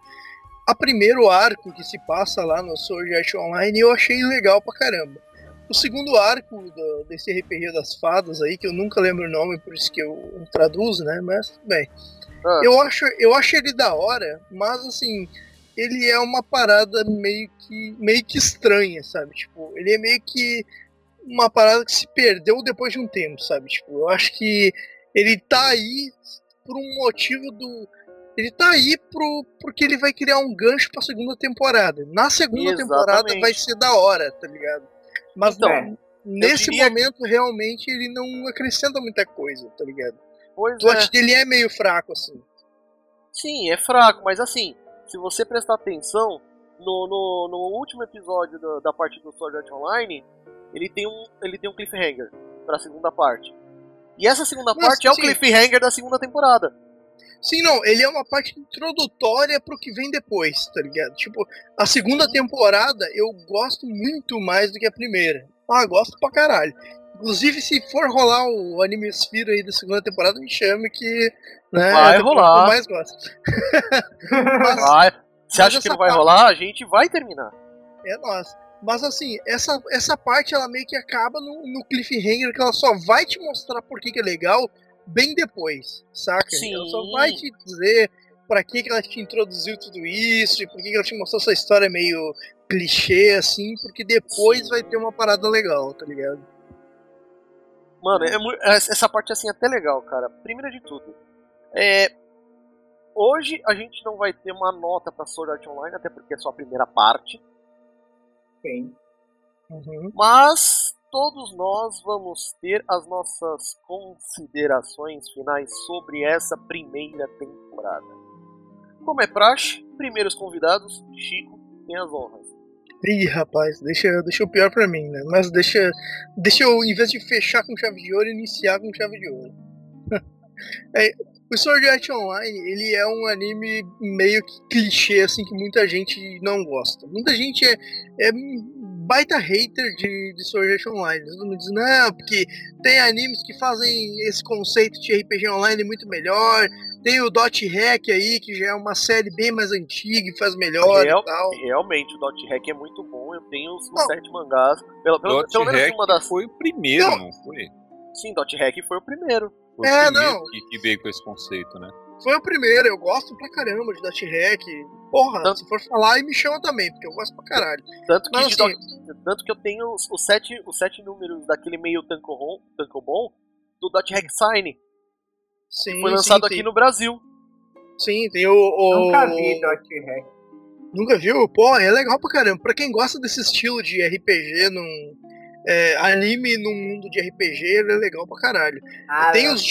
A primeiro arco que se passa lá no Sword Art Online eu achei legal pra caramba. O segundo arco do- desse RPG das fadas aí, que eu nunca lembro o nome, por isso que eu traduzo, né? Mas, tudo bem. Ah, Eu acho, eu acho ele da hora, mas assim, ele é uma parada meio que, meio que estranha, sabe? Tipo, ele é meio que uma parada que se perdeu depois de um tempo, sabe? Tipo, eu acho que ele tá aí por um motivo do. Ele tá aí pro, porque ele vai criar um gancho pra segunda temporada. Na segunda temporada Exatamente. vai ser da hora, tá ligado? Mas Então, não, nesse diria- momento realmente ele não acrescenta muita coisa, tá ligado? pois O é. plot dele é meio fraco, assim. Sim, é fraco, mas assim, se você prestar atenção, no, no, no último episódio da, da parte do Sword Art Online, ele tem um, ele tem um cliffhanger pra segunda parte. E essa segunda Nossa, parte é o sim. cliffhanger da segunda temporada. Sim, não, ele é uma parte introdutória pro que vem depois, tá ligado? Tipo, a segunda temporada eu gosto muito mais do que a primeira. Ah, gosto pra caralho. Inclusive, se for rolar o Anime Sphere aí da segunda temporada, me chame que. Né, Vai rolar. eu mais gosto. <laughs> Mas, Vai, Você acha que não vai parte- rolar? A gente vai terminar. É nossa. Mas assim, essa, essa parte ela meio que acaba no, no cliffhanger que ela só vai te mostrar por que, que é legal bem depois, saca? Sim. Ela só vai te dizer pra que, que ela te introduziu tudo isso e por que, que ela te mostrou essa história meio clichê, assim, porque depois vai ter uma parada legal, tá ligado? Mano, é essa essa parte assim é até legal, cara. Primeiro de tudo, é, hoje a gente não vai ter uma nota pra Sword Art Online, até porque é só a primeira parte. Sim. Uhum. Mas todos nós vamos ter as nossas considerações finais sobre essa primeira temporada. Como é praxe, primeiros convidados, Chico tem as honras. Ih, rapaz, deixa, deixa o pior pra mim, né? Mas deixa, deixa eu, em vez de fechar com chave de ouro, iniciar com chave de ouro. <laughs> É, o Sword Art Online, ele é um anime meio que clichê, assim, que muita gente não gosta. Muita gente é, é baita hater de, de Sword Art Online. Todo mundo diz, não, porque tem animes que fazem esse conceito de RPG online muito melhor. Tem o Dot Hack aí, que já é uma série bem mais antiga e faz melhor Real- e tal. Realmente, o Dot Hack é muito bom. Eu tenho os, Não. sete mangás. Pelo, pelo, Dot pelo menos Hack uma das. foi o primeiro, Não. não foi? Sim, Dot Hack foi o primeiro. Foi o É, primeiro não. Que, que veio com esse conceito, né? Foi o primeiro, eu gosto pra caramba de Dot Hack. Porra, Tanto- se for falar, aí me chama também, porque eu gosto pra caralho. Tanto que, Mas assim, Dot- tanto que eu tenho os, os sete, os sete números daquele meio Tankobon, Tankobon do Dot Hack Sign. sim, Foi lançado sim, aqui tem, no Brasil. Sim, tem o. o- Nunca vi Dot Hack. Nunca viu? Pô, é legal pra caramba. Pra quem gosta desse estilo de RPG num. É, anime num mundo de RPG, ele é legal pra caralho. Ah, tem eu- os.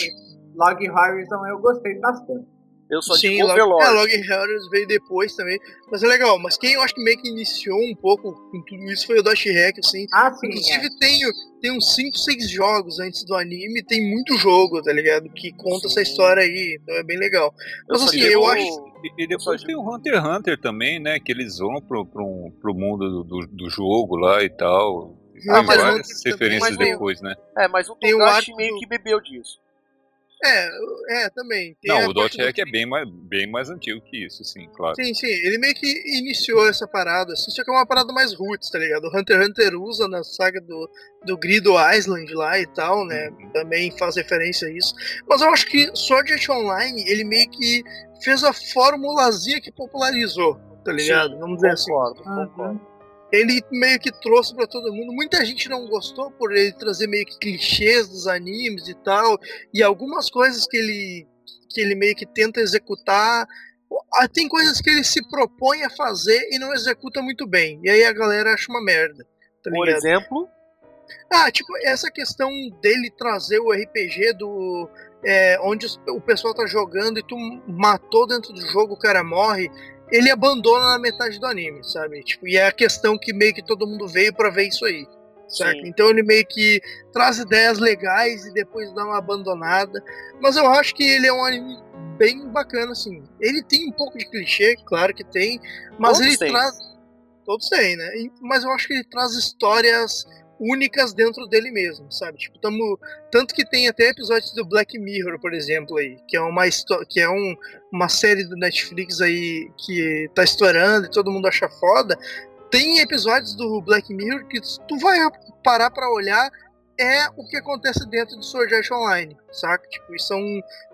Log Horizon eu gostei bastante. Eu só Sim, de Log, é, Log Heroes veio depois também. Mas é legal. Mas quem eu acho que meio que iniciou um pouco com tudo isso foi o Dot Hack, assim. Ah, sim. Inclusive é. tem, tem uns 5, 6 jogos antes do anime, tem muito jogo, tá ligado? Que conta essa Sim. história aí, então é bem legal. Mas só assim, digo- eu acho. E, e depois tem o Hunter x Hunter também, né? Que eles vão pro, pro, pro mundo do, do, do jogo lá e tal. Ah, mas várias referências mas depois, né? É, mas o Togashi meio do- que bebeu disso. É, é, também. Tem Não, a o Dot do- Hack é bem mais, bem mais antigo que isso, sim, claro. Sim, sim, ele meio que iniciou essa parada, assim, só que é uma parada mais roots, tá ligado? O Hunter x Hunter usa na saga do, do Grido Island lá e tal, né? Uhum. Também faz referência a isso. Mas eu acho que Sword Art Online, ele meio que fez a formulazinha que popularizou, tá ligado? Vamos dizer assim. Concordo, concordo. Ele meio que trouxe pra todo mundo. Muita gente não gostou por ele trazer meio que clichês dos animes e tal, e algumas coisas que ele que ele meio que tenta executar. Ah, Tem coisas que ele se propõe a fazer e não executa muito bem. E aí a galera acha uma merda. Tá Por exemplo, Ah, tipo, essa questão dele trazer o RPG do. é, onde o pessoal tá jogando e tu matou dentro do jogo, o cara morre. Ele abandona na metade do anime, sabe? Tipo, e é a questão que meio que todo mundo veio pra ver isso aí. Certo? Então ele meio que traz ideias legais e depois dá uma abandonada. Mas eu acho que ele é um anime bem bacana, assim. Ele tem um pouco de clichê, claro que tem, mas Todos ele têm. traz. Todos têm, né? Mas eu acho que ele traz histórias únicas dentro dele mesmo, sabe? Tipo, tamo... tanto que tem até episódios do Black Mirror, por exemplo, aí, que é uma que é um... uma série do Netflix aí que tá estourando e todo mundo acha foda. Tem episódios do Black Mirror que tu vai parar pra olhar é o que acontece dentro do Sword Art Online, saca? Tipo, e são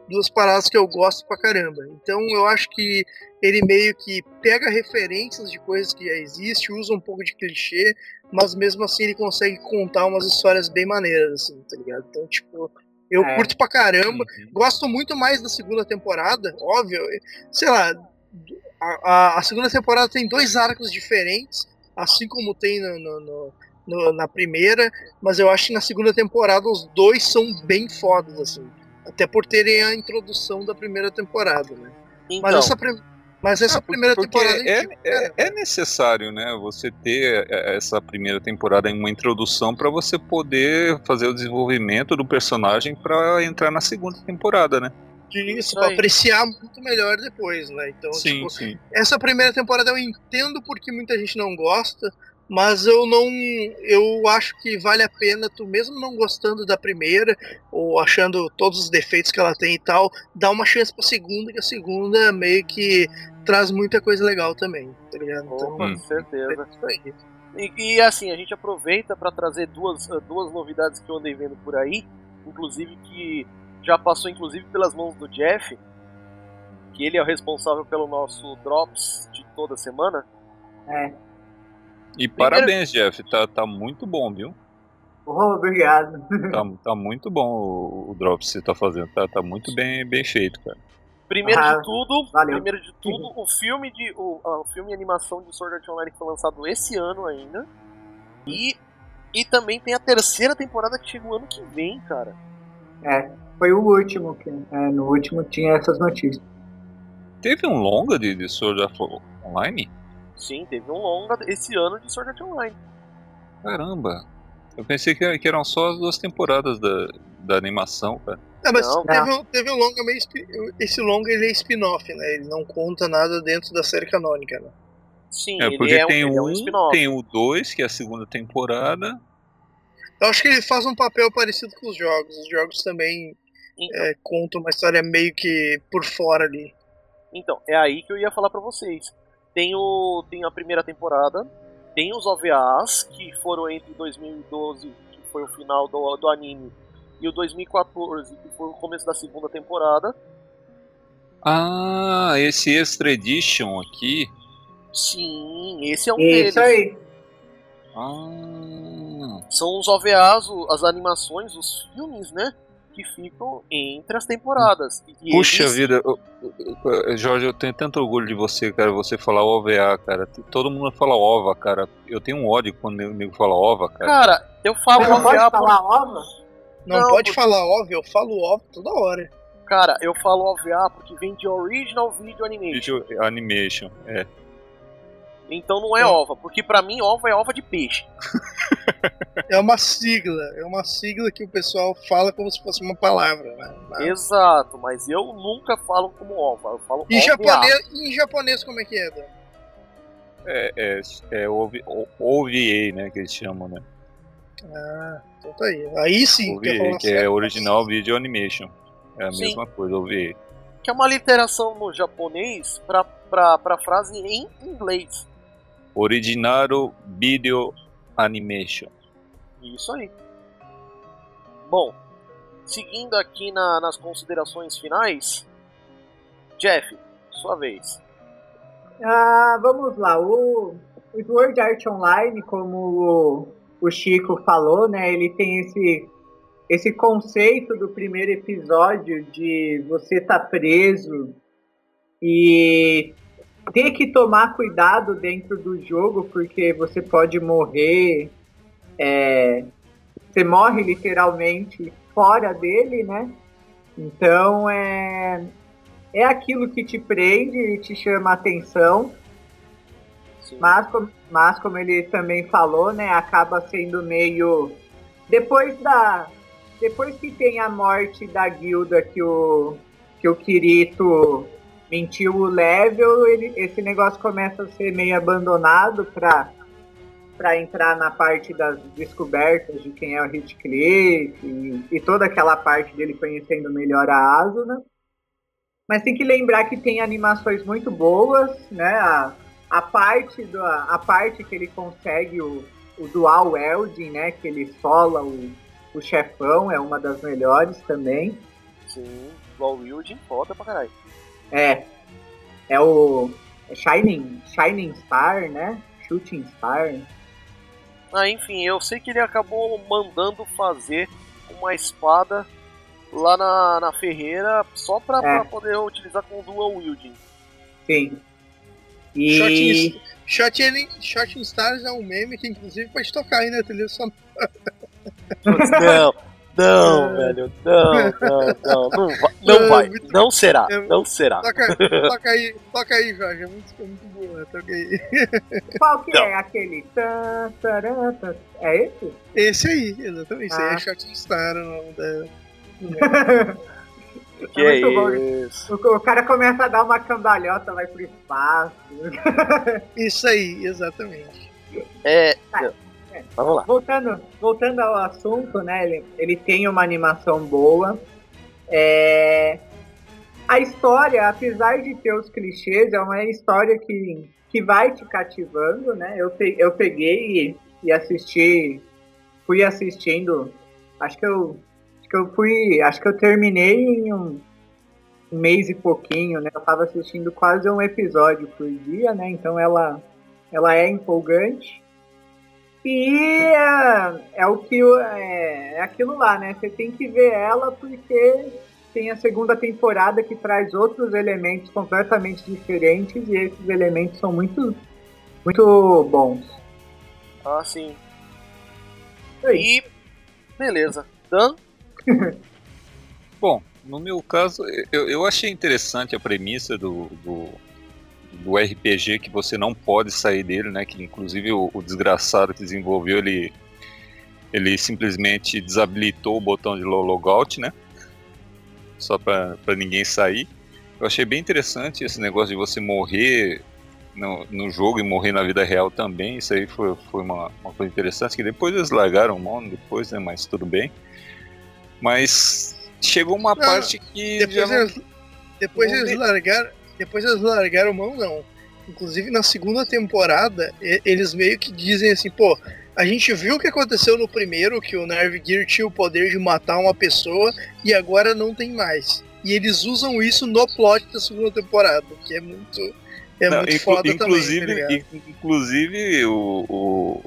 duas paradas que eu gosto pra caramba. Então eu acho que ele meio que pega referências de coisas que já existem, usa um pouco de clichê, mas mesmo assim ele consegue contar umas histórias bem maneiras, assim, tá ligado? Então, tipo, eu É. curto pra caramba. Uhum. Gosto muito mais da segunda temporada, óbvio. Sei lá, a, a- a segunda temporada tem dois arcos diferentes, assim como tem no, no- no- na primeira, mas eu acho que na segunda temporada os dois são bem fodas, assim. Até por terem a introdução da primeira temporada, né? então, Mas essa, mas essa Ah, primeira porque temporada. é, é, cara, é necessário, né? Você ter é, essa primeira temporada em uma introdução para você poder fazer o desenvolvimento do personagem para entrar na segunda temporada, né? Isso, pra apreciar muito melhor depois, né? Então, sim, tipo, sim. essa primeira temporada eu entendo porque muita gente não gosta, Mas eu não. Eu acho que vale a pena, tu mesmo não gostando da primeira, ou achando todos os defeitos que ela tem e tal, dar uma chance pra segunda, que a segunda meio que traz muita coisa legal também, tá ligado? Então, Opa, Hum. certeza. é isso aí. E, e, assim, a gente aproveita para trazer duas, eh, duas novidades que eu andei vendo por aí, inclusive que já passou inclusive pelas mãos do Jeff, que ele é o responsável pelo nosso Drops de toda semana. É. E parabéns, Jeff. Tá, tá muito bom, viu? Oh, obrigado. Tá, tá muito bom o, o drop que você tá fazendo. Tá, tá muito bem, bem feito, cara. Primeiro Ah, de tudo, valeu. primeiro de tudo, o filme de o, o filme e animação de Sword Art Online que foi lançado esse ano ainda. E e também tem a terceira temporada que chega o ano que vem, cara. É, foi o último. Que, é, no último tinha essas notícias. Teve um longa de, de Sword Art Online? Sim, teve um longa esse ano de Sword Art Online. Caramba. Eu pensei que, que eram só as duas temporadas da, da animação, cara. Ah, mas Não, teve, um, teve um longa meio. Esse longa ele é spin-off, né? Ele não conta nada dentro da série canônica, né? Sim, É, ele porque é um, tem ele é um um, spin-off. tem o 2, que é a segunda temporada. Eu acho que ele faz um papel parecido com os jogos. Os jogos também Então, é, contam uma história meio que por fora ali. Então, é aí que eu ia falar pra vocês. Tem, o, tem a primeira temporada, tem os OVAs, que foram entre 2012, que foi o final do, do anime, e o 2014, que foi o começo da segunda temporada. Ah, esse Extra Edition aqui. Sim, esse é um deles. Isso aí. Ah, São os OVAs, as animações, os filmes, né? Que ficam entre as temporadas. E puxa eles- vida. eu- eu- eu- Jorge, eu tenho tanto orgulho de você, cara. Você falar OVA, cara. Todo mundo fala OVA, cara. Eu tenho um ódio quando o nego fala OVA, cara. Cara, eu falo não pode OVA por falar ova? Não, Não, pode porque- falar óbvio, eu falo óbvio toda hora. Cara, eu falo OVA porque vem de Original Video Animation. Vídeo Animation. É. Então não é Não. ova, porque pra mim ova é ova de peixe. <laughs> É uma sigla, é uma sigla que o pessoal fala como se fosse uma palavra. Né? Mas- Exato, mas eu nunca falo como ova, eu falo Em OVA. japonês, em japonês como é que é, Dan? É, é, é OVA, né? Que eles chamam, né? Ah, então tá aí. Aí sim, OVA, falar que é sério. Original Video Animation. É a Sim. mesma coisa, OVA. Que é uma literação no japonês pra, pra, pra frase em inglês. Original Video Animation. Isso aí. Bom, seguindo aqui na- nas considerações finais, Jeff, sua vez. Ah, vamos lá. O, o Sword Art Online, como o, o Chico falou, né? Ele tem esse, esse conceito do primeiro episódio de você estar preso e ter que tomar cuidado dentro do jogo, porque você pode morrer. é, você morre literalmente fora dele, né? Então é é aquilo que te prende e te chama a atenção, Sim. mas, mas como ele também falou, né, acaba sendo meio depois da depois que tem a morte da guilda que o que o Kirito mentiu o level, ele, esse negócio começa a ser meio abandonado para para entrar na parte das descobertas de quem é o Heathcliff e, e toda aquela parte dele conhecendo melhor a Asuna. Mas tem que lembrar que tem animações muito boas, né? A, a parte do, a parte que ele consegue o, o dual welding, né? Que ele sola o, o chefão, é uma das melhores também. Sim, Dual Wielding, foda pra caralho. É. É o é Shining, Shining Star, né? Shooting Star. Ah, enfim, eu sei que ele acabou mandando fazer uma espada lá na, na ferreira só pra, É. pra poder utilizar com Dual Wielding. Sim. E Shot, Shot Stars é um meme que inclusive pode tocar aí na trilha sonora. Não, não, velho, não, não, não, não vai, <laughs> não, vai, não será, não será. Toca, <laughs> toca aí, toca aí, Jorge. É muito, é muito boa, toca aí. <laughs> qual que Não. é aquele? É esse? Esse aí, exatamente. Esse aí Ah. é Shot Star, o nome da. Que é muito bom. isso? O, o cara começa a dar uma cambalhota, vai pro espaço. Isso aí, exatamente. É. Tá. Vamos lá. Voltando, voltando ao assunto, né? Ele, ele tem uma animação boa. É, a história, apesar de ter os clichês, é uma história que, que vai te cativando, né? Eu, pe- eu peguei e, e assisti, fui assistindo. Acho que eu, acho que eu fui, acho que eu terminei em um, um mês e pouquinho, né? Eu tava assistindo quase um episódio por dia, né? Então ela, ela é empolgante. E é, é o que é, é aquilo lá, né? Você tem que ver ela porque tem a segunda temporada que traz outros elementos completamente diferentes e esses elementos são muito muito bons. Ah, sim. Aí. E. Beleza. Dan? <laughs> Bom, no meu caso, eu, eu achei interessante a premissa do, do, do RPG que você não pode sair dele, né? Que inclusive o, o desgraçado que desenvolveu ele, ele simplesmente desabilitou o botão de lo- logout, né? Só pra, pra ninguém sair. Eu achei bem interessante esse negócio de você morrer no, no jogo e morrer na vida real também. Isso aí foi, foi uma, uma coisa interessante. Que depois eles largaram mão, depois, né? Mas tudo bem. Mas chegou uma Não, parte que Depois, já não- eles, depois não eles largaram. Depois eles largaram mão, não. Inclusive na segunda temporada, eles meio que dizem assim, pô, a gente viu o que aconteceu no primeiro, que o Nervgear tinha o poder de matar uma pessoa e agora não tem mais. E eles usam isso no plot da segunda temporada, que é muito. É Não, muito inclu- foda inclusive, também, tá inclusive o, o-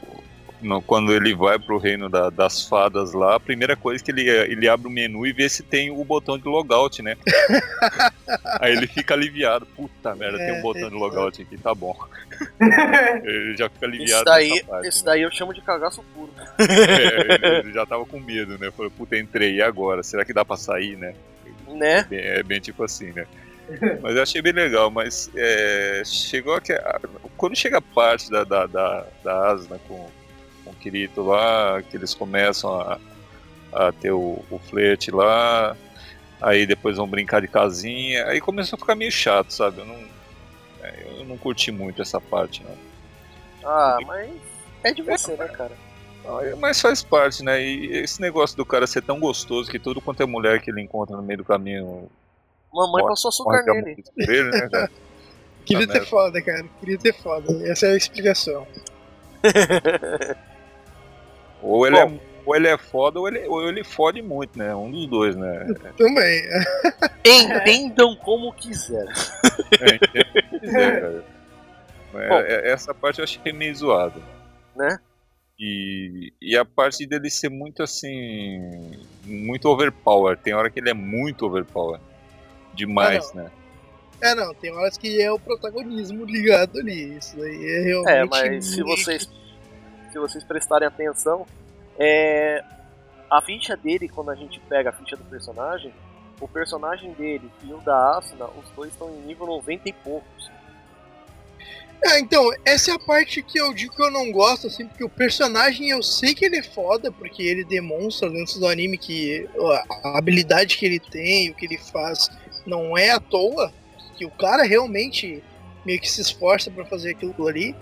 no- quando ele vai pro reino da- das fadas lá, a primeira coisa que ele, ele abre o menu e vê se tem o botão de logout, né? <laughs> Aí ele fica aliviado. Puta merda, tem É, um botão de é. logout aqui, tá bom. <laughs> Ele já fica aliviado Esse daí, parte. esse né? daí eu chamo de cagaço puro. É, ele, <laughs> ele já tava com medo, né? Falou, puta, entrei, e agora? Será que dá pra sair, né? Né? Bem- é bem tipo assim, né? Mas eu achei bem legal, mas é, chegou a que. a- Quando chega a parte da, da, da, da Asuna com, com o Kirito lá, que eles começam a, a ter o, o flerte lá, aí depois vão brincar de casinha, aí começou a ficar meio chato, sabe? Eu não, é, eu não curti muito essa parte, não. Ah, mas. É de você, né, cara? Ah, Mas faz parte, né? E esse negócio do cara ser tão gostoso que tudo quanto é mulher que ele encontra no meio do caminho Mamãe Morre- passou açúcar nele. amor por ele, né, cara? <laughs> Queria Tá ter foda, cara. Queria ter foda. Essa é a explicação. <laughs> Ou ele, é, ou ele é foda ou ele, ou ele fode muito, né? Um dos dois, né? Também. <laughs> Entendam como quiser. É, entende o que quiser, cara. Mas Bom. é- essa parte eu achei meio zoado. Né? E, e a parte dele ser muito assim. Muito overpower. Tem hora que ele é muito overpower. Demais, né? É, não, tem horas que é o protagonismo ligado ali. Isso aí é realmente. É, mas se vocês, se vocês prestarem atenção, é, a ficha dele, quando a gente pega a ficha do personagem, o personagem dele e o da Asuna, os dois estão em nível 90 e poucos. É, então, essa é a parte que eu digo que eu não gosto, assim, porque o personagem eu sei que ele é foda, porque ele demonstra dentro do anime que a habilidade que ele tem, o que ele faz, não é à toa, que o cara realmente meio que se esforça pra fazer aquilo ali,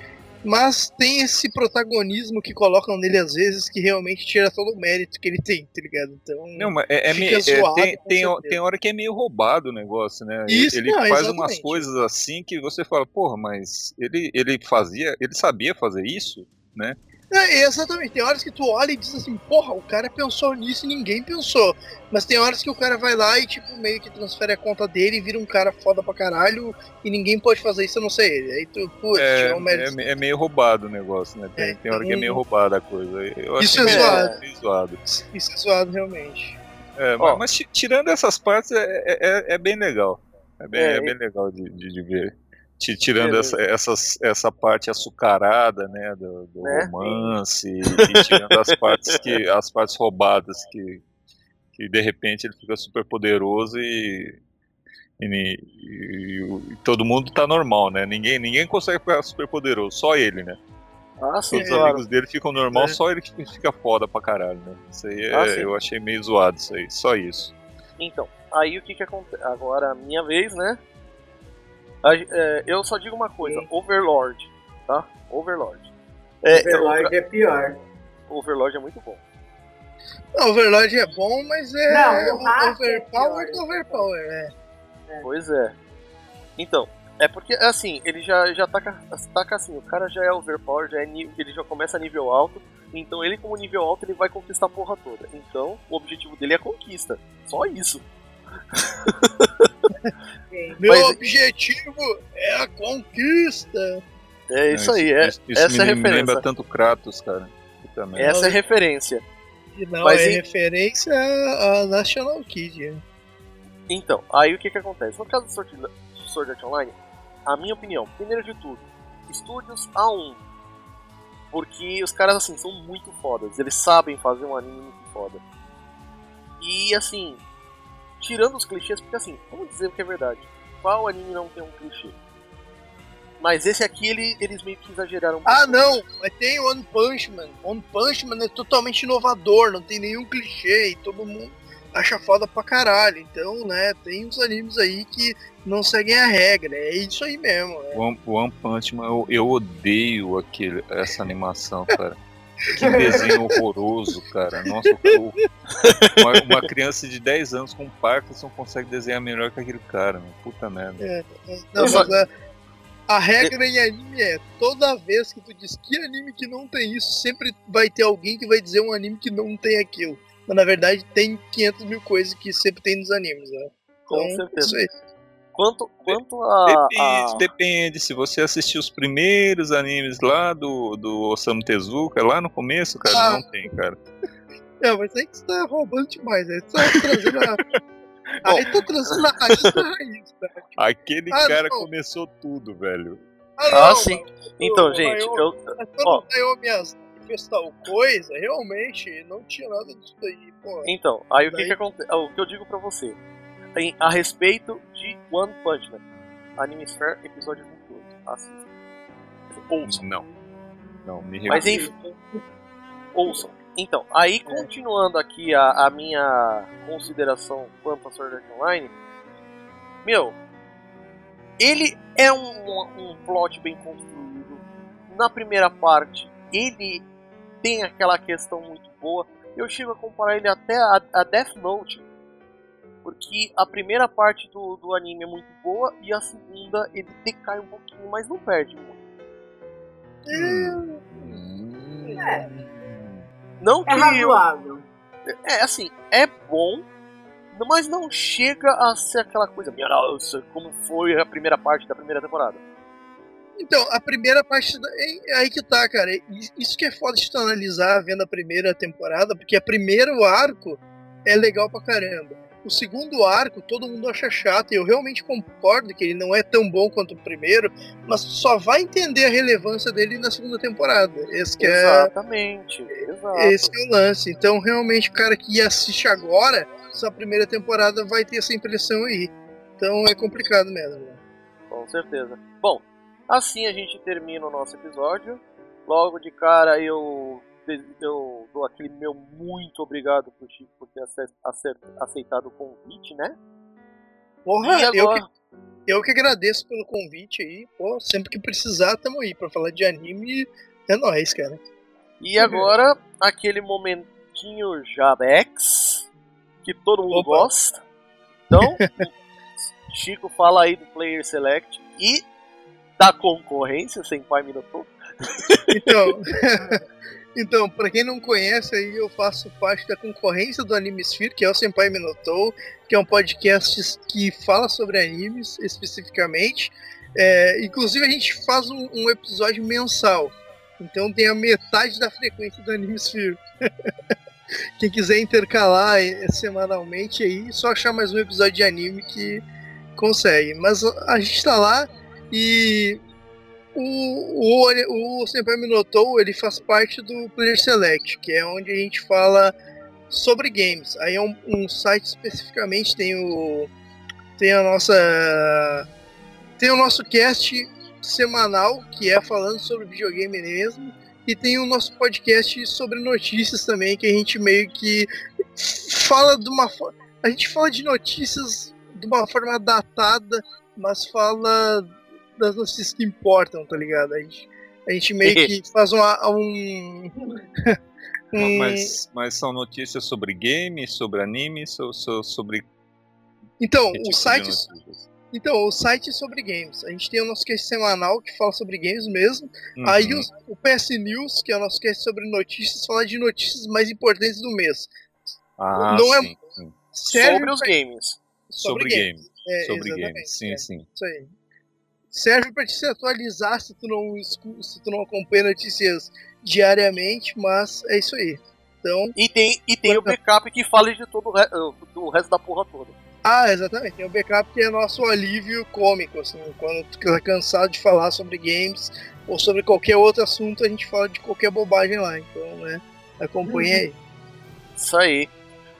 mas tem esse protagonismo que colocam nele às vezes que realmente tira todo o mérito que ele tem, tá ligado? Então, Não, mas é, é meio- é, zoado, tem, tem, tem hora que é meio roubado o negócio, né? Isso, ele não, faz exatamente. umas coisas assim que você fala, porra, mas ele, ele fazia, ele sabia fazer isso, né? É, exatamente. Tem horas que tu olha e diz assim, porra, o cara pensou nisso e ninguém pensou. Mas tem horas que o cara vai lá e, tipo, meio que transfere a conta dele e vira um cara foda pra caralho e ninguém pode fazer isso a não ser ele. Aí tu, putz, É, tirou um mérito. é, é meio roubado o negócio, né? Tem, É, tem hora que é meio roubada a coisa. Eu Isso é meio- zoado. meio zoado. Isso é zoado realmente. É, Ó. mas, mas ti- tirando essas partes, é, é, é- é bem legal. É bem, É, é bem legal de, de, de ver. Ti- Tirando essa, essas, essa parte açucarada, né, do, do Né? romance, e tirando as partes que <laughs> as partes roubadas que, que de repente ele fica super poderoso e, e, e e todo mundo tá normal, né? Ninguém, ninguém consegue ficar super poderoso, só ele, né? Ah, sim, Todos os claro. amigos dele ficam normal, É. só ele que fica foda pra caralho, né? Isso aí é- Ah, eu achei meio zoado isso aí, só isso. Então, aí o que que acontece? Agora, minha vez, né? A- é, eu só digo uma coisa: Sim. Overlord, tá? Overlord. É, Overlord é pior. o Overlord é muito bom. Não, Overlord é bom, mas é Não, o é overpower pior. do overpower, é. Pois é. Então, é porque, assim, ele já, já taca, taca assim, o cara já é overpower, já é ele já começa a nível alto, então ele como nível alto ele vai conquistar a porra toda. Então, o objetivo dele é a conquista. Só isso. <laughs> <laughs> Meu Mas- objetivo é a conquista. É isso aí, é, Isso, isso essa é a me, me lembra referência. tanto Kratos, cara. Merda. Essa é a referência. E não, Mas é em- referência a a National Kid. né? Então, aí o que que acontece? No caso do Sword, Sword Art Online, a minha opinião, primeiro de tudo, estúdios A1. Porque os caras, assim, são muito fodas. Eles sabem fazer um anime muito foda. E, assim, tirando os clichês, porque, assim, vamos dizer o que é verdade. Qual anime não tem um clichê? Mas esse aqui, ele, eles meio que exageraram um Ah, pouco. não, mas tem One Punch Man. One Punch Man é totalmente inovador, não tem nenhum clichê e todo mundo acha foda pra caralho. Então, né, tem uns animes aí que não seguem a regra. É isso aí mesmo. né? One, One Punch Man, eu, eu odeio aquele, essa animação, cara. Que desenho horroroso, cara. Nossa, o- uma, uma criança de 10 anos com Parkinson consegue desenhar melhor que aquele cara, meu. Puta merda. Não, Eu só- mas a, a regra em anime é toda vez que tu diz que anime que não tem isso, sempre vai ter alguém que vai dizer um anime que não tem aquilo. Mas na verdade tem 500 mil coisas que sempre tem nos animes, né? Com Então, certeza. isso aí. Quanto, quanto a, Depende, a- depende. Se você assistir os primeiros animes lá do, do Osamu Tezuka, lá no começo, cara, Ah. não tem, cara. É, mas aí que você tá roubando demais, aí você tá trazendo a. <laughs> Aí tá trazendo a raiz da raiz, tá? Aquele Ah, cara não. começou tudo, velho. Ah, não, sim. mas Então, o gente, Naomi- eu, quando o Naomi tal coisa, realmente não tinha nada disso daí, pô. Então, aí o que Daí- que acontece? O que eu digo pra você, em- a respeito de One Punch Man, Anime Sphere, episódio 28. Assista. Ouçam. Não. Não, me Mas recuso. enfim, ouçam. Então, aí continuando aqui a, a minha consideração quanto a Sword Art Online, meu, ele é um, um plot bem construído. Na primeira parte, ele tem aquela questão muito boa. Eu chego a comparar ele até a, a Death Note. Porque a primeira parte do, do anime é muito boa e a segunda ele decai um pouquinho, mas não perde muito. Hum. É. Não que É eu, razoável. É, assim, é bom, mas não chega a ser aquela coisa, minha nossa, como foi a primeira parte da primeira temporada. Então, a primeira parte. da- É é aí que tá, cara. Is- Isso que é foda de tu analisar vendo a primeira temporada, porque o primeiro arco é legal pra caramba. O segundo arco, todo mundo acha chato, e eu realmente concordo que ele não é tão bom quanto o primeiro, mas só vai entender a relevância dele na segunda temporada. Esse que é, Exatamente, exato. esse que é o lance. Então, realmente, o cara que assiste agora, essa primeira temporada, vai ter essa impressão aí. Então é complicado mesmo. né? Com certeza. Bom, assim a gente termina o nosso episódio. Logo de cara eu, eu dou aquele meu muito obrigado pro Chico por ter ace- ace- aceitado o convite, né? Porra, E eu que agora? Eu que agradeço pelo convite aí. Pô, sempre que precisar, tamo aí. Pra falar de anime, é nóis, cara. E agora, aquele momentinho Jabex, que todo mundo Opa. gosta. Então, <laughs> Chico fala aí do Player Select e da concorrência, sem pai me notou. Então, <laughs> então para quem não conhece aí, eu faço parte da concorrência do Anime Sphere, que é o Senpai Minotou, que é um podcast que fala sobre animes especificamente. É, inclusive a gente faz um, um episódio mensal. Então tem a metade da frequência do Anime Sphere. <laughs> Quem quiser intercalar eh, semanalmente aí, só achar mais um episódio de anime que consegue. Mas a gente tá lá e o, o, o Senpai Minotou, ele faz parte do Player Select, que é onde a gente fala sobre games. Aí é um, um site especificamente, tem o tem a nossa tem o nosso cast semanal, que é falando sobre videogame mesmo, e tem o nosso podcast sobre notícias também, que a gente meio que fala de uma a gente fala de notícias de uma forma datada, mas fala das notícias que importam, tá ligado? A gente A gente meio <laughs> que faz uma, um. <laughs> um- Mas, mas são notícias sobre games, sobre animes, ou so- sobre. Então, o tipo site, então, o site é sobre games. A gente tem o nosso cast semanal que fala sobre games mesmo. Uhum. Aí os- o PS News, que é o nosso cast sobre notícias, fala de notícias mais importantes do mês. Ah, não é- sim, sim. Serve Sobre os games. Sobre games. É, Sobre exatamente, games, sim, é. sim. Isso aí. Serve pra te se atualizar se tu não, se tu não acompanha notícias diariamente, mas é isso aí. Então, E tem, e tem o backup que fala de todo o, re- do resto da porra toda. ah, exatamente. Tem o backup que é nosso alívio cômico, assim, quando tu tá cansado de falar sobre games ou sobre qualquer outro assunto, a gente fala de qualquer bobagem lá. Então, né, acompanhe aí. Isso aí.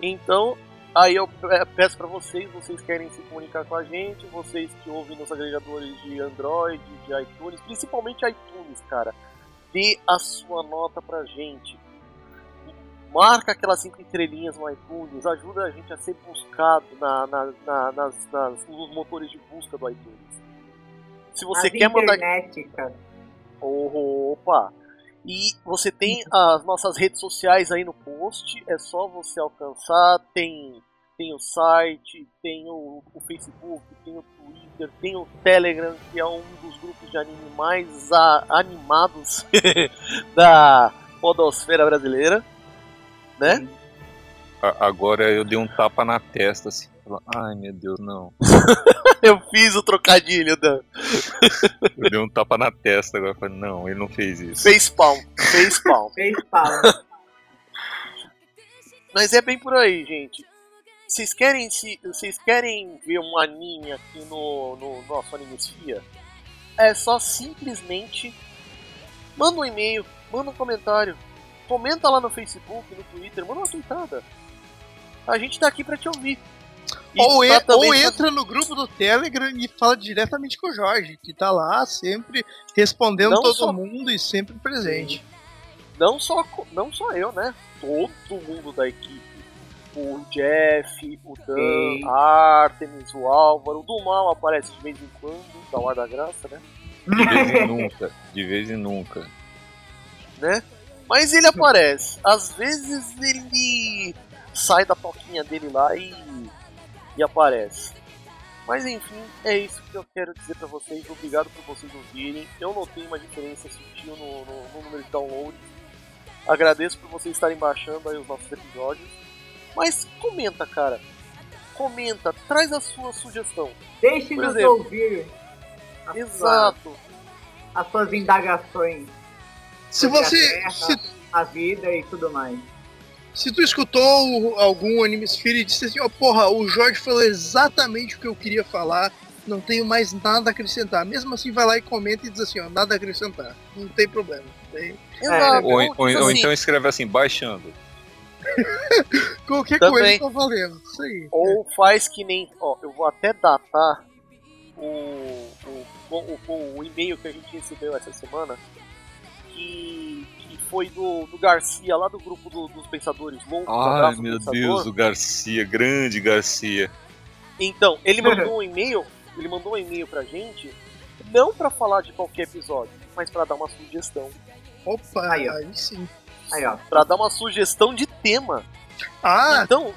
Então, aí eu pe- peço pra vocês, vocês querem se comunicar com a gente, vocês que ouvem nos agregadores de Android, de iTunes, principalmente iTunes, cara, dê a sua nota pra gente. Marca aquelas cinco estrelinhas no iTunes, ajuda a gente a ser buscado na, na- na- nas, nas- nos motores de busca do iTunes. Se você As quer mandar internéticas. Opa! E você tem <laughs> as nossas redes sociais aí no post, é só você alcançar. Tem, tem o site, tem o, o Facebook, tem o Twitter, tem o Telegram, que é um dos grupos de anime mais a- animados <laughs> da podosfera brasileira. Né? A- Agora eu dei um tapa na testa, assim. falando, Ai meu Deus, não. <laughs> Eu fiz o trocadilho, Dan. Eu dei um tapa na testa agora. Falei, não, ele não fez isso. Facepalm, facepalm. Fez pau. Mas é bem por aí, gente. Vocês querem, se, vocês querem ver um anime aqui no, no nosso Animesfia? É só simplesmente manda um e-mail, manda um comentário, comenta lá no Facebook, no Twitter, manda uma tweetada. A gente tá aqui pra te ouvir. E Ou, e- também ou entra no grupo do Telegram e fala diretamente com o Jorge, que tá lá sempre respondendo Não todo só- mundo e sempre presente. não só, não só eu, né? Todo mundo da equipe. O Jeff, o Dan, Sim. a Artemis, o Álvaro, o do mal aparece de vez em quando, da Hora da Graça, né? De vez em nunca. De vez em nunca. né? Mas ele aparece. Às vezes ele sai da toquinha dele lá e, e aparece. Mas enfim, é isso que eu quero dizer pra vocês. Obrigado por vocês ouvirem. Eu notei uma diferença sutil no, no- no número de downloads. Agradeço por vocês estarem baixando aí os nossos episódios. Mas comenta, cara. Comenta, traz a sua sugestão. Deixe-nos Por exemplo. ouvir Exato. as suas indagações Se você. a, terra, Se, a vida e tudo mais. se tu escutou algum Anime Sphere e disse assim, ó, porra, o Jorge falou exatamente o que eu queria falar, não tenho mais nada a acrescentar. Mesmo assim, vai lá e comenta e diz assim, ó, nada a acrescentar. Não tem problema. Tem- Exato. Ou, Então, ou- tipo ou assim, então escreve assim, baixando. <laughs> Qualquer Também. coisa tá valendo. Isso aí. Ou faz que nem. Ó, eu vou até datar o, o, o, o- o e-mail que a gente recebeu essa semana. Que, que foi do, do Garcia, lá do grupo do- dos Pensadores Loucos. Ai meu Pensador. Deus, o Garcia, grande Garcia. Então, ele mandou <laughs> um e-mail. Ele mandou um e-mail pra gente. Não pra falar de qualquer episódio, mas pra dar uma sugestão. Opa, Aí, aí, sim. Aí, ó. Pra dar uma sugestão de tema. Ah, Então,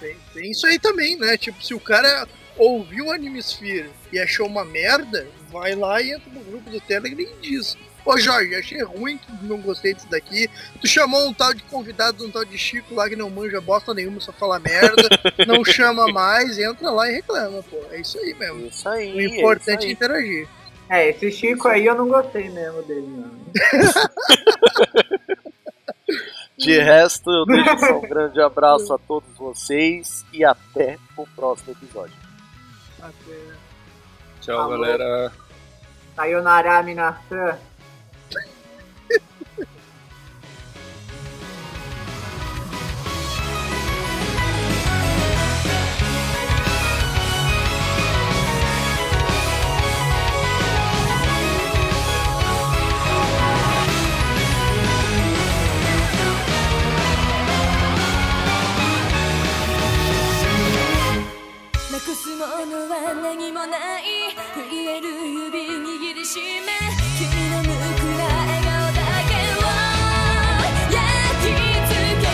tem, tem isso aí também, né? Tipo, se o cara ouviu o Anime Sphere e achou uma merda, vai lá e entra no grupo do Telegram e diz. Ô Jorge, achei ruim, não gostei disso daqui. Tu chamou um tal de convidado, um tal de Chico lá que não manja bosta nenhuma, só fala merda. <laughs> não chama mais, entra lá e reclama, pô. É isso aí mesmo. isso aí. O é importante é aí. interagir. É, esse Chico aí eu não gostei mesmo dele, não. <laughs> De resto, eu deixo só um <laughs> grande abraço a todos vocês e até o próximo episódio. Até. Tchau, Alô. galera. Sayonara, minasan. "君の浮く笑顔だけを焼きわけ。